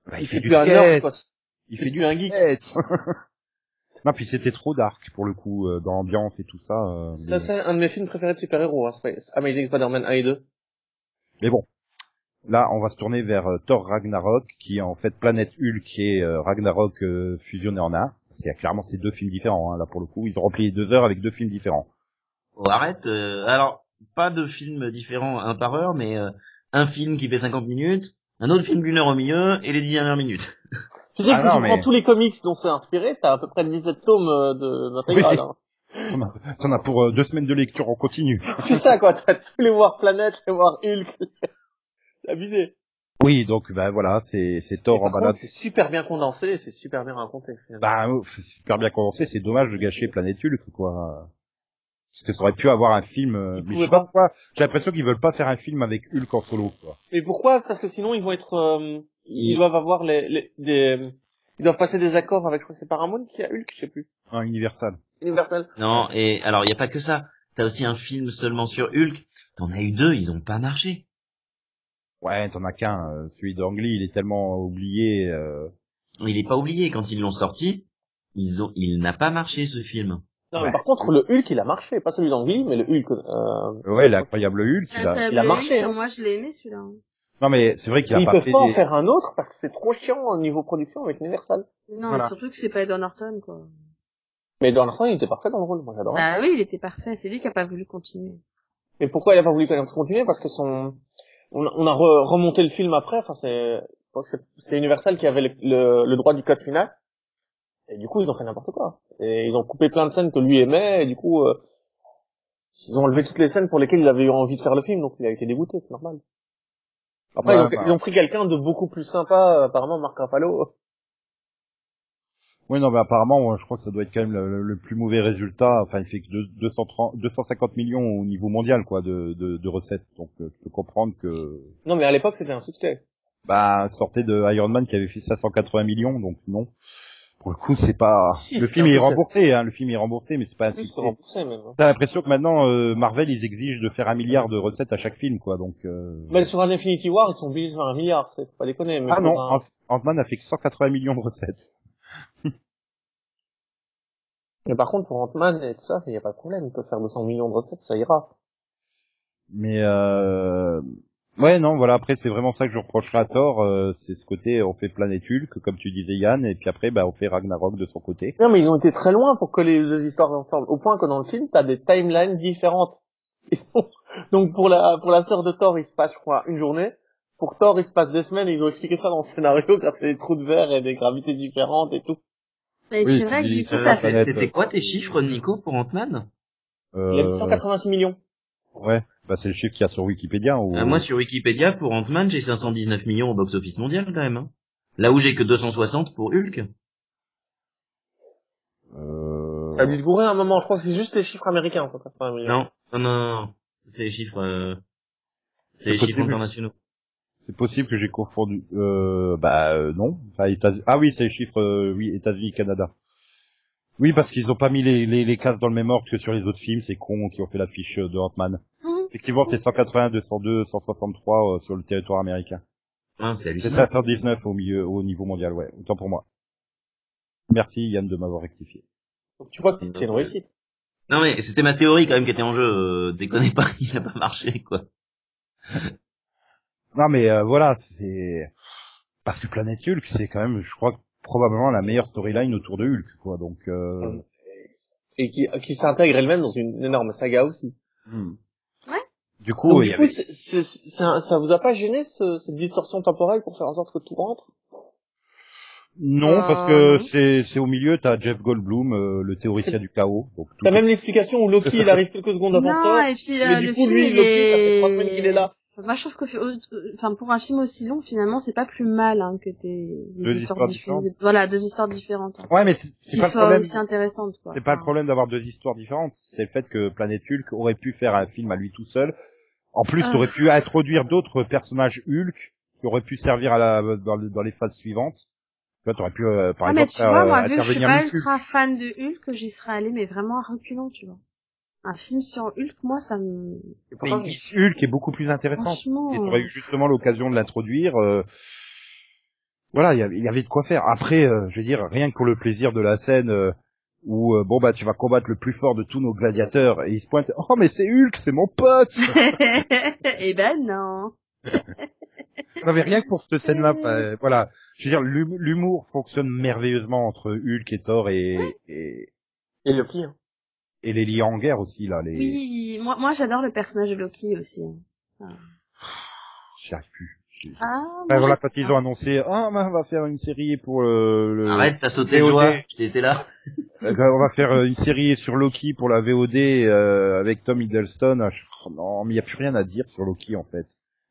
Bah, il, fait du un quoi. Il fait du un geek. non, puis c'était trop dark, pour le coup, euh, dans l'ambiance et tout ça. Euh, ça, c'est un de mes films préférés de super-héros, hein, Amazing Spider-Man 1 et 2. Mais bon, là, on va se tourner vers Thor Ragnarok, qui est en fait Planète Hulk et Ragnarok fusionné en un. Parce qu'il y a clairement ces deux films différents, hein, là pour le coup, ils ont rempli deux heures avec deux films différents. Oh, arrête, euh, alors, pas deux films différents un par heure, mais euh, un film qui fait 50 minutes, un autre film d'une heure au milieu, et les dix dernières minutes. Tu sais que ah si tu prends tous les comics dont c'est inspiré, t'as à peu près 17 tomes euh, de d'intégral. Oui. Hein. On, a, pour deux semaines de lecture en continu. c'est ça quoi, t'as tous les War Planet, les War Hulk. c'est abusé. Oui, donc ben voilà, c'est c'est Thor en balade. C'est super bien condensé, c'est super bien raconté. Bah c'est super bien condensé, c'est dommage de gâcher Planète quoi. Parce que ça aurait pu avoir un film. Euh, mais je pas. J'ai l'impression qu'ils veulent pas faire un film avec Hulk en solo. Quoi. Mais pourquoi? Parce que sinon ils vont être, euh, ils doivent avoir les, les des, ils doivent passer des accords avec c'est Paramount qui a Hulk, je sais plus. Ah, Universal. Universal. Non, et alors il y a pas que ça. T'as aussi un film seulement sur Hulk. T'en as eu deux, ils ont pas marché. Ouais, t'en as qu'un. Euh, celui d'Angly, il est tellement oublié. Euh... Il est pas oublié. Quand ils l'ont sorti, ils ont, il n'a pas marché ce film. Non, mais par contre, le Hulk, il a marché. Pas celui d'Angly, mais le Hulk. Euh... Ouais, l'incroyable Hulk, il a, il a marché. Hein. Moi, je l'ai aimé celui-là. Non, mais c'est vrai qu'il a il pas fait. Peut pas en faire un autre parce que c'est trop chiant au niveau production avec Universal. Non, surtout que c'est pas Edward Norton, quoi. Mais Edward Norton, il était parfait dans le rôle. Moi, j'adorais. Bah oui, il était parfait. C'est lui qui a pas voulu continuer. Et pourquoi il a pas voulu continuer? Parce que son on, a remonté le film après. Enfin, c'est c'est Universal qui avait le, droit du code final. Et du coup, ils ont fait n'importe quoi. Et ils ont coupé plein de scènes que lui aimait. Et du coup, euh, ils ont enlevé toutes les scènes pour lesquelles il avait eu envie de faire le film. Donc, il a été dégoûté. C'est normal. Après, bah. ils, ont, pris quelqu'un de beaucoup plus sympa, apparemment, Marc Ruffalo. Oui, non, mais apparemment, je crois que ça doit être quand même le, plus mauvais résultat. Enfin, il fait que 230, 250 millions au niveau mondial, quoi, de, de, de recettes. Donc, euh, tu peux comprendre que. Non, mais à l'époque, c'était un succès. Bah, sortait de Iron Man qui avait fait 580 millions, donc non. Pour le coup, c'est pas. le film est, remboursé, hein. Le film est remboursé, mais c'est pas un succès. T'as l'impression que maintenant, euh, Marvel, ils exigent de faire un milliard de recettes à chaque film, quoi. Donc. Euh... Mais sur un Infinity War, ils sont obligés de faire un milliard. C'est pas déconner. Mais ah non, Ant-Man a fait que 180 millions de recettes. Mais par contre, pour Ant-Man et tout ça, il n'y a pas de problème. Il peut faire 200 millions de recettes, ça ira. Mais euh... Ouais, non, voilà, après c'est vraiment ça que je reprocherai à tort, euh, c'est ce côté on fait Planète Hulk, comme tu disais Yann, et puis après bah on fait Ragnarok de son côté. Non mais ils ont été très loin pour coller les deux histoires ensemble, au point que dans le film t'as des timelines différentes. Donc pour la pour la sœur de Thor il se passe je crois une journée, pour Thor il se passe des semaines, ils ont expliqué ça dans le scénario grâce à des trous de verre et des gravités différentes et tout. Mais c'est vrai que du coup ça fait... C'était quoi tes chiffres Nico pour Ant-Man? Euh... Il a dit 186 millions. Ouais. Bah, c'est le chiffre qu'il y a sur Wikipédia ou... Euh, moi, sur Wikipédia, pour Ant-Man, j'ai 519 millions au box-office mondial, quand même. Hein. Là où j'ai que 260 pour Hulk. Euh... T'as dû te bourrer un moment, je crois que c'est juste les chiffres américains, 180 millions. Non, non, non, c'est les chiffres, euh... c'est les chiffres internationaux. C'est possible que j'ai confondu, euh, bah, euh, non. Enfin, ah oui, c'est les chiffres, euh, oui, États-Unis, Canada. Oui, parce qu'ils ont pas mis les, les, les cases dans le même ordre que sur les autres films, c'est con qui ont fait l'affiche de Ant-Man. Effectivement, c'est 180, 202, 163 sur le territoire américain. Ah, c'est hallucinant. C'est 19 au milieu, au niveau mondial, ouais. Autant pour moi. Merci Yann de m'avoir rectifié. Donc, tu vois que c'est une réussite. Non mais c'était ma théorie quand même qui était en jeu. Euh, déconnez pas, il a pas marché quoi. non mais euh, voilà, c'est parce que Planète Hulk, c'est quand même, je crois, probablement la meilleure storyline autour de Hulk, quoi. Donc euh... et qui, qui s'intègre elle-même dans une énorme saga aussi. Hmm. Du coup, du coup ça, vous a pas gêné cette distorsion temporelle pour faire en sorte que tout rentre? Non, parce que c'est c'est au milieu, t'as Jeff Goldblum, euh, le théoricien du chaos. T'as même l'explication où Loki il arrive quelques secondes avant Non, et puis euh, le film il est... là. Moi, je trouve que, enfin, pour un film aussi long, finalement, c'est pas plus mal hein, que t'es deux histoires, différentes. Voilà, deux histoires différentes. Hein. Ouais, mais c'est pas le problème. C'est pas le problème d'avoir deux histoires différentes. C'est le fait que Planète Hulk aurait pu faire un film à lui tout seul en plus, tu aurais pu introduire d'autres personnages Hulk qui auraient pu servir à la, dans, les phases suivantes. Tu vois, t'aurais pu, euh, par ah, exemple, mais tu vois, moi, vu que je suis pas ultra fan de Hulk, j'y serais allé, mais vraiment à reculons, tu vois. Un film sur Hulk, moi, ça me... Mais Hulk est beaucoup plus intéressant. Et t'aurais eu justement l'occasion de l'introduire. Euh... Voilà, il y, avait de quoi faire. Après, euh, je veux dire, rien que pour le plaisir de la scène, euh, où euh, bon bah tu vas combattre le plus fort de tous nos gladiateurs et il se pointe oh mais c'est Hulk c'est mon pote eh ben non on avait rien que pour cette scène là voilà je veux dire l'humour fonctionne merveilleusement entre Hulk et Thor et et, et Loki hein. Et les liens en guerre aussi là les oui moi moi j'adore le personnage de Loki aussi hein. j'y arrive plus ah, ben voilà, quand ils ont annoncé, ah, ben, on va faire une série pour le... le Arrête, t'as sauté VOD. joie, j'étais là. Euh, on va faire euh, une série sur Loki pour la VOD euh, avec Tom Hiddleston. Ah, oh, non, mais il y a plus rien à dire sur Loki en fait.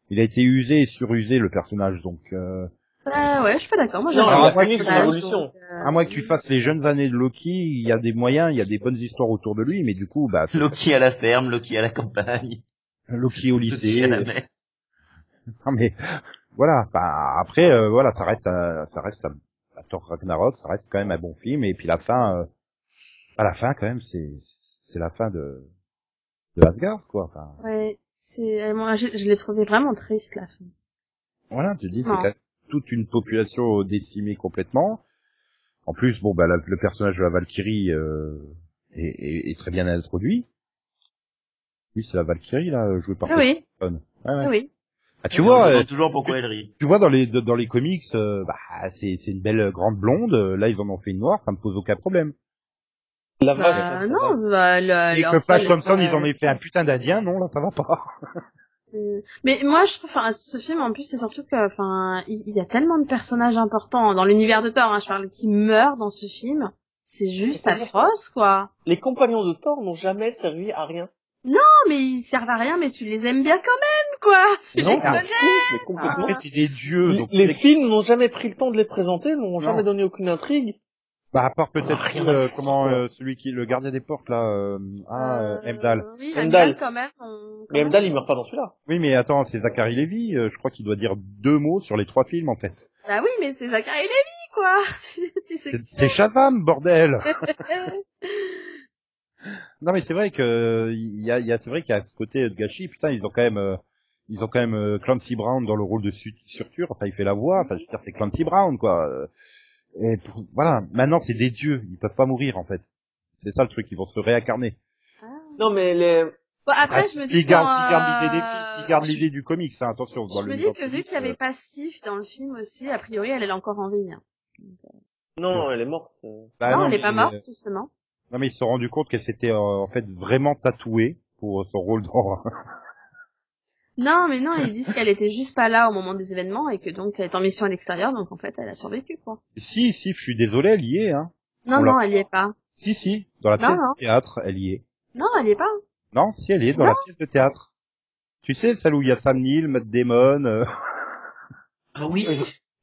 Il a été usé et surusé le personnage, donc. Euh... Bah ouais, je suis pas d'accord. Moi, j'aime son À moins que tu fasses les jeunes années de Loki, il y a des moyens, il y a des bonnes histoires autour de lui, mais du coup, bah. Loki à la ferme, Loki à la campagne. Loki au lycée. Loki à la mer. non mais voilà. Bah, après, euh, voilà, ça reste, ça reste à Thor Ragnarok, ça reste quand même un bon film. Et puis la fin, euh, à la fin quand même, c'est c'est la fin de de Asgard, quoi. Enfin. Ouais, c'est euh, moi je, je l'ai trouvé vraiment triste la fin. Voilà, tu dis, c'est quand même toute une population décimée complètement. En plus, bon, bah, le personnage de la Valkyrie euh, est, est, est, très bien introduit. Oui, c'est la Valkyrie là, jouée par ah oui. Ouais. Ah oui. Ah, tu vois, euh, toujours pourquoi elle rit. Tu vois dans les dans les comics, euh, bah c'est c'est une belle grande blonde. Là, ils en ont fait une noire, ça me pose aucun problème. La vache. Bah, non, bah, la, Et que Flash Thompson, ils en ont fait un putain d'Indien, non là, ça va pas. Mais moi, je trouve, enfin, ce film, en plus, c'est surtout que, enfin, il y, a tellement de personnages importants dans l'univers de Thor, hein, je parle, qui meurent dans ce film. C'est juste atroce, quoi. Les compagnons de Thor n'ont jamais servi à rien. Non, mais ils servent à rien, mais tu les aimes bien quand même, quoi. Tu non, c'est complètement. En fait, c'est des dieux. Donc les, films n'ont jamais pris le temps de les présenter, n'ont jamais donné aucune intrigue. Bah à part peut-être euh, comment euh, celui qui est le gardien des portes là, euh, ah euh, Emdal. Oui, Emdal quand même. mais Emdal il meurt pas dans celui-là. Oui mais attends c'est Zachary Levy, je crois qu'il doit dire deux mots sur les trois films en fait. Bah oui mais c'est Zachary Levy quoi. c'est Shazam bordel. non mais c'est vrai que il y a, y a c'est vrai qu'il y a ce côté de gâchis. Putain, ils ont quand même euh, ils ont quand même euh, Clancy Brown dans le rôle de Surtur. Enfin, il fait la voix. Enfin, je veux dire, c'est Clancy Brown quoi. Et voilà, maintenant c'est des dieux, ils peuvent pas mourir en fait. C'est ça le truc, ils vont se réincarner. Non mais les Bon, après, ah, je me dis garde, garde l'idée des garde l'idée du comics, hein, attention. Je me dis que vu qu'il y avait euh. pas Sif dans le film aussi, a priori, elle est encore en vie. Hein. Non, elle est morte. Bah non, elle est pas morte, justement. Non, mais ils se sont rendus compte qu'elle s'était, en fait, vraiment tatouée pour son rôle dans... Non, mais non, ils disent qu'elle était juste pas là au moment des événements et que donc elle est en mission à l'extérieur, donc en fait elle a survécu quoi. Si, si, je suis désolé, elle y est, hein. Non, non, elle y est pas. Si, si, dans la pièce de théâtre, elle y est. Non, elle y est pas. Non, si, elle y est dans la pièce de théâtre. Tu sais, celle où il y a Sam Neill, Matt Damon. Euh... Ah oui.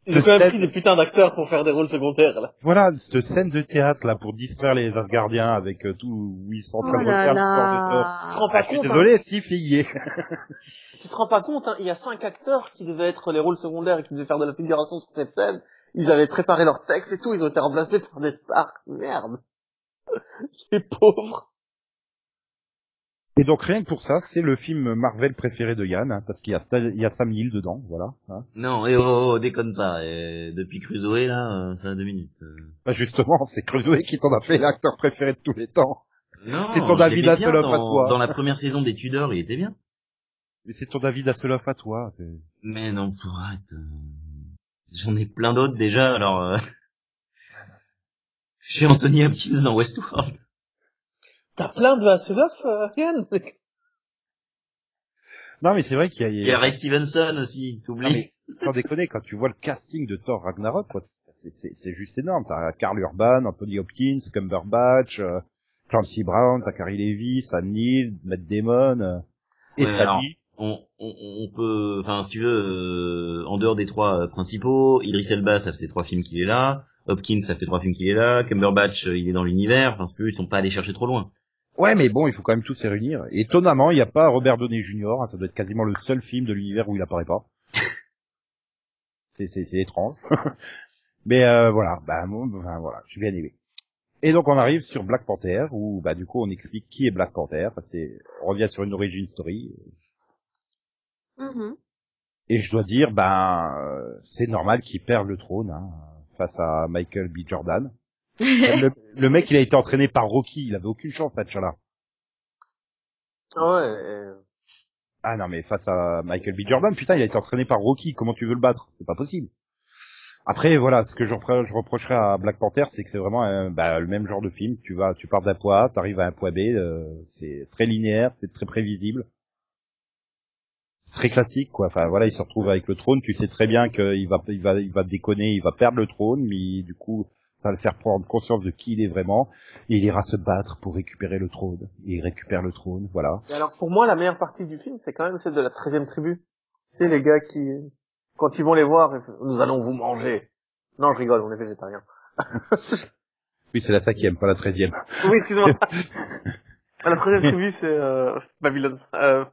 Ils ont quand même pris des putains d'acteurs pour faire des rôles secondaires, là. Voilà, cette scène de théâtre, là, pour distraire les Asgardiens avec euh, tout, où ils sont en train oh de refaire le Tu te rends pas ah, compte, Désolé, hein. si, fille. tu te rends pas compte, hein, il y a cinq acteurs qui devaient être les rôles secondaires et qui devaient faire de la figuration sur cette scène. Ils avaient préparé leur texte et tout, ils ont été remplacés par des stars. Merde. Les pauvres. Et donc rien que pour ça, c'est le film Marvel préféré de Yann, hein, parce qu'il y a, il y a Sam Neill dedans, voilà. Hein. Non, et oh, oh, déconne pas. Et depuis Crusoe là, euh, ça a deux minutes. Bah justement, c'est Crusoe qui t'en a fait l'acteur préféré de tous les temps. Non, c'est ton David Hasselhoff à toi. Dans la première saison des Tudors, il était bien. Mais c'est ton David Hasselhoff à toi. Mais non, pour arrête. Euh, j'en ai plein d'autres déjà, alors. Euh... J'ai Anthony Hopkins dans Westworld. T'as plein de Hasselhoff, euh, Yann Non, mais c'est vrai qu'il y a... Il y a Ray Stevenson aussi, t'oublies. sans déconner, quand tu vois le casting de Thor Ragnarok, c'est juste énorme. T'as Carl Urban, Anthony Hopkins, Cumberbatch, euh, Clancy Brown, Zachary Levi, Sam Neill, Matt Damon, euh, et ouais, on, on, on, peut, enfin, si tu veux, euh, en dehors des trois principaux, Idris Elba, ça fait ces trois films qu'il est là. Hopkins, ça fait trois films qu'il est là. Cumberbatch, il est dans l'univers. Enfin, ils sont pas allés chercher trop loin. Ouais, mais bon, il faut quand même tous se réunir. étonnamment, il n'y a pas Robert Downey Jr. Hein, ça doit être quasiment le seul film de l'univers où il apparaît pas. c'est, c'est, c'est étrange. mais euh, voilà, bah, enfin, voilà, je suis bien aimé. Et donc on arrive sur Black Panther, où bah du coup on explique qui est Black Panther. C'est, on revient sur une origin story. Mm-hmm. Et je dois dire, ben, c'est normal qu'il perde le trône hein, face à Michael B. Jordan le, mec, il a été entraîné par Rocky, il avait aucune chance, à T'Challa. Ouais. Ah non, mais face à Michael B. Jordan, putain, il a été entraîné par Rocky, comment tu veux le battre? C'est pas possible. Après, voilà, ce que je, reprocherais à Black Panther, c'est que c'est vraiment bah, le même genre de film. Tu vas, tu pars d'un point A, t'arrives à un point B, euh, c'est très linéaire, c'est très prévisible. C'est très classique, quoi. Enfin, voilà, il se retrouve avec le trône. Tu sais très bien qu'il va, il va, il va déconner, il va perdre le trône, mais du coup, ça va le faire prendre conscience de qui il est vraiment, et il ira se battre pour récupérer le trône. Et il récupère le trône, voilà. Et alors pour moi, la meilleure partie du film, c'est quand même celle de la 13 tribu. C'est les gars qui, quand ils vont les voir, nous allons vous manger. Non, je rigole, on est végétarien. oui, c'est qui aime pas la 13 Oui, excuse-moi. la 13 tribu, c'est euh, Babylone. Euh...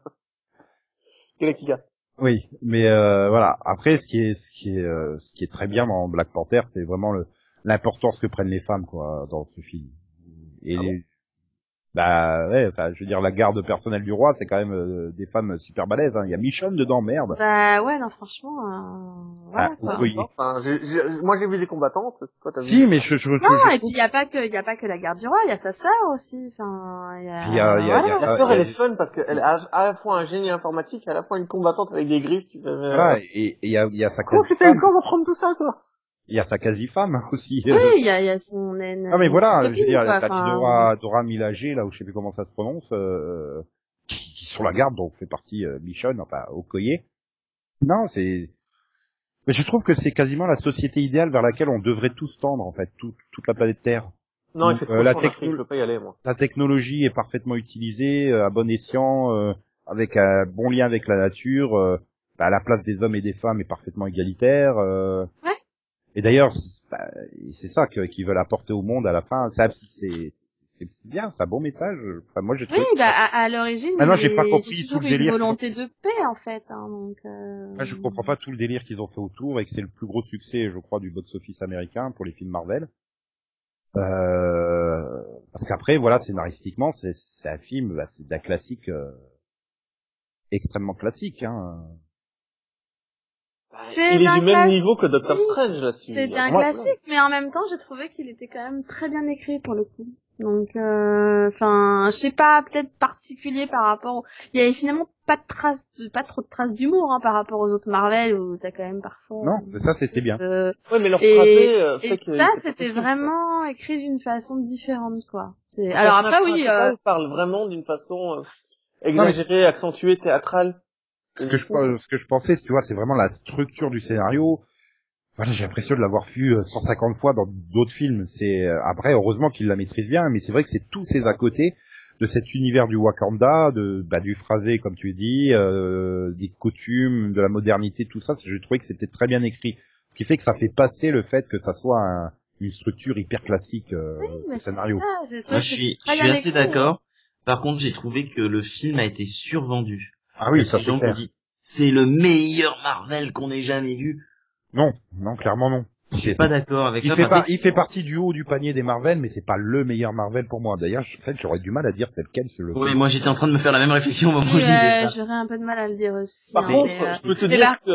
Galactica. Oui, mais euh, voilà. Après, ce qui est, ce qui est, euh, ce qui est très bien dans Black Panther, c'est vraiment le, l'importance que prennent les femmes quoi dans ce film. Et ah bah ouais, enfin je veux dire la garde personnelle du roi, c'est quand même euh, des femmes super balèzes. Hein. Il y a Michonne dedans, merde. Bah ouais, non franchement. Euh... Voilà, ah, oui. enfin, moi j'ai vu des combattantes. Toi t'as vu Si, mais je, je, non, et puis il y a pas que il y a pas que la garde du roi, il y a sa sœur aussi. Enfin, y a. y a, y a, la sœur elle est fun parce qu'elle a à la fois un génie informatique, à la fois une combattante avec des griffes. Tu voilà, et il y a, y a sa. Comment tu t'as eu le temps d'apprendre tout ça, toi il y a sa quasi-femme aussi. Oui, il y a, y a son naine. Ah mais voilà, je veux dire, la Dora, Dora Milaje, là où je sais plus comment ça se prononce, euh, qui, qui sur la garde, donc fait partie euh, Michonne, enfin Okoye. Non, c'est... Mais je trouve que c'est quasiment la société idéale vers laquelle on devrait tous tendre, en fait, tout, toute la planète Terre. Non, fait euh, la, techno... pas y aller, moi. la technologie est parfaitement utilisée, euh, à bon escient, euh, avec un bon lien avec la nature, euh, bah, la place des hommes et des femmes est parfaitement égalitaire. ouais et d'ailleurs, bah, c'est ça qu'ils veulent apporter au monde à la fin. C'est c'est bien, c'est un bon message. Enfin, moi, j'ai Oui, bah, à, à l'origine, ah, j'ai pas compris tout le délire. Une volonté de paix, en fait. Hein, donc, euh... je comprends pas tout le délire qu'ils ont fait autour et que c'est le plus gros succès, je crois, du box-office américain pour les films Marvel. Euh... Parce qu'après, voilà, scénaristiquement, c'est un film, bah, c'est d'un classique euh... extrêmement classique. Hein. Bah, il est du même niveau que Doctor Strange là-dessus. C'est un classique, mais en même temps, j'ai trouvé qu'il était quand même très bien écrit pour le coup. Donc, euh, enfin, je sais pas, peut-être particulier par rapport. Il y avait finalement pas de traces, pas trop de traces d'humour hein, par rapport aux autres Marvel où t'as quand même parfois. Non, mais ça c'était bien. Euh, ouais, mais leur et, euh, fait et ça c'était vraiment écrit d'une façon différente, quoi. C'est. Alors après oui. Euh... parle vraiment d'une façon euh, exagérée, accentuée, théâtrale. Ce que je, ce que je pensais, tu vois, c'est vraiment la structure du scénario voilà, j'ai l'impression de l'avoir vu 150 fois dans d'autres films. C'est euh, après heureusement qu'il la maîtrise bien, mais c'est vrai que c'est tous ces à côté de cet univers du Wakanda, de bah, du phrasé comme tu dis, euh, des coutumes, de la modernité, tout ça. J'ai trouvé que c'était très bien écrit, ce qui fait que ça fait passer le fait que ça soit une structure hyper classique euh, oui, scénario. Ça, Moi, je suis, je suis assez d'accord. Par contre, j'ai trouvé que le film a été survendu. Ah oui, ça c'est dit c'est le meilleur Marvel qu'on ait jamais vu. Non, non, clairement non. Je suis pas d'accord avec il ça. Fait pas, il fait partie du haut du panier des Marvel, mais c'est pas le meilleur Marvel pour moi. D'ailleurs, en fait, j'aurais du mal à dire tel quel c'est le. Oui, moi j'étais en train de me faire la même réflexion au moment où je disais ça. J'aurais un peu de mal à le dire aussi. Par contre, euh, je peux te dire que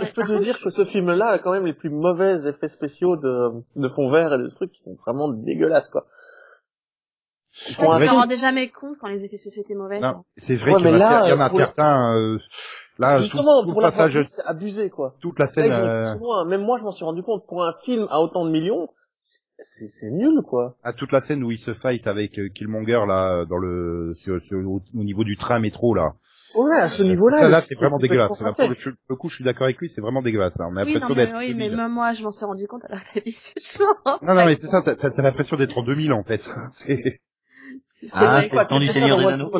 je peux te dire que ce film-là a quand même les plus mauvais effets spéciaux de, de fond vert et de trucs qui sont vraiment dégueulasses, quoi. Je me rendais jamais compte quand les effets spéciaux étaient mauvais. Non, c'est vrai qu'il y, là, y en a certains, euh, Là, Justement, pour la passage, c'est abusé, quoi. Toute la scène. Là, euh... Même moi, je m'en suis rendu compte. Pour un film à autant de millions, c'est nul, quoi. À toute la scène où il se fight avec euh, Killmonger là, dans le, sur, sur, au, niveau du train métro là. Ouais, à ce niveau-là. Là, c'est vraiment dégueulasse. Là, pour le, le, coup, je suis d'accord avec lui, c'est vraiment dégueulasse. Hein. On a oui, non, mais, oui, mais même moi, je m'en suis rendu compte alors que t'as dit ce Non, non, mais c'est ça, t'as l'impression d'être en 2000 en fait. Ah, c'est le temps du Seigneur des Anneaux.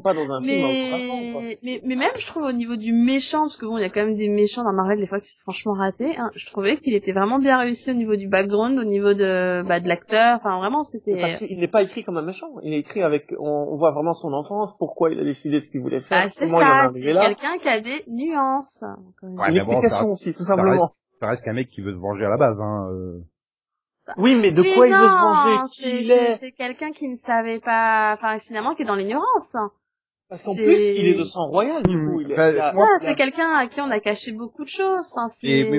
pas dans un mais... mais, mais même, je trouve, au niveau du méchant, parce que bon, il y a quand même des méchants dans Marvel, des fois, qui sont franchement ratés, hein, je trouvais qu'il était vraiment bien réussi au niveau du background, au niveau de, bah, de l'acteur, enfin, vraiment, c'était... Parce qu'il n'est pas écrit comme un méchant, il est écrit avec, on, on voit vraiment son enfance, pourquoi il a décidé ce qu'il voulait faire, ah, comment ça, il en est là. c'est quelqu'un qui a des nuances. Ouais, une explication aussi, tout simplement. Ça reste, qu'un mec qui veut se venger à la base, hein. Euh... Oui, mais de quoi il veut se venger? Qui il est? C'est quelqu'un qui ne savait pas, enfin finalement qui est dans l'ignorance. Parce qu'en plus, il est de sang royal, du coup. Il bah, c'est quelqu'un à qui on a caché beaucoup de choses. Enfin, c'est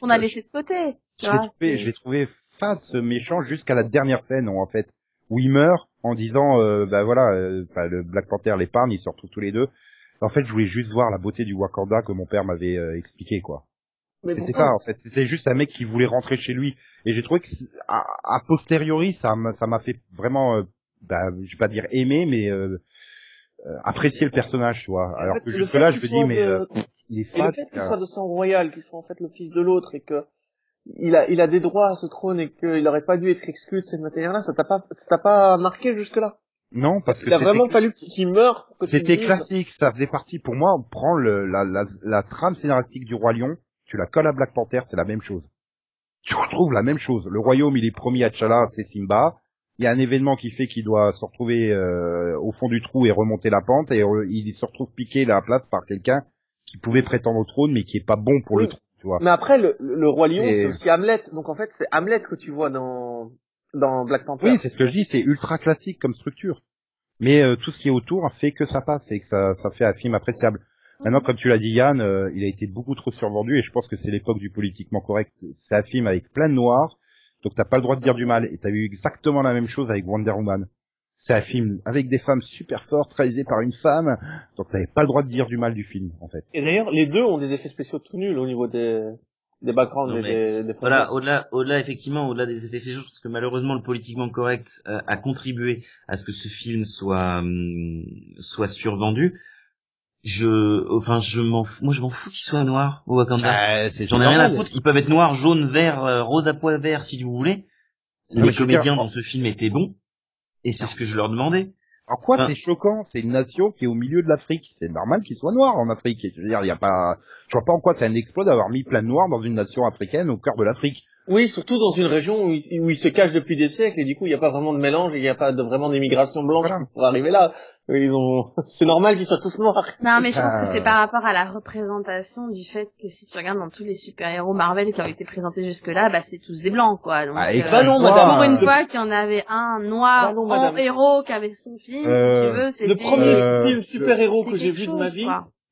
qu'on a laissé de côté. Je l'ai trouvé fade ce méchant jusqu'à la dernière scène en fait où il meurt en disant euh, bah voilà euh, le Black Panther l'épargne ils se retrouvent tous les deux. En fait, je voulais juste voir la beauté du Wakanda que mon père m'avait euh, expliqué quoi. C'était ça en fait. C'était juste un mec qui voulait rentrer chez lui. Et j'ai trouvé que à, posteriori, ça ça m'a fait vraiment, euh, bah, je vais pas dire aimer, mais euh, euh, apprécier le personnage, tu vois. Alors que jusque là, je me dis mais euh, il est fat. Et le fait qu'il soit de sang royal, qu'il soit en fait le fils de l'autre et que il a il a des droits à ce trône et qu'il aurait pas dû être exclu de cette matière-là, ça t'a pas ça t'a pas marqué jusque là. Non, parce que il a vraiment fallu qu'il meure. C'était classique, ça faisait partie pour moi. On prend le, la, la, la trame scénaristique du roi lion tu la colles à Black Panther, c'est la même chose. Tu retrouves la même chose. Le royaume, il est promis à T'Challa, c'est Simba. Il y a un événement qui fait qu'il doit se retrouver euh, au fond du trou et remonter la pente, et euh, il se retrouve piqué la place par quelqu'un qui pouvait prétendre au trône, mais qui est pas bon pour le trône. Tu vois. Mais après, le, le roi lion, c'est aussi Hamlet. Donc en fait, c'est Hamlet que tu vois dans dans Black Panther. Oui, c'est ce que je dis. C'est ultra classique comme structure. Mais euh, tout ce qui est autour fait que ça passe et que ça, ça fait un film appréciable. Maintenant, comme tu l'as dit Yann, euh, il a été beaucoup trop survendu et je pense que c'est l'époque du politiquement correct. C'est un film avec plein de noirs, donc t'as pas le droit de dire du mal. Et t'as eu exactement la même chose avec Wonder Woman. C'est un film avec des femmes super fortes, réalisé par une femme, donc t'avais pas le droit de dire du mal du film, en fait. Et d'ailleurs, les deux ont des effets spéciaux tout nuls au niveau des, des backgrounds et des, des Voilà, au-delà, au-delà effectivement, au-delà des effets spéciaux, parce que malheureusement le politiquement correct euh, a contribué à ce que ce film soit hum, soit survendu je enfin je m'en fous moi je m'en fous qu'ils soient noirs au Wakanda. Ah, j'en ai rien à foutre. Ils peuvent être noirs jaune vert euh, rose à pois vert si vous voulez. Les comédiens dans ce film étaient bons et c'est ce que je leur demandais. En quoi c'est choquant? C'est une nation qui est au milieu de l'Afrique. C'est normal qu'ils soient noirs en Afrique. Je veux dire, il y a pas, je vois pas en quoi c'est un exploit d'avoir mis plein de noirs dans une nation africaine au cœur de l'Afrique. Oui, surtout dans une région où ils, se cachent depuis des siècles et du coup il n'y a pas vraiment de mélange, il n'y a pas de, vraiment d'immigration blanche pour arriver là. Ils ont, c'est normal qu'ils soient tous noirs. Non, mais je pense que c'est par rapport à la représentation du fait que si tu regardes dans tous les super-héros Marvel qui ont été présentés jusque-là, bah c'est tous des blancs quoi. Donc, ah, et euh, bah non, madame. Pour une fois qu'il y en avait un noir bah en héros qui avait son film, si tu euh, veux, c'était... Le premier film super-héros que j'ai vu de ma vie,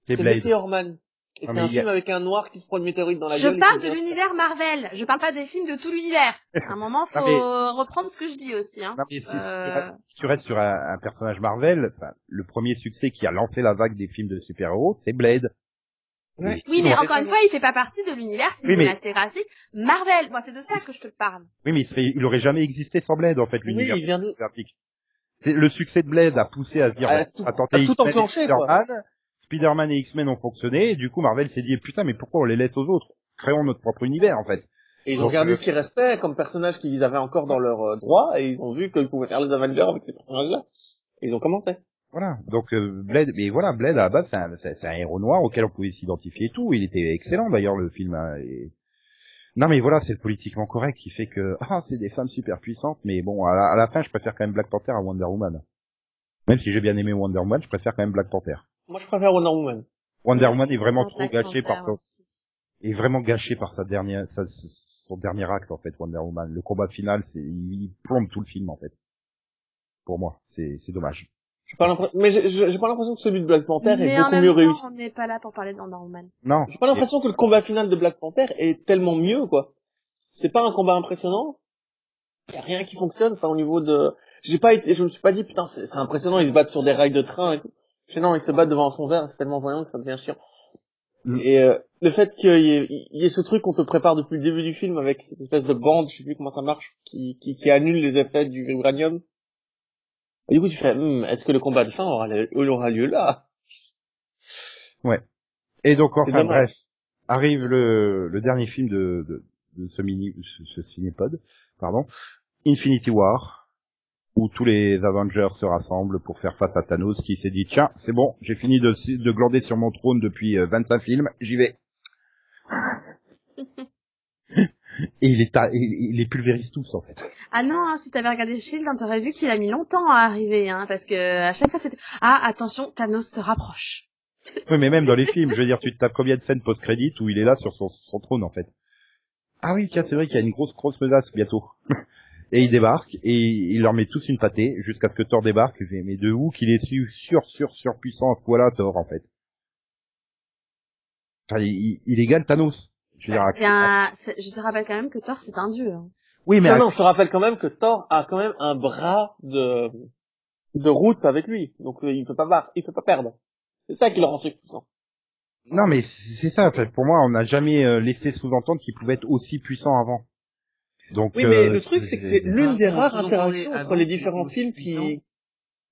c'est Betty Orman Et c'est un film avec un noir qui se prend une météorite dans la je gueule. Je parle de l'univers Marvel. Je parle pas des films de tout l'univers. À un moment, faut reprendre ce que je dis aussi. Hein. Non, mais si, euh... tu, restes, sur un, un personnage Marvel, le premier succès qui a lancé la vague des films de super-héros, c'est Blade. Oui, oui mais encore une fois, il fait pas partie de l'univers cinématographique Marvel. Moi, c'est de ça que je te parle. Oui, mais il, serait, il aurait jamais existé sans Blade, en fait, l'univers oui, cinématographique. De... Le succès de Blade a poussé à se dire, à, tout, à tenter tout enclenché, quoi. Spider-Man et X-Men ont fonctionné, et du coup Marvel s'est dit putain mais pourquoi on les laisse aux autres? Créons notre propre univers en fait. Et ils ont regardé euh, ce qui restait comme personnages qu'ils avaient encore dans leur euh, droit, et ils ont vu qu'ils pouvaient faire les Avengers avec ces personnages-là. Et ils ont commencé. Voilà, donc euh, Blade, mais voilà, Blade à la base c'est un, c'est un héros noir auquel on pouvait s'identifier et tout. Il était excellent d'ailleurs le film. Hein, et... Non mais voilà, c'est le politiquement correct qui fait que ah c'est des femmes super puissantes, mais bon à la, à la fin je préfère quand même Black Panther à Wonder Woman. Même si j'ai bien aimé Wonder Woman, je préfère quand même Black Panther. Moi, je préfère Wonder Woman. Wonder Woman est vraiment trop gâché par son, est vraiment gâché par sa dernière, sa, son dernier acte, en fait, Wonder Woman. Le combat final, c'est, il plombe tout le film, en fait. Pour moi, c'est, c'est dommage. J'ai pas l'impression, mais j'ai pas l'impression que celui de Black Panther est beaucoup mieux réussi. on n'est pas là pour parler de Wonder Woman. Non. J'ai pas l'impression que le combat final de Black Panther est tellement mieux, quoi. C'est pas un combat impressionnant. Y a rien qui fonctionne, enfin, au niveau de, j'ai pas été, je me suis pas dit, putain, c'est impressionnant, ils se battent sur des rails de train et tout non, ils se battent devant un fond vert, c'est tellement voyant que ça devient chiant. Mm. Et euh, le fait qu'il y, ait ce truc qu'on te prépare depuis le début du film avec cette espèce de bande, je sais plus comment ça marche, qui, qui, qui annule les effets du vibranium. Et du coup, tu fais, hmm, est-ce que le combat de fin aura, aura lieu là? Ouais. Et donc, enfin, bref, arrive le, le dernier film de, de, de ce mini, ce, ce cinépod, pardon, Infinity War, où tous les Avengers se rassemblent pour faire face à Thanos qui s'est dit tiens c'est bon j'ai fini de, de glander sur mon trône depuis 25 euh, films j'y vais. Et il est il, les pulvérise tous en fait. Ah non hein, si t'avais regardé Shield t'aurais vu qu'il a mis longtemps à arriver hein, parce que à chaque fois c'était ah attention Thanos se rapproche. Oui mais même dans les films je veux dire tu te tapes combien de scènes post-crédit où il est là sur son, son trône en fait? Ah oui tiens c'est vrai qu'il y a une grosse grosse menace bientôt et il débarque et il leur met tous une pâtée jusqu'à ce que Thor débarque. Mais de où qu'il est sur sur surpuissant à ce point-là Thor en fait. Enfin, il, il égale Thanos. Je, bah, un... je te rappelle quand même que Thor c'est un dieu. Hein. Oui mais non, non, je te rappelle quand même que Thor a quand même un bras de de route avec lui, donc euh, il peut pas il peut pas perdre. C'est ça qui le rend puissant. Non mais c'est ça. Pour moi, on n'a jamais euh, laissé sous-entendre qu'il pouvait être aussi puissant avant. Donc, oui, mais euh, le truc, c'est que c'est l'une des rares interactions entre les différents films qui...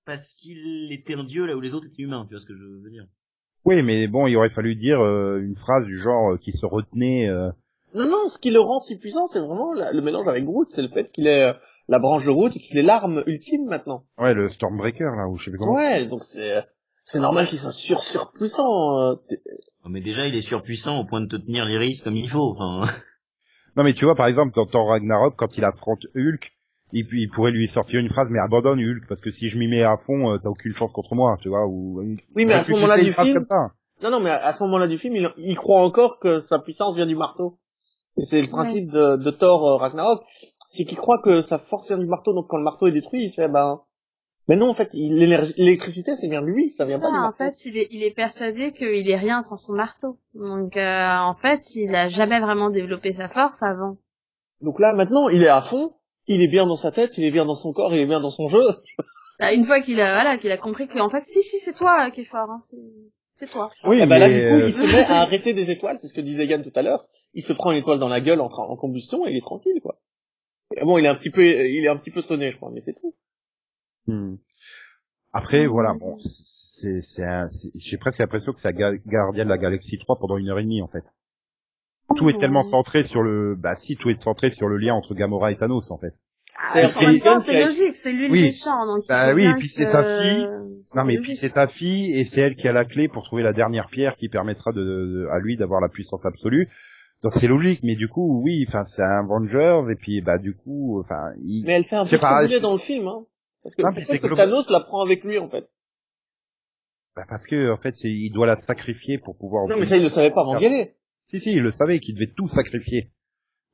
Parce qu'il était un dieu là où les autres étaient humains, tu vois ce que je veux dire. Oui, mais bon, il aurait fallu dire euh, une phrase du genre euh, qui se retenait... Non, non, ce qui le rend si puissant, c'est vraiment le mélange avec Groot, c'est le fait qu'il est la branche de Groot et qu'il est l'arme ultime maintenant. Ouais, le Stormbreaker, là, ou je sais pas comment. Ouais, donc c'est... C'est normal qu'il soit sur surpuissant. mais déjà, il est surpuissant au point de te tenir l'iris comme il faut. Enfin... Non mais tu vois par exemple dans Thor Ragnarok quand il affronte Hulk, il, il pourrait lui sortir une phrase mais abandonne Hulk parce que si je m'y mets à fond euh, t'as aucune chance contre moi, tu vois ou Oui mais à ce moment-là du film Non non mais à, ce moment-là du film il, il, croit encore que sa puissance vient du marteau. Et c'est le principe de, de Thor euh, Ragnarok, c'est qu'il croit que sa force vient du marteau donc quand le marteau est détruit, il se fait ben mais non, en fait, l'électricité, ça vient de lui, ça vient pas du En fait, il est, il est persuadé qu'il est rien sans son marteau. Donc, euh, en fait, il a jamais vraiment développé sa force avant. Donc là, maintenant, il est à fond, il est bien dans sa tête, il est bien dans son corps, il est bien dans son jeu. Bah, une fois qu'il a, voilà, qu'il a compris qu'en fait, si, si, c'est toi qui est fort, hein, c'est toi. Oui, mais... bah là, du coup, il se met à arrêter des étoiles, c'est ce que disait Yann tout à l'heure. Il se prend une étoile dans la gueule en, en combustion et il est tranquille, quoi. bon, il est un petit peu, il est un petit peu sonné, je crois, mais c'est tout. Hmm. Après, voilà, bon, c'est, c'est, j'ai presque l'impression que c'est Gardien de la Galaxie 3 pendant une heure et demie, en fait. Tout est tellement centré sur le, bah si, tout est centré sur le lien entre Gamora et Thanos, en fait. Ah, c'est logique, c'est lui le méchant, donc. Bah oui, et puis c'est sa fille. Non, mais puis c'est sa fille, et c'est elle qui a la clé pour trouver la dernière pierre qui permettra de, à lui d'avoir la puissance absolue. Donc c'est logique, mais du coup, oui, enfin, c'est un Avengers, et puis, bah, du coup, enfin, il... Mais elle fait un peu pas, dans le film, hein. Parce que, non, que Thanos la prend avec lui, en fait bah Parce que, en fait, il doit la sacrifier pour pouvoir... Non, mais ça, il le savait pas avant d'y aller. Si, si, il le savait qu'il devait tout sacrifier.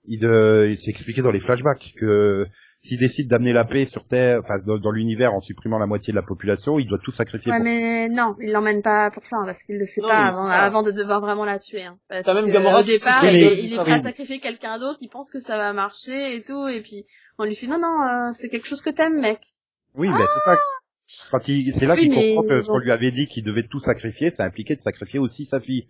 Il, de, il s'est expliqué dans les flashbacks que s'il décide d'amener la paix sur Terre, enfin dans, l'univers en supprimant la moitié de la population, il doit tout sacrifier. Ouais, mais non, il l'emmène pas pour ça, parce qu'il le sait pas avant, avant de devoir vraiment la tuer. Hein, parce même Gamora au départ, il, est, prêt à sacrifier quelqu'un d'autre, il pense que ça va marcher et tout, et puis on lui fait non non, euh, c'est quelque chose que t'aimes, mec. Oui, mais c'est ça. c'est là qu'il comprend que ce qu'on lui avait dit qu'il devait tout sacrifier, ça impliquait de sacrifier aussi sa fille.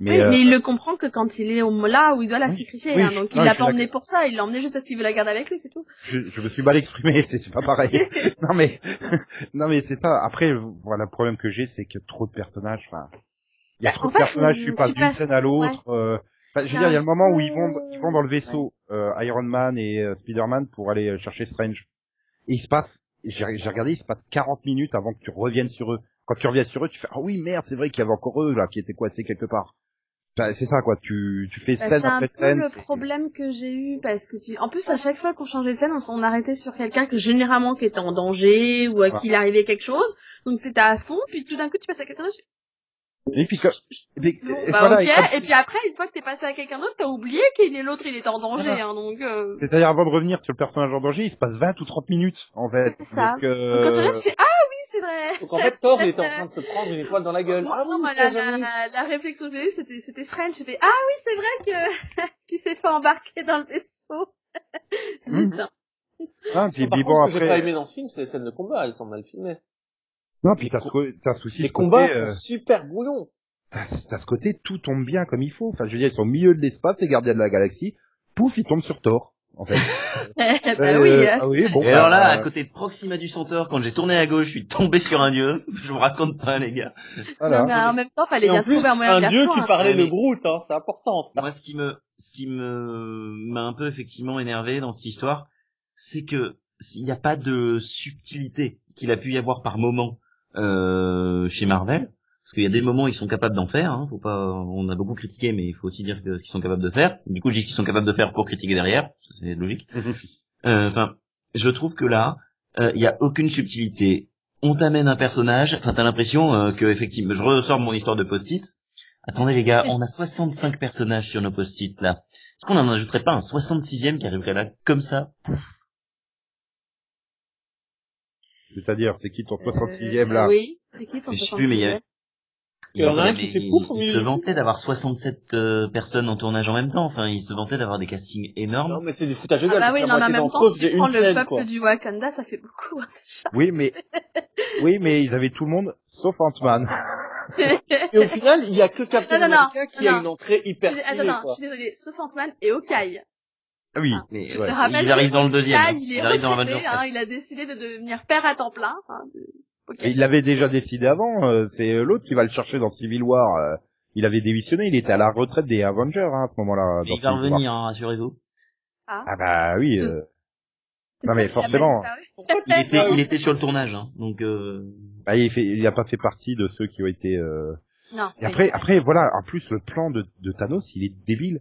Mais, oui, euh, mais il le comprend que quand il est au là où il doit la sacrifier, hein, donc il l'a pas emmené pour ça, il l'a emmené juste parce qu'il veut la garder avec lui, c'est tout. Je, je, me suis mal exprimé, c'est pas pareil. non mais, non mais c'est ça. Après, voilà, le problème que j'ai, c'est que trop de personnages. Enfin, il y a bah, trop de personnages, tu passes d'une scène à l'autre. Euh, je veux dire, il y a le moment où ils vont, ils vont dans le vaisseau, euh, Iron Man et euh, Spider-Man pour aller euh, chercher Strange. Et il se passe, j'ai regardé, il se passe 40 minutes avant que tu reviennes sur eux. Quand tu reviens sur eux, tu fais ah oui merde, c'est vrai qu'il y avait encore eux là qui étaient coincés quelque part c'est ça quoi, tu, tu fais bah, scène après scène. C'est un peu le problème que j'ai eu parce que tu, en plus à chaque fois qu'on changeait de scène, on s'en arrêtait sur quelqu'un que généralement qui était en danger ou à qui il arrivait quelque chose, donc t'étais à fond, puis tout d'un coup tu passes à quelqu'un d'autre. Et puis, et puis bah, ok. Et, puis après, une fois que t'es passé à quelqu'un d'autre, t'as oublié qu'il est l'autre, il était en danger, hein, donc. Euh... C'est-à-dire avant de revenir sur le personnage en danger, il se passe 20 ou 30 minutes, en fait. C'est ça. Donc, euh... donc quand tu fais ah c'est vrai. Donc en fait, Thor, il était en train de se prendre une étoile dans la gueule. Ah, non, la, la, la, réflexion que j'ai eue, c'était, c'était Strange. J'ai fait, ah oui, c'est vrai que, qu'il s'est fait embarquer dans le vaisseau. Putain. Ah, puis, puis bon, après. Ce que j'ai pas aimé dans ce film, c'est les scènes de combat, elles sont mal filmées. Non, puis t'as ce, t'as souci. Les combats sont euh, super brouillons. T'as, t'as ce côté, tout tombe bien comme il faut. Enfin, je veux dire, ils sont au milieu de l'espace, les gardiens de la galaxie. Pouf, ils tombent sur Thor en fait. bah oui. Euh, ah oui bon, et alors là, à côté de Proxima du Centaure, quand j'ai tourné à gauche, je suis tombé sur un dieu. Je vous raconte pas, les gars. Voilà. mais en même temps, fallait bien trouver un moyen un dieu qui parlait le Groot, hein, c'est important. Moi, ce qui me, ce qui me m'a un peu effectivement énervé dans cette histoire, c'est que s'il n'y a pas de subtilité qu'il a pu y avoir par moment euh, chez Marvel, parce qu'il y a des moments où ils sont capables d'en faire. Hein, faut pas, on a beaucoup critiqué, mais il faut aussi dire ce qu'ils sont capables de faire. Du coup, je dis ce qu'ils sont capables de faire pour critiquer derrière, c'est logique. Euh, enfin, je trouve que là, euh, il y a aucune subtilité. On t'amène un personnage, enfin t'as l'impression que effectivement, je ressors mon histoire de post-it. Attendez les gars, on a 65 personnages sur nos post-it là. Est-ce qu'on en ajouterait pas un 66e qui arriverait là comme ça, pouf C'est-à-dire, c'est qui ton 66e là Oui, c'est qui ton 66e il y en a un qui fait pouf Il se vantait d'avoir 67 euh, personnes en tournage en même temps. Enfin, il se vantait d'avoir des castings énormes. Non, mais c'est du foutage de gueule. Ah bah oui, non, en même temps, si tu prends le peuple du Wakanda, ça fait beaucoup, hein. Oui, mais, oui, mais ils avaient tout le monde, sauf Ant-Man. et au final, il y a que Captain non, non, America qui a une entrée hyper Attends, non, je suis désolée, sauf Ant-Man et Hawkeye. Ah oui, ah, mais ouais. ils arrivent dans le deuxième. Là, il est il, dans hein, il a décidé de devenir père à temps plein. Hein, de... Il l'avait déjà décidé avant, euh, c'est euh, l'autre qui va le chercher dans Civil War. Euh, il avait démissionné, il était à la retraite des Avengers hein, à ce moment-là. Il va revenir, hein, rassurez-vous. Ah. ah bah oui. Non mais forcément. il était, il était sur le tournage, hein, donc. Euh... Bah, il, fait, il a pas fait partie de ceux qui ont été. Non. Et après, après voilà, en plus le plan de, de Thanos, il est débile.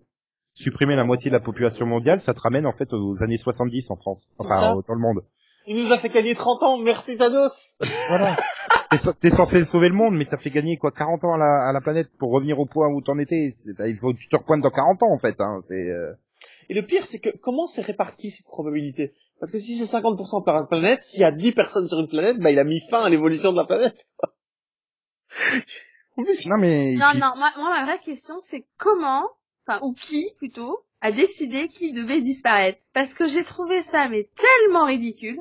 Supprimer la moitié de la population mondiale, ça te ramène en fait aux années 70 en France, enfin dans le monde. Il nous a fait gagner 30 ans, merci Thanos Voilà. T'es censé sauver le monde, mais t'as fait gagner quoi 40 ans à la, à la planète pour revenir au point où t'en étais. Il faut que tu te repointes dans 40 ans en fait. Hein. C'est. Euh... Et le pire, c'est que comment c'est réparti cette probabilité? Parce que si c'est 50% par planète, s'il y a 10 personnes sur une planète, bah il a mis fin à l'évolution de la planète. non mais. Non non, moi, moi ma vraie question c'est comment, enfin ou qui plutôt, a décidé qui devait disparaître. Parce que j'ai trouvé ça mais tellement ridicule.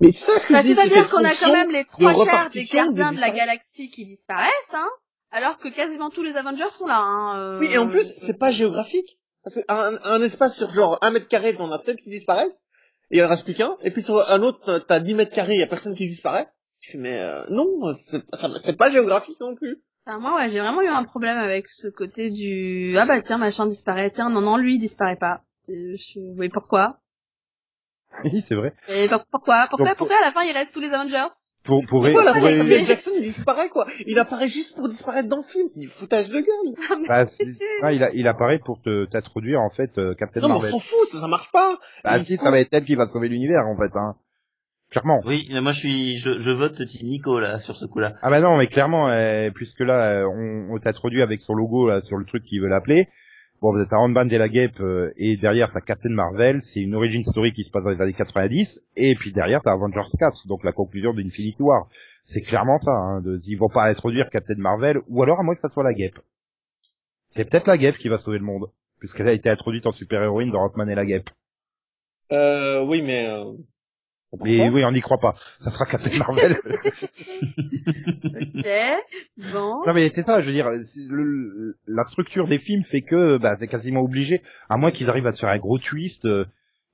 Mais ça, ce que bah, c'est-à-dire qu'on a quand même les trois quarts des gardiens de la galaxie qui disparaissent, hein, alors que quasiment tous les Avengers sont là. Hein, euh... Oui, et en plus, c'est pas géographique. Parce qu'un un espace sur genre un mètre carré, t'en as sept qui disparaissent, et il en reste plus qu'un. Et puis sur un autre, t'as 10 mètres carrés, il y a personne qui disparaît. Tu fais, mais euh, non, c'est pas géographique non plus. Enfin, moi, ouais, j'ai vraiment eu un problème avec ce côté du ah bah tiens machin disparaît, tiens non non lui il disparaît pas. Je... Oui pourquoi? Oui, c'est vrai. Et pourquoi? Pourquoi Pourquoi à la fin il reste tous les Avengers? Pour, pour, pourquoi la fin Samuel Jackson il disparaît quoi Il apparaît juste pour disparaître dans le film, c'est du foutage de gueule. bah, ah, il, a, il apparaît pour te t'introduire en fait euh, Captain non, Marvel. Non, on s'en fout, ça, ça marche pas. Bah si, ça va être elle qui va sauver l'univers en fait. Hein. Clairement. Oui, moi je suis, je, je vote Team Nico là sur ce coup-là. Ah bah non, mais clairement, euh, puisque là, euh, on, on t'introduit avec son logo là sur le truc qu'il veut l'appeler. Bon, vous êtes à Ant-Man et la Guêpe, euh, et derrière t'as Captain Marvel, c'est une origin story qui se passe dans les années 90, et puis derrière t'as Avengers 4, donc la conclusion d'Infinity War. C'est clairement ça, hein, de, ils vont pas introduire Captain Marvel, ou alors à moins que ça soit la Guêpe. C'est peut-être la Guêpe qui va sauver le monde, puisqu'elle a été introduite en super-héroïne dans Ant-Man et la Guêpe. Euh, oui, mais... Euh... Mais oui, on n'y croit pas. Ça sera Captain Marvel. ok, bon. Non mais c'est ça, je veux dire, le, la structure des films fait que bah, c'est quasiment obligé, à moins qu'ils arrivent à te faire un gros twist, euh,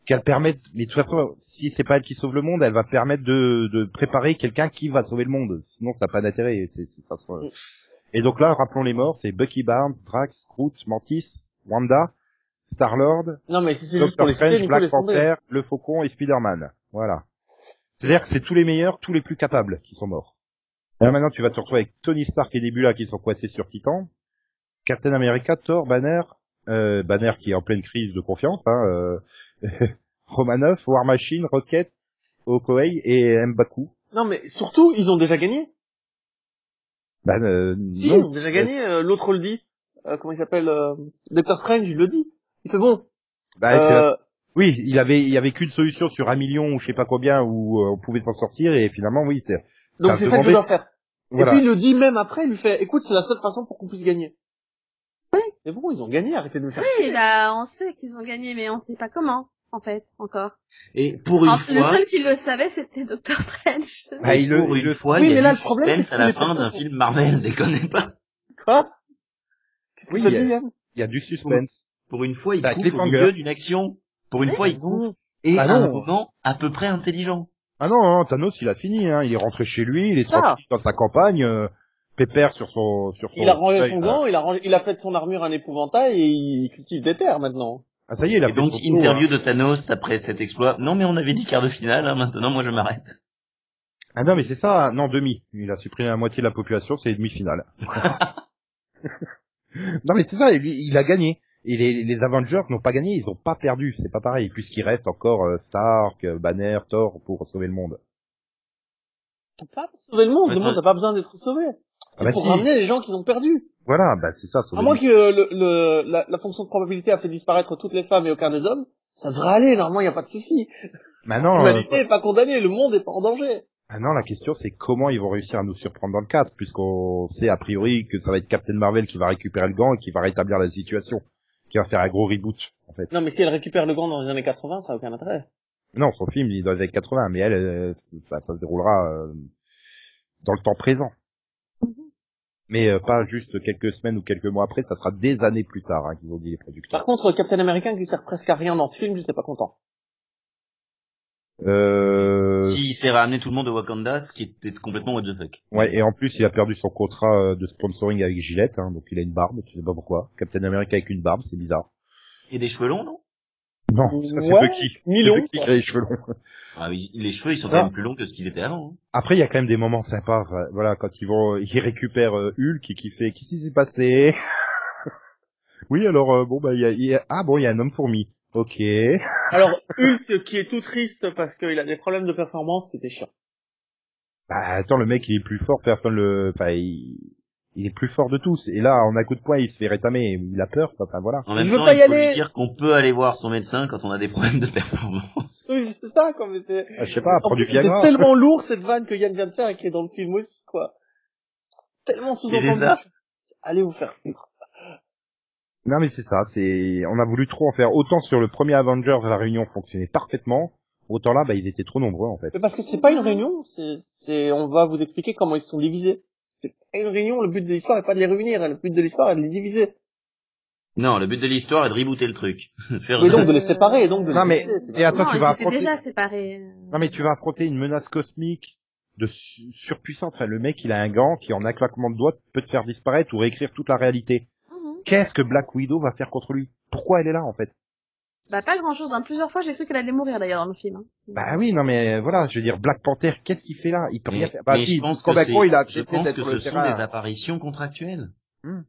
qu'elle permette, mais de toute façon, si c'est pas elle qui sauve le monde, elle va permettre de, de préparer quelqu'un qui va sauver le monde. Sinon, ça n'a pas d'intérêt. C'est, ça Et donc là, rappelons les morts, c'est Bucky Barnes, Drax, Groot, Mantis, Wanda, Star-Lord, non, mais c'est juste pour les Strange, Black Panther, le Faucon et Spider-Man. Voilà. C'est-à-dire que c'est tous les meilleurs, tous les plus capables qui sont morts. Et là maintenant tu vas te retrouver avec Tony Stark et Nebula qui sont coincés sur Titan, Captain America, Thor, Banner, euh, Banner qui est en pleine crise de confiance, hein, euh, Romanoff, War Machine, Rocket, Okoei et Mbaku. Non mais surtout ils ont déjà gagné. Ben euh, si, ils ont déjà gagné, euh, l'autre le dit. Euh, comment il s'appelle Doctor Strange, il le dit. Il fait bon. Bah, oui, il avait, il y avait qu'une solution sur un million ou je sais pas combien où euh, on pouvait s'en sortir et finalement oui c'est. Donc c'est ça que je dois faire. Et puis il le dit même après, il lui fait, écoute c'est la seule façon pour qu'on puisse gagner. Oui. Mais bon ils ont gagné, arrêtez de me faire. Oui, bah on sait qu'ils ont gagné, mais on sait pas comment en fait encore. Et pour une fois. Le seul qui le savait c'était Doctor Strange. Ah, il le, pour une fois, oui, il y a mais là, le problème, c'est à la fin d'un film Marvel, déconnez pas. Quoi? Oui, il y, a, il y a du suspense. Pour une fois, il coupe au milieu d'une action. Pour une fois, il coupe. Et ah à un moment à peu près intelligent. Ah non, hein, Thanos, il a fini. Hein. Il est rentré chez lui, il est tranquille dans sa campagne. Euh, pépère sur son sur son. Il a rangé son gant, il a rangé, il a fait de son armure un épouvantail et il cultive des terres maintenant. Ah ça y est, il a et donc interview hein. de Thanos après cet exploit. Non mais on avait dit quart de finale, hein, maintenant moi je m'arrête. Ah non mais c'est ça, non demi. Il a supprimé la moitié de la population, c'est demi-finale. non mais c'est ça, il a gagné. Et les, les Avengers n'ont pas gagné, ils n'ont pas perdu, c'est pas pareil, puisqu'il reste encore euh, Stark, euh, Banner, Thor pour sauver le monde. Pas pour sauver le monde, le monde n'a pas besoin d'être sauvé. C'est ah bah pour ramener les gens qui ont perdu. Voilà, bah c'est ça. Sauver à moins que le, le, la, la, fonction de probabilité a fait disparaître toutes les femmes et aucun des hommes, ça devrait aller, normalement il n'y a pas de souci. Maintenant, L'humanité n'est pas condamnée, le monde n'est pas en danger. Maintenant, la question c'est comment ils vont réussir à nous surprendre dans le cadre, puisqu'on sait a priori que ça va être Captain Marvel qui va récupérer le gant et qui va rétablir la situation qui va faire un gros reboot, en fait. Non, mais si elle récupère le gant dans les années 80, ça n'a aucun intérêt. Non, son film, il est dans les années 80, mais elle, ça, se déroulera euh, dans le temps présent. Mhm. Mais euh, pas juste quelques semaines ou quelques mois après, ça sera des années plus tard hein, qu'ils ont dit les producteurs. Par contre, Captain America qui sert presque à rien dans ce film, j'étais pas content. Euh... S'il s'est ramené tout le monde de Wakanda, ce qui était complètement what the fuck. Ouais, et en plus, il a perdu son contrat euh, de sponsoring avec Gillette, hein, donc il a une barbe, tu sais pas pourquoi. Captain America avec une barbe, c'est bizarre. Et des cheveux longs, non? Non, ça c'est Bucky. Bucky qui a les cheveux longs. Ah les cheveux, ils sont quand même plus longs que ce qu'ils étaient avant. Hein. Après, il y a quand même des moments sympas, voilà, quand ils vont, ils récupèrent euh, Hulk et qui fait, qu'est-ce qui s'est passé? Oui, alors, euh, bon, bah, il y a, ah bon, il y a un homme fourmi. Ok. Alors, Hulk qui est tout triste parce qu'il a des problèmes de performance, c'était chiant. Bah attends, le mec il est plus fort, personne le... Enfin, il... il est plus fort de tous. Et là, en un coup de poing, il se fait rétamer. Il a peur, enfin voilà. En même Je temps, veux pas il y faut aller. lui dire qu'on peut aller voir son médecin quand on a des problèmes de performance. Oui, c'est ça, quoi, mais c'est... Ah, je sais pas, prends du Viagra. C'est tellement lourd, cette vanne que Yann vient de faire et qui est dans le film aussi, quoi. Tellement sous-entendu. Allez vous faire foutre. Non mais c'est ça, c'est on a voulu trop en faire autant sur le premier Avengers la réunion fonctionnait parfaitement, autant là bah ils étaient trop nombreux en fait. Mais parce que c'est pas une réunion, c'est c'est on va vous expliquer comment ils sont divisés. C'est pas une réunion, le but de l'histoire est pas de les réunir, le but de l'histoire est de les diviser. Non, le but de l'histoire est de rebooter le truc. Faire... Mais donc de les séparer, et donc de non, mais, et attends, non, tu vas affronter... déjà séparés. Non mais tu vas affronter une menace cosmique de surpuissante. Enfin, le mec, il a un gant qui, en un claquement de doigts, peut te faire disparaître ou réécrire toute la réalité qu'est-ce que Black Widow va faire contre lui? Pourquoi elle est là en fait? Bah pas grand chose. Hein. Plusieurs fois j'ai cru qu'elle allait mourir d'ailleurs dans le film. Hein. Bah oui, non mais voilà, je veux dire Black Panther, qu'est-ce qu'il fait là? Il peut rien faire. Bah si, je pense que, il a je pense que ce sont des apparitions contractuelles. Hmm.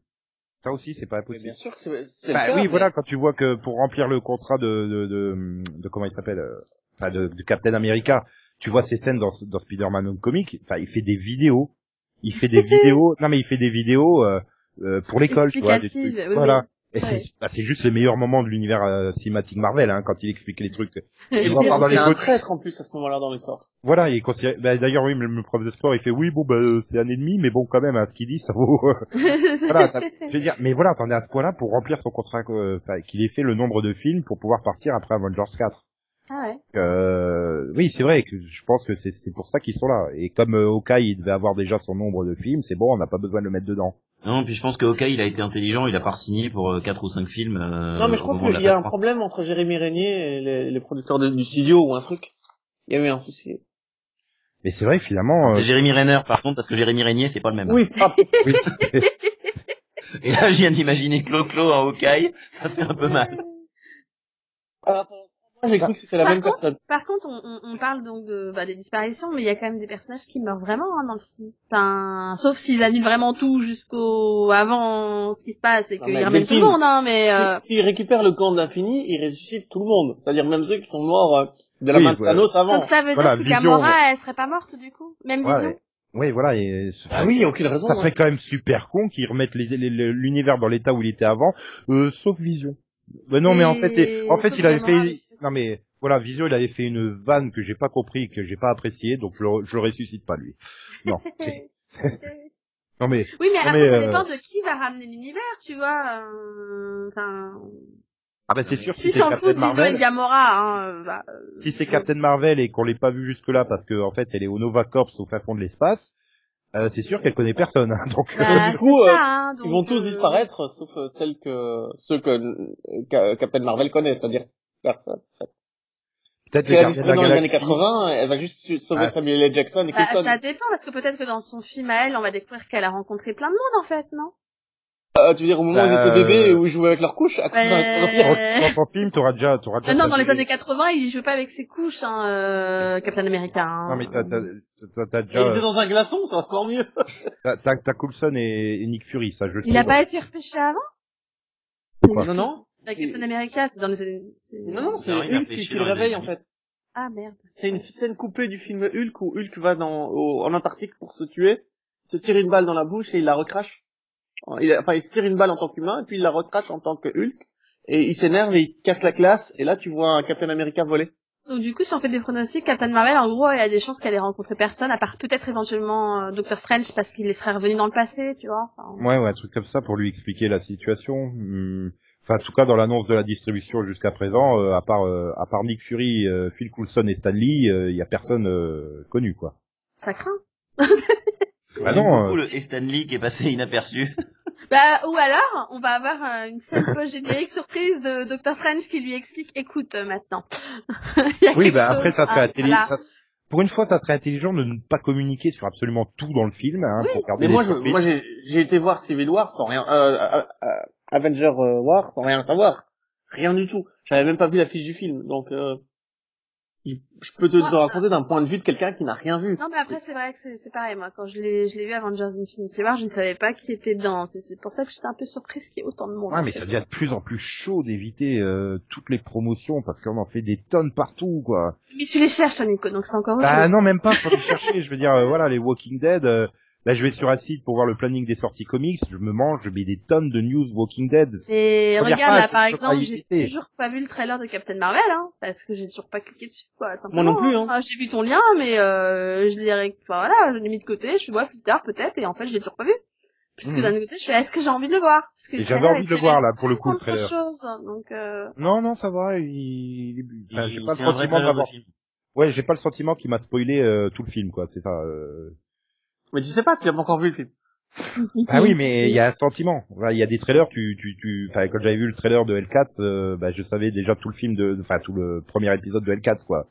Ça aussi, c'est pas possible. bien sûr que c'est bah, Oui, voilà, quand tu vois que pour remplir le contrat de de, de, de comment il s'appelle, euh, enfin de, de, Captain America, tu vois ces scènes dans, dans Spider-Man Homecoming, enfin il fait des vidéos, il fait des vidéos, non mais il fait des vidéos. Euh, euh, pour l'école, tu vois. Des trucs. Voilà. Et bah, c'est juste les meilleurs moments de l'univers euh, cinématique Marvel, hein, quand il explique les trucs. Et le pire, c'est un traître en plus à ce moment-là dans l'histoire. Voilà, il est bah, d'ailleurs oui, le, le prof de sport, il fait oui, bon, bah, c'est un ennemi, mais bon, quand même, hein, ce qu'il dit, ça vaut. voilà, je veux dire, mais voilà, t'en es à ce point-là pour remplir son contrat, euh, qu'il ait fait le nombre de films pour pouvoir partir après Avengers 4. Ah ouais. Euh, oui, c'est vrai que je pense que c'est pour ça qu'ils sont là. Et comme euh, Hawkeye, il devait avoir déjà son nombre de films, c'est bon, on n'a pas besoin de le mettre dedans. Non, puis je pense que Hawkeye, il a été intelligent, il a pas signé pour euh, quatre ou cinq films. Euh, non, mais je crois qu'il y a un problème entre Jérémy Régnier et les, les producteurs de, du studio ou un truc. Il y a eu un souci. Mais c'est vrai, finalement. Euh... C'est Jérémy Renner, par contre, parce que Jérémy Régnier, c'est pas le même. Oui. Ah. oui et là, je viens d'imaginer Clo-Clo en Hawkeye, ça fait un peu mal. Alors, j'ai cru que c'était la même personne. Par contre, on, on, parle donc de bah, des disparitions, mais il y a quand même des personnages qui meurent vraiment hein, dans le film. Enfin, sauf s'ils annulent vraiment tout jusqu'au avant ce qui se passe et qu'ils ramènent tout le monde, hein, mais. Euh... S'ils récupèrent le camp d'infini, ils ressuscitent tout le monde, c'est-à-dire même ceux qui sont morts euh, de la main de Thanos avant. Donc ça veut dire que Gamora, elle serait pas morte du coup, même Vision? Oui, voilà. Et... Ah oui, aucune raison. Ça serait quand même super con qu'ils remettent l'univers dans l'état où il était avant, euh, sauf Vision. Ben non, mais en fait, en fait, il avait fait, non mais voilà, Vision, il avait fait une vanne que j'ai pas compris, que j'ai pas apprécié, donc je le, je le ressuscite pas lui. Non. non mais. Oui, mais après, ça euh, dépend de qui va ramener l'univers, tu vois. Euh, enfin. Ah bah c'est sûr. Si, si s'en fout et Gamora, hein, bah, Si c'est Captain Marvel et qu'on l'ait pas vu jusque là parce que en fait elle est au Nova Corps au fin fond de l'espace, euh, c'est sûr qu'elle connaît personne. Hein, donc bah, du coup, euh, hein, ils vont tous euh, disparaître, sauf celles que ceux que Captain Marvel connaît, c'est-à-dire personne. Peut-être si elle disparaît dans les années 80, elle va juste sauver ah. Samuel L. Jackson et bah, Ça dépend parce que peut-être que dans son film à elle, on va découvrir qu'elle a rencontré plein de monde en fait, non? Euh, tu veux dire au moment où ils étaient bébés où ils jouaient avec leurs couches à bah, dans, ton film t'auras déjà t'auras déjà euh, non dans les années 80 il jouait pas avec ses couches hein euh, Captain America hein. non mais t'as t'as t'as déjà il était dans un glaçon c'est encore mieux. T'as t'as Coulson et, et, Nick Fury ça je il a pas été repêché avant? Non non. Avec Captain America c'est dans les années non non c'est Hulk qui le réveille en fait. Ah merde. C'est une scène coupée du film Hulk où Hulk va dans en Antarctique pour se tuer se tire une balle dans la bouche et il la recrache il, enfin, il se tire une balle en tant qu'humain, et puis il la recrache en tant que Hulk, et il s'énerve et il casse la classe, et là tu vois un Captain America voler. Donc du coup, si on fait des pronostics, Captain Marvel, en gros, il y a des chances qu'elle ait rencontré personne, à part peut-être éventuellement euh, Doctor Strange, parce qu'il serait revenu dans le passé, tu vois. Ouais, ouais, un truc comme ça pour lui expliquer la situation. Hmm. Enfin, en tout cas, dans l'annonce de la distribution jusqu'à présent, euh, à part euh, à part Nick Fury, Phil Coulson et Stan Lee, il y a personne connu, quoi. Ça craint. bah non. Cool, et Stan Lee qui est passé inaperçu. Bah, ou alors, on va avoir euh, une scène post-générique surprise de Doctor Strange qui lui explique, écoute, euh, maintenant. oui, bah après, ça serait intelligent. Pour une fois, ça serait intelligent de ne pas communiquer sur absolument tout dans le film. Hein, oui. pour Mais moi, je, moi, j'ai été voir Civil War sans rien, euh, euh, euh Avenger War sans rien savoir, rien du tout. J'avais même pas vu la fiche du film, donc je peux te, te raconter d'un point de vue de quelqu'un qui n'a rien vu. Non, mais après, c'est vrai que c'est pareil, moi. Quand je l'ai, je l'ai vu Avengers Infinity War, je ne savais pas qui était dedans. C'est pour ça que j'étais un peu surprise qu'il y ait autant de monde. Ouais, mais ça devient de plus en plus chaud d'éviter euh, toutes les promotions parce qu'on en fait des tonnes partout, quoi. Mais tu les cherches, toi, Nico, donc c'est encore autre bah, non, même pas, faut les chercher. je veux dire, euh, voilà, les Walking Dead, euh, Là, je vais sur un site pour voir le planning des sorties comics, je me mange, je mets des tonnes de news Walking Dead. Et regarde, là, par exemple, j'ai toujours pas vu le trailer de Captain Marvel, hein, parce que j'ai toujours pas cliqué dessus, quoi. Moi non plus, hein. Ah, j'ai vu ton lien, mais euh, je l'ai, enfin, voilà, je l'ai mis de côté, je vois plus tard, peut-être, et en fait, je l'ai toujours pas vu. Puisque hmm. d'un côté, je fais, est-ce que j'ai envie de le voir? Parce que J'avais envie de le voir, là, pour le coup, le trailer. Chose, donc euh... Non, non, ça va, il... Enfin, j'ai pas le sentiment d'avoir... Ouais, j'ai pas le sentiment qu'il m'a spoilé euh, tout le film, quoi, c'est ça. Euh... Mais tu sais pas, tu l'as pas encore vu le film. ah oui, mais il y a un sentiment. Il y a des trailers, tu, tu, tu, enfin, quand j'avais vu le trailer de L4, euh, bah, je savais déjà tout le film de, enfin, tout le premier épisode de L4, quoi.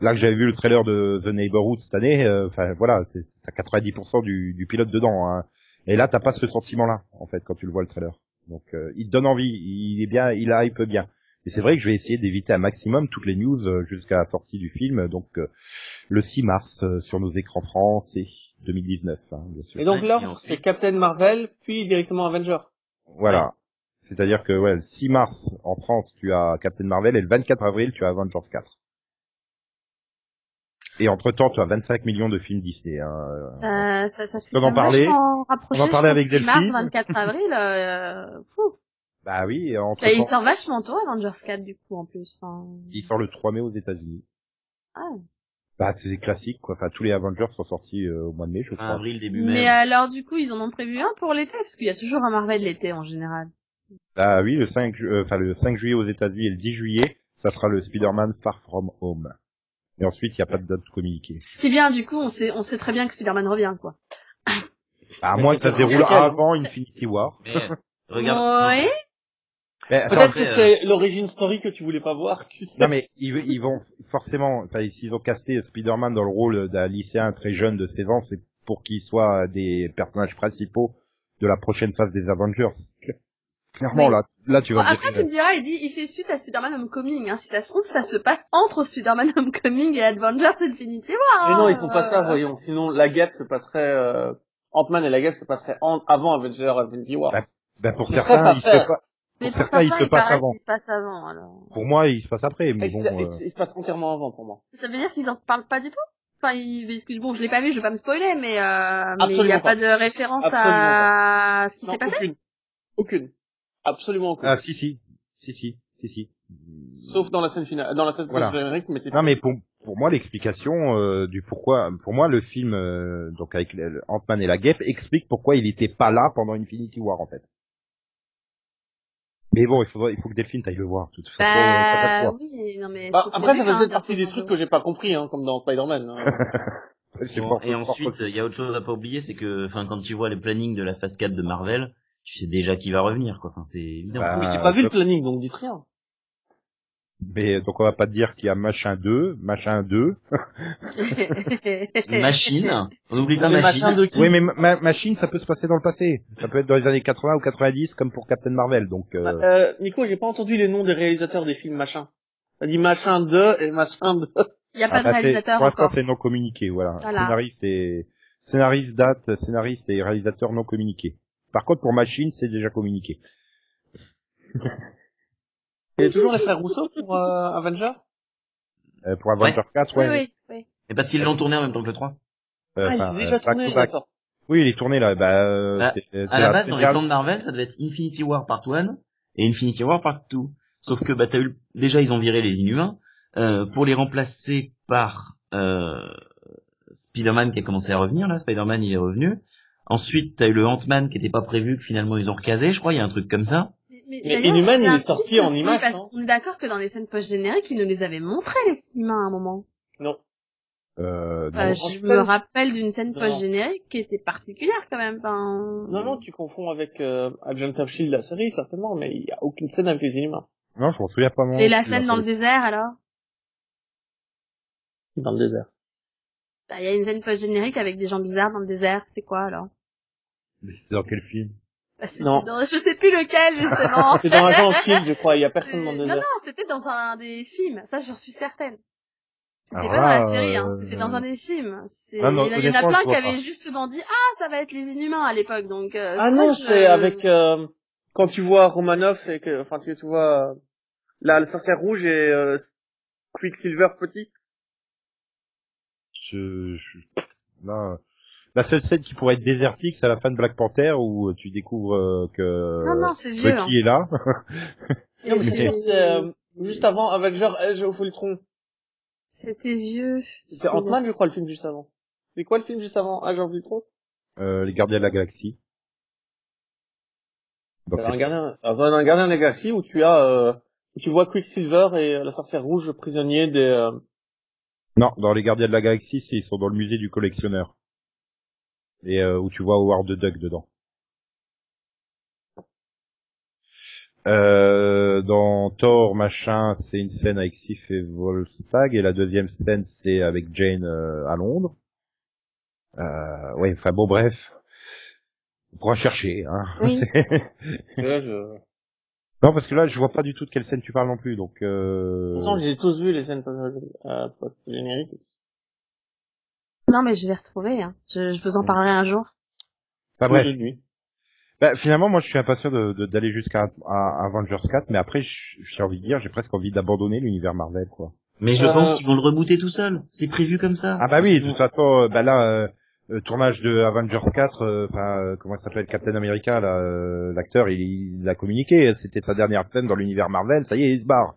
Là que j'avais vu le trailer de The Neighborhood cette année, euh, enfin, voilà, t'as 90% du, du pilote dedans, hein. Et là, t'as pas ce sentiment-là, en fait, quand tu le vois le trailer. Donc, euh, il te donne envie, il est bien, il hype bien. Et c'est vrai que je vais essayer d'éviter un maximum toutes les news jusqu'à la sortie du film, donc le 6 mars sur nos écrans français. 2019, hein, bien sûr. Et donc l'ordre, c'est Captain Marvel, puis directement Avenger. Voilà. C'est-à-dire que ouais, le 6 mars en France, tu as Captain Marvel et le 24 avril, tu as Avengers 4. Et entre-temps, tu as 25 millions de films Disney. Hein. Euh, ça, ça fait on en parlait, on en parlait avec Delphine. mars, 24 avril, euh, Bah oui, entre bah, il sort vachement tôt Avengers 4 du coup en plus. Enfin... Il sort le 3 mai aux États-Unis. Ah. Bah c'est classique quoi. Enfin tous les Avengers sont sortis euh, au mois de mai, je crois. avril début mai. Mais alors du coup ils en ont prévu un pour l'été parce qu'il y a toujours un Marvel l'été en général. Bah oui, le 5 euh, enfin le 5 juillet aux États-Unis et le 10 juillet, ça sera le Spider-Man Far From Home. Et ensuite, il n'y a pas de date communiquée. C'est bien, du coup, on sait, on sait très bien que Spider-Man revient, quoi. À moins que ça se déroule avant Infinity War. Mais, regarde. Ouais. Peut-être que c'est l'origine story que tu voulais pas voir. Tu sais. Non mais ils, ils vont forcément, enfin s'ils ont casté Spider-Man dans le rôle d'un lycéen très jeune de 16 ans, c'est pour qu'il soit des personnages principaux de la prochaine phase des Avengers. Clairement là, là tu vas. Bon, après tu me diras, il dit, il fait suite à Spider-Man Homecoming. Hein. Si ça se trouve, ça se passe entre Spider-Man Homecoming et Avengers Infinity War. Mais non, ils hein. font pas ça, voyons. Sinon, la guêpe se passerait. Euh... Ant-Man et la guêpe se passeraient en... avant Avengers Infinity War. Bah, bah pour certains, il se. Mais Pour certains, il se passe avant. Il se passe avant, alors. Pour moi, il se passe après, mais il, bon. se... euh, il se passe entièrement avant pour moi. Ça veut dire qu'ils en parlent pas du tout? Enfin, ils... excuse, bon, je l'ai pas vu, je vais pas me spoiler, mais euh, il Absolument y a pas. pas de référence Absolument à ce qui s'est passé? aucune. Aucune. Absolument aucune. Ah si si, si si, si si. Sauf dans la scène finale, dans la scène Voilà. post-générique, mais c'est Non mais pour pour moi l'explication euh, du pourquoi pour moi le film euh, donc avec Ant-Man et la guêpe explique pourquoi il était pas là pendant Infinity War en fait. Mais bon, il faudrait il faut que Delphine t'aille le voir de toute façon. t'as pas le Bah choix. oui, non mais. Bah, c'est après, ça hein, partie des trucs que j'ai pas compris, hein, comme dans Spider-Man. hein. Bon, et ensuite, il y a autre chose à pas oublier, c'est que, enfin, quand tu vois les plannings de la phase 4 de Marvel, tu sais déjà qui va revenir, quoi. Enfin, c'est évident. Bah, mais j'ai pas vu le planning, donc dites rien. Mais donc on va pas te dire qu'il y a machin 2, machin 2. Machine. On oublie pas machine. machin de qui Oui, mais ma- ma- machine ça peut se passer dans le passé. Ça peut être dans les années 80 ou 90 comme pour Captain Marvel. Donc euh, Euh, Nico, j'ai pas entendu les noms des réalisateurs des films machin. T'as dit machin de et machin de. Il y a pas ah, de bah, réalisateur pour l'instant encore. c'est non communiqué, voilà. Voilà. Scénariste et scénariste date, scénariste et réalisateur non communiqué. Par contre pour machine c'est déjà communiqué. Il y a toujours les frères Rousseau pour euh, Avengers Euh, pour Avengers 4, ouais. Oui, oui, oui. Et parce qu'ils l'ont tourné en même temps que le 3. Euh, Ah, il enfin, est déjà euh, tourné, d'accord. Oui, il est tourné là. Bah, euh, Bah, c'est- c'est À la base, c'est dans les la- plans de Marvel, ça devait être Infinity War Part 1 et Infinity War Part 2. Sauf que, bah, t'as eu, déjà, ils ont viré les Inhumains, euh, pour les remplacer par, euh, Spider-Man qui a commencé à revenir, là. Spider-Man, il est revenu. Ensuite, t'as eu le Ant-Man qui était pas prévu, que finalement ils ont recasé, je crois, il y a un truc comme ça. Mais d'ailleurs, Inhuman, il est sorti en IMAX, Parce hein. qu'on est d'accord que dans les scènes post-génériques, ils nous les avaient montrés, les humains, à un moment. Non. Euh, non. Euh, je me rappelle d'une scène post-générique qui était particulière, quand même. Non, non, tu confonds avec euh, Agent of Shield, la série, certainement, mais il y a aucune scène avec les Inhumains. non, je m'en souviens pas. Et la scène dans le désert, alors? Dans le désert. Bah, Il y a une scène post-générique avec des gens bizarres dans le désert, c'était quoi, alors? Mais c'était dans quel film? Bah, Non. dans- Je sais plus lequel, justement. C'est dans of Shield, je crois, il y a personne dans le Euh, non, non, c'était dans un des films, ça j'en suis certaine. C'était Alors pas dans la série, hein. euh, c'était dans un des films. Ah non, il y en a- il y en a honnêtement, plein qui avaient justement dit ah ça va être les Inhumains à l'époque donc. euh, Ah non, c'est je- avec euh, quand tu vois Romanoff et que, enfin, tu, tu vois euh, la, la sorcière rouge et euh, Quicksilver petit. je, je- là, la seule scène qui pourrait être désertique, c'est à la fin de Black Panther où tu découvres euh, que Non non c'est vieux. Bucky est là. C'est- Non, mais euh, juste avant Avenger Age of Ultron. C'était vieux. C'est Ant-Man, je crois, le film juste avant. C'est quoi le film juste avant Age of Ultron euh, les Gardiens de la Galaxie. Donc Dans un c'est- gardien, euh, dans un gardien de la galaxie où tu as, euh, où tu vois Quicksilver et euh, la sorcière rouge prisonnier des. euh, non, dans les Gardiens de la Galaxie, c'est- ils sont dans le musée du collectionneur. Et euh, où tu vois Howard the Duck dedans. Euh, dans Thor, machin, c'est une scène avec Sif et Volstagg, et la deuxième scène, c'est avec Jane euh, à Londres. Euh, ouais, enfin bon, bref. On pourra chercher, hein. Oui. Là, je... non, parce que là, je vois pas du tout de quelle scène tu parles non plus, donc euh... Pourtant, j'ai tous vu les scènes post- euh, post-génériques. Non mais je vais retrouver. Hein. Je, je vous en parlerai un jour. Enfin, bref. Nuits. Bah, finalement, moi, je suis impatient de- de- d'aller jusqu'à à Avengers 4, mais après, j'ai envie de dire, j'ai presque envie d'abandonner l'univers Marvel, quoi. Mais je Euh, pense qu'ils vont le rebooter tout seul. C'est prévu comme ça. Ah bah oui, de toute façon, euh, bah là, euh, euh, tournage de Avengers 4, euh, enfin euh, comment ça s'appelle Captain America, l'acteur, il, il, a communiqué, c'était sa dernière scène dans l'univers Marvel, ça y est, il se barre.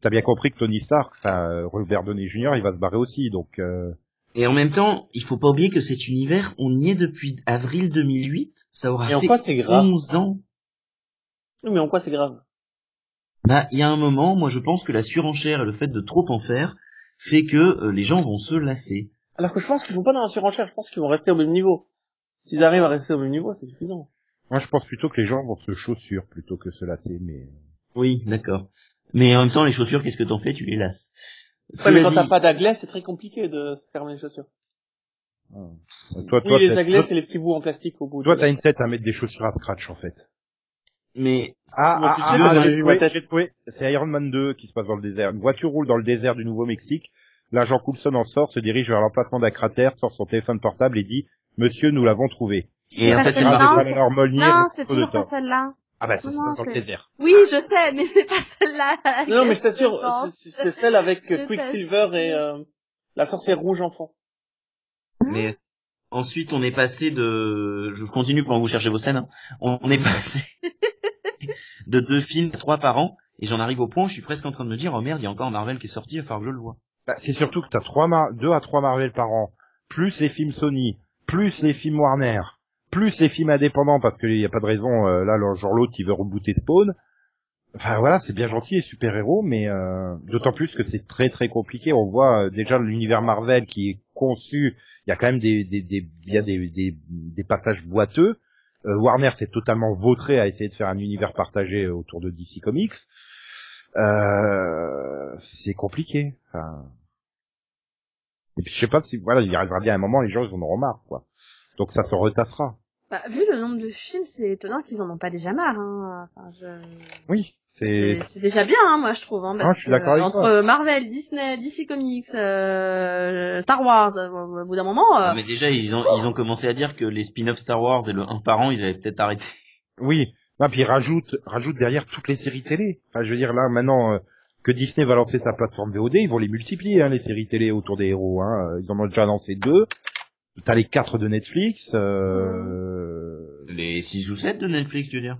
T'as bien compris que Tony Stark, enfin Robert Downey Jr., il va se barrer aussi, donc. Et en même temps, il faut pas oublier que cet univers, on y est depuis avril 2008, ça aura Et fait c'est grave 11 ans. mais en quoi c'est grave? Bah, il y a un moment, moi je pense que la surenchère et le fait de trop en faire fait que les gens vont se lasser. Alors que je pense qu'ils vont pas dans la surenchère, je pense qu'ils vont rester au même niveau. S'ils arrivent à rester au même niveau, c'est suffisant. Moi, je pense plutôt que les gens vont se chaussure plutôt que se lasser, mais... Euh. Oui, d'accord. Mais en même temps, les chaussures, qu'est-ce que t'en fais? Tu les lasses. Ouais, mais quand t'as pas d'aglais, c'est très compliqué de fermer les chaussures. Ah. Toi, oui, les aglais, c'est les petits bouts en plastique au bout. Toi, t'as une tête à mettre des chaussures à scratch, en fait. Mais ah, ah, ah, ah c'est Iron Man 2 qui se passe dans le désert. Une voiture roule dans le désert du Nouveau-Mexique L'agent Coulson en sort, se dirige vers l'emplacement d'un cratère, sort son téléphone portable et dit Monsieur, nous l'avons trouvé. Et en fait, non, c'est toujours pas celle-là. Ah bah c'est dans le désert. Oui, je sais, mais c'est pas celle-là. Non, mais je t'assure, c'est celle avec Quicksilver et euh, la sorcière rouge enfant. Mais ensuite, on est passé de... Je continue pendant que vous cherchez vos scènes. Hein. On est passé de deux films, trois par an, et j'en arrive au point où je suis presque en train de me dire, oh merde, il y a encore Marvel qui est sorti, il va falloir que je le vois. Bah, c'est surtout que t'as trois deux à trois Marvel par an, plus les films Sony, plus les films Warner, plus les films indépendants parce qu'il n'y a pas de raison euh, là genre l'autre qui veut rebooter Spawn. Enfin voilà, c'est bien gentil les super-héros, mais euh, d'autant plus que c'est très très compliqué. On voit euh, déjà l'univers Marvel qui est conçu, il y a quand même des des des y a des, des, des passages boiteux. Warner s'est totalement vautré à essayer de faire un univers partagé autour de DC Comics. Euh, c'est compliqué. Enfin... Et puis je sais pas si voilà, il arrivera bien un moment, les gens ils en auront marre, quoi. Donc ça se retassera. Bah, vu le nombre de films, c'est étonnant qu'ils en ont pas déjà marre. Hein. Enfin, je... Oui, c'est. C'est déjà bien, hein, moi je trouve. Hein, parce ah, je suis d'accord avec entre Marvel, Disney, DC Comics, euh, Star Wars, euh, au bout d'un moment. Euh... mais déjà ils ont ils ont commencé à dire que les spin-offs Star Wars et le 1 par an, ils avaient peut-être arrêté. Oui, puis rajoute, rajoute derrière toutes les séries télé. Enfin, je veux dire là maintenant euh, que Disney va lancer sa plateforme VOD, ils vont les multiplier hein, les séries télé autour des héros. Hein. Ils en ont déjà lancé deux. T'as les quatre de Netflix. Euh... Les six ou sept de Netflix, tu veux dire?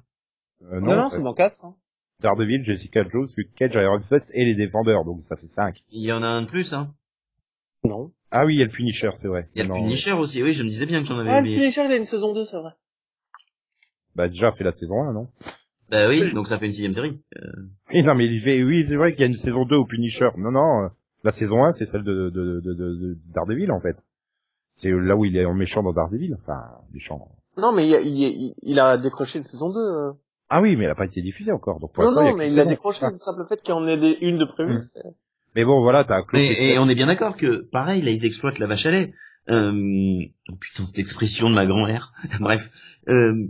euh, Non, non, c'est dans quatre. Hein. Daredevil, Jessica Jones, Luke Cage, Iron Fist et les Défendeurs, donc ça fait cinq. Il y en a un de plus, hein Non. Ah oui, il y a le Punisher, c'est vrai. Il y a le Punisher aussi, oui, je me disais bien que j'en avais. Ah, le Punisher, il a une saison 2, c'est vrai. Bah déjà fait la saison 1, non? Bah oui, donc ça fait une sixième série. Euh... Oui, non, mais il fait, oui, c'est vrai qu'il y a une saison 2 au Punisher. Non, non, euh, la saison 1, c'est celle de, de, de, de, Daredevil, en fait. C'est là où il est en méchant dans Daredevil, enfin, méchant. Non, mais il, a, il, il a décroché une saison 2. Euh. Ah oui, mais elle a pas été diffusée encore, donc pour Non, non, mais il a décroché, le simple fait qu'il y en ait une de prévue. Mm. Mais bon, voilà, t'as et, et on est bien d'accord que, pareil, là, ils exploitent la vache à lait. Euh... Oh putain, cette expression de ma grand-mère. Bref. Euh,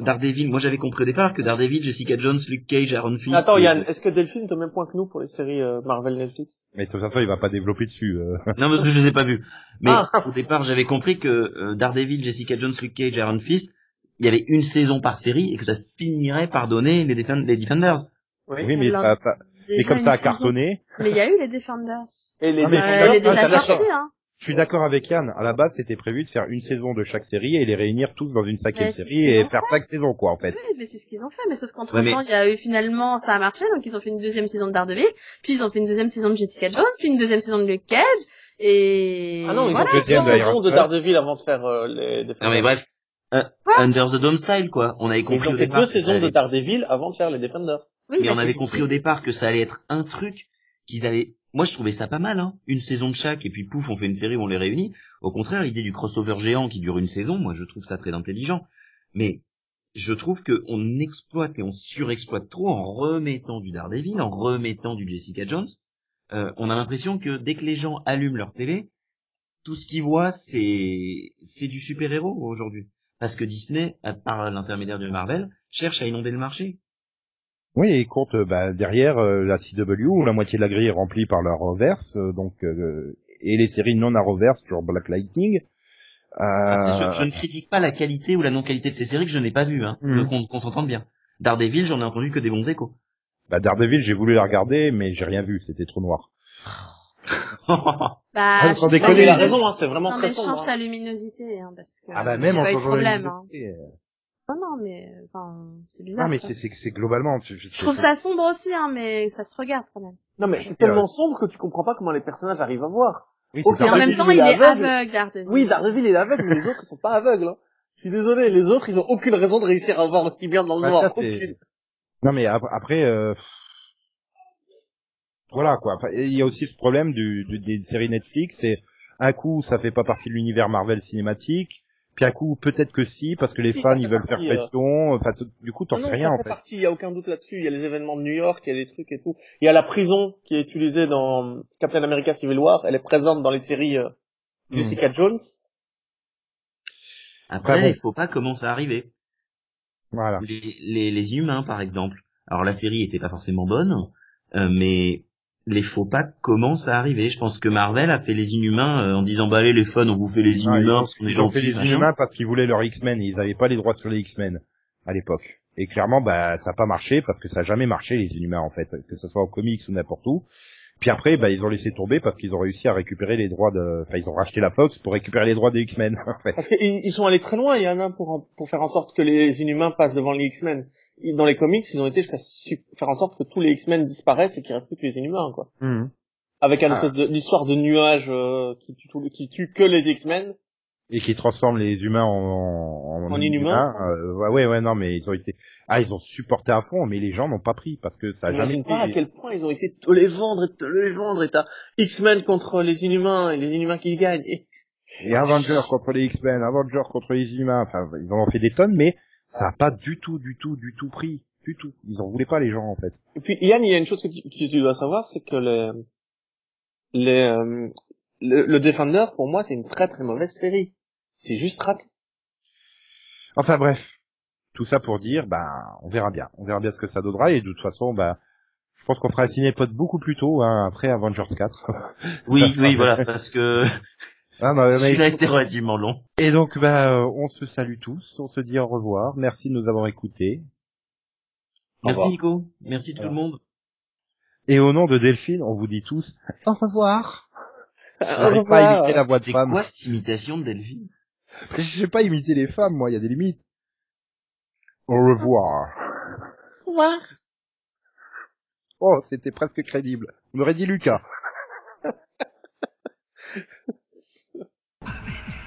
Daredevil, moi j'avais compris au départ que Daredevil, Jessica Jones, Luke Cage, Aaron Fist... Attends Yann, est-ce que Delphine est au même point que nous pour les séries euh, Marvel Netflix? Mais de toute façon il va pas développer dessus. Euh. non parce que je les ai pas vus. Mais ah. au départ j'avais compris que euh, Daredevil, Jessica Jones, Luke Cage, Aaron Fist, il y avait une saison par série et que ça finirait par donner les, les Defenders. Oui, mais ça, ça... Et comme ça a cartonné. Mais il y a eu les Defenders. Et les Defenders, déjà sortis, hein. Je suis d'accord avec Yann. À la base, c'était prévu de faire une saison de chaque série et les réunir tous dans une cinquième série et faire cinq saisons, quoi, en fait. Oui, mais c'est ce qu'ils ont fait. Mais sauf qu'entre temps, il y a eu finalement, ça a marché. Donc ils ont fait une deuxième saison de Daredevil, puis ils ont fait une deuxième saison de Jessica Jones, puis une deuxième saison de Luke Cage. Et ah non, ils ont fait deux saisons de Daredevil avant de faire euh, les. Non mais bref, euh, Under the Dome style, quoi. On avait compris. Ils ont fait deux saisons de Daredevil avant de faire les Defenders. Oui, mais on avait compris au départ que ça allait être un truc qu'ils allaient moi je trouvais ça pas mal, hein. Une saison de chaque et puis pouf, on fait une série où on les réunit. Au contraire, l'idée du crossover géant qui dure une saison, moi je trouve ça très intelligent. Mais je trouve qu'on exploite et on surexploite trop en remettant du Daredevil, en remettant du Jessica Jones. Euh, on a l'impression que dès que les gens allument leur télé, tout ce qu'ils voient c'est c'est du super-héros aujourd'hui. Parce que Disney, par l'intermédiaire de Marvel, cherche à inonder le marché. Oui, et compte euh, bah, derrière euh, la CW où la moitié de la grille est remplie par leur reverse, euh, donc et les séries non à reverse, genre Black Lightning. Je, ne critique pas la qualité ou la non-qualité de ces séries que je n'ai pas vues, hein, mm. qu'on s'entende bien. Daredevil, j'en ai entendu que des bons échos. Bah Daredevil, j'ai voulu la regarder, mais j'ai rien vu, c'était trop noir. bah, ah, sans déconner, il a raison, hein, c'est vraiment non, très mais change hein. ta luminosité, hein, parce que ah bah même en changeant la luminosité. Hein. Non, mais enfin, c'est bizarre. Non, mais c'est c'est globalement. Je trouve ça sombre aussi, hein, mais ça se regarde quand même. Non, mais c'est tellement sombre que tu comprends pas comment les personnages arrivent à voir. Oui, et en même temps, il, est aveugle, Daredevil. Oui, Daredevil il est aveugle, mais les autres ils sont pas aveugles. Hein. Je suis désolé, les autres ils ont aucune raison de réussir à voir aussi bien dans le bah, noir. Non, mais après, euh... voilà quoi. Il y a aussi ce problème du, du des séries Netflix, c'est un coup ça fait pas partie de l'univers Marvel cinématique puis à coup, peut-être que si, parce que les fans ils veulent faire euh. pression. Enfin, du coup, t'en sais rien en fait. Partie, il y a aucun doute là-dessus. Il y a les événements de New York, il y a des trucs et tout. Il y a la prison qui est utilisée dans Captain America Civil War. Elle est présente dans les séries euh. Jessica Jones. Après, il faut pas commencer à arriver. Voilà. Les, les, les humains, par exemple. Alors la série était pas forcément bonne, euh, mais les faux pas commencent à arriver. Je pense que Marvel a fait les Inhumains euh, en disant bah allez les fans on vous fait les Inhumains ils, ont fait les Inhumains parce qu'ils voulaient leur X-Men et ils avaient pas les droits sur les X-Men à l'époque. Et clairement bah ça a pas marché parce que ça a jamais marché les Inhumains en fait, que ce soit en comics ou n'importe où. Puis après, bah, ils ont laissé tomber parce qu'ils ont réussi à récupérer les droits de, enfin, ils ont racheté la Fox pour récupérer les droits des X-Men, en fait. Parce qu'ils sont allés très loin, il y en a pour, pour faire en sorte que les Inhumains passent devant les X-Men. Dans les comics, ils ont été jusqu'à faire en sorte que tous les X-Men disparaissent et qu'il reste plus que les Inhumains, quoi. Mmh avec un ah. espèce d'histoire de nuage euh, qui, tue, qui tue que les X-Men et qui transforme les humains en, en, en inhumains. Euh, ouais, ouais, non, mais ils ont été, ah, ils ont supporté à fond, mais les gens n'ont pas pris parce que ça a jamais. pas à quel point ils ont essayé de te les vendre et de te les vendre et t'as X-Men contre les inhumains et les inhumains qui gagnent. Et, et Avengers contre les X-Men, Avengers contre les inhumains. Enfin, ils en ont fait des tonnes, mais ça a pas du tout, du tout, du tout pris, du tout. Ils en voulaient pas les gens en fait. Et puis Yann, il y a une chose que tu, que tu dois savoir, c'est que les les, euh, le, le, Defender, pour moi, c'est une très très mauvaise série. C'est juste raté. Enfin bref, tout ça pour dire, bah, on verra bien. On verra bien ce que ça donnera, et de toute façon, bah, je pense qu'on fera un ciné-pod beaucoup plus tôt, hein, après Avengers 4. oui, oui, voilà, parce que... Ah, non, mais... a été relativement long. Et donc, bah, on se salue tous, on se dit au revoir. Merci de nous avoir écoutés. Merci Nico, merci tout le monde. Et au nom de Delphine, on vous dit tous au revoir. Au revoir. pas imiter la voix de femme. C'est quoi cette imitation de Delphine? Je vais pas imiter les femmes, moi, il y a des limites. Au revoir. Au revoir. Oh, c'était presque crédible. On aurait dit Lucas. Avengers.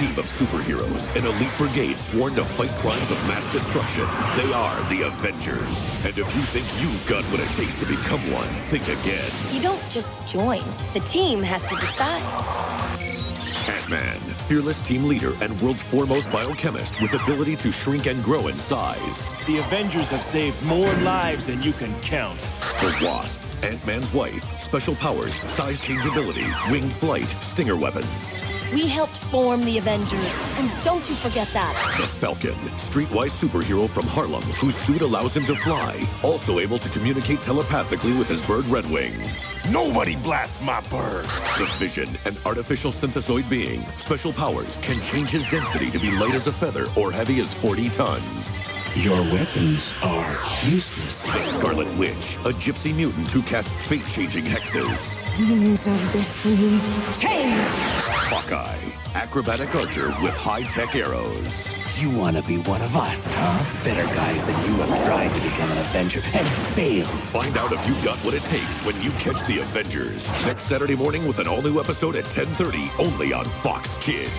An elite brigade sworn to fight crimes of mass destruction. They are the Avengers. And if you think you've got what it takes to become one, think again. You don't just join. The team has to decide. Ant-Man, fearless team leader and world's foremost biochemist with ability to shrink and grow in size. The Avengers have saved more lives than you can count. The Wasp, Ant-Man's wife, special powers, size changeability, winged flight, stinger weapons. We helped form the Avengers, and don't you forget that. The Falcon, streetwise superhero from Harlem, whose suit allows him to fly, also able to communicate telepathically with his bird Redwing. Nobody blasts my bird. The Vision, an artificial synthesoid being, special powers can change his density to be light as a feather or heavy as 40 tons. Your weapons are useless. The Scarlet Witch, a gypsy mutant who casts fate-changing hexes. Demons of destiny, change! Hawkeye, acrobatic archer with high-tech arrows. You want to be one of us, huh? Better guys than you have tried to become an Avenger and failed. Find out if you've got what it takes when you catch the Avengers. Next Saturday morning with an all-new episode at 10.30, only on Fox Kids.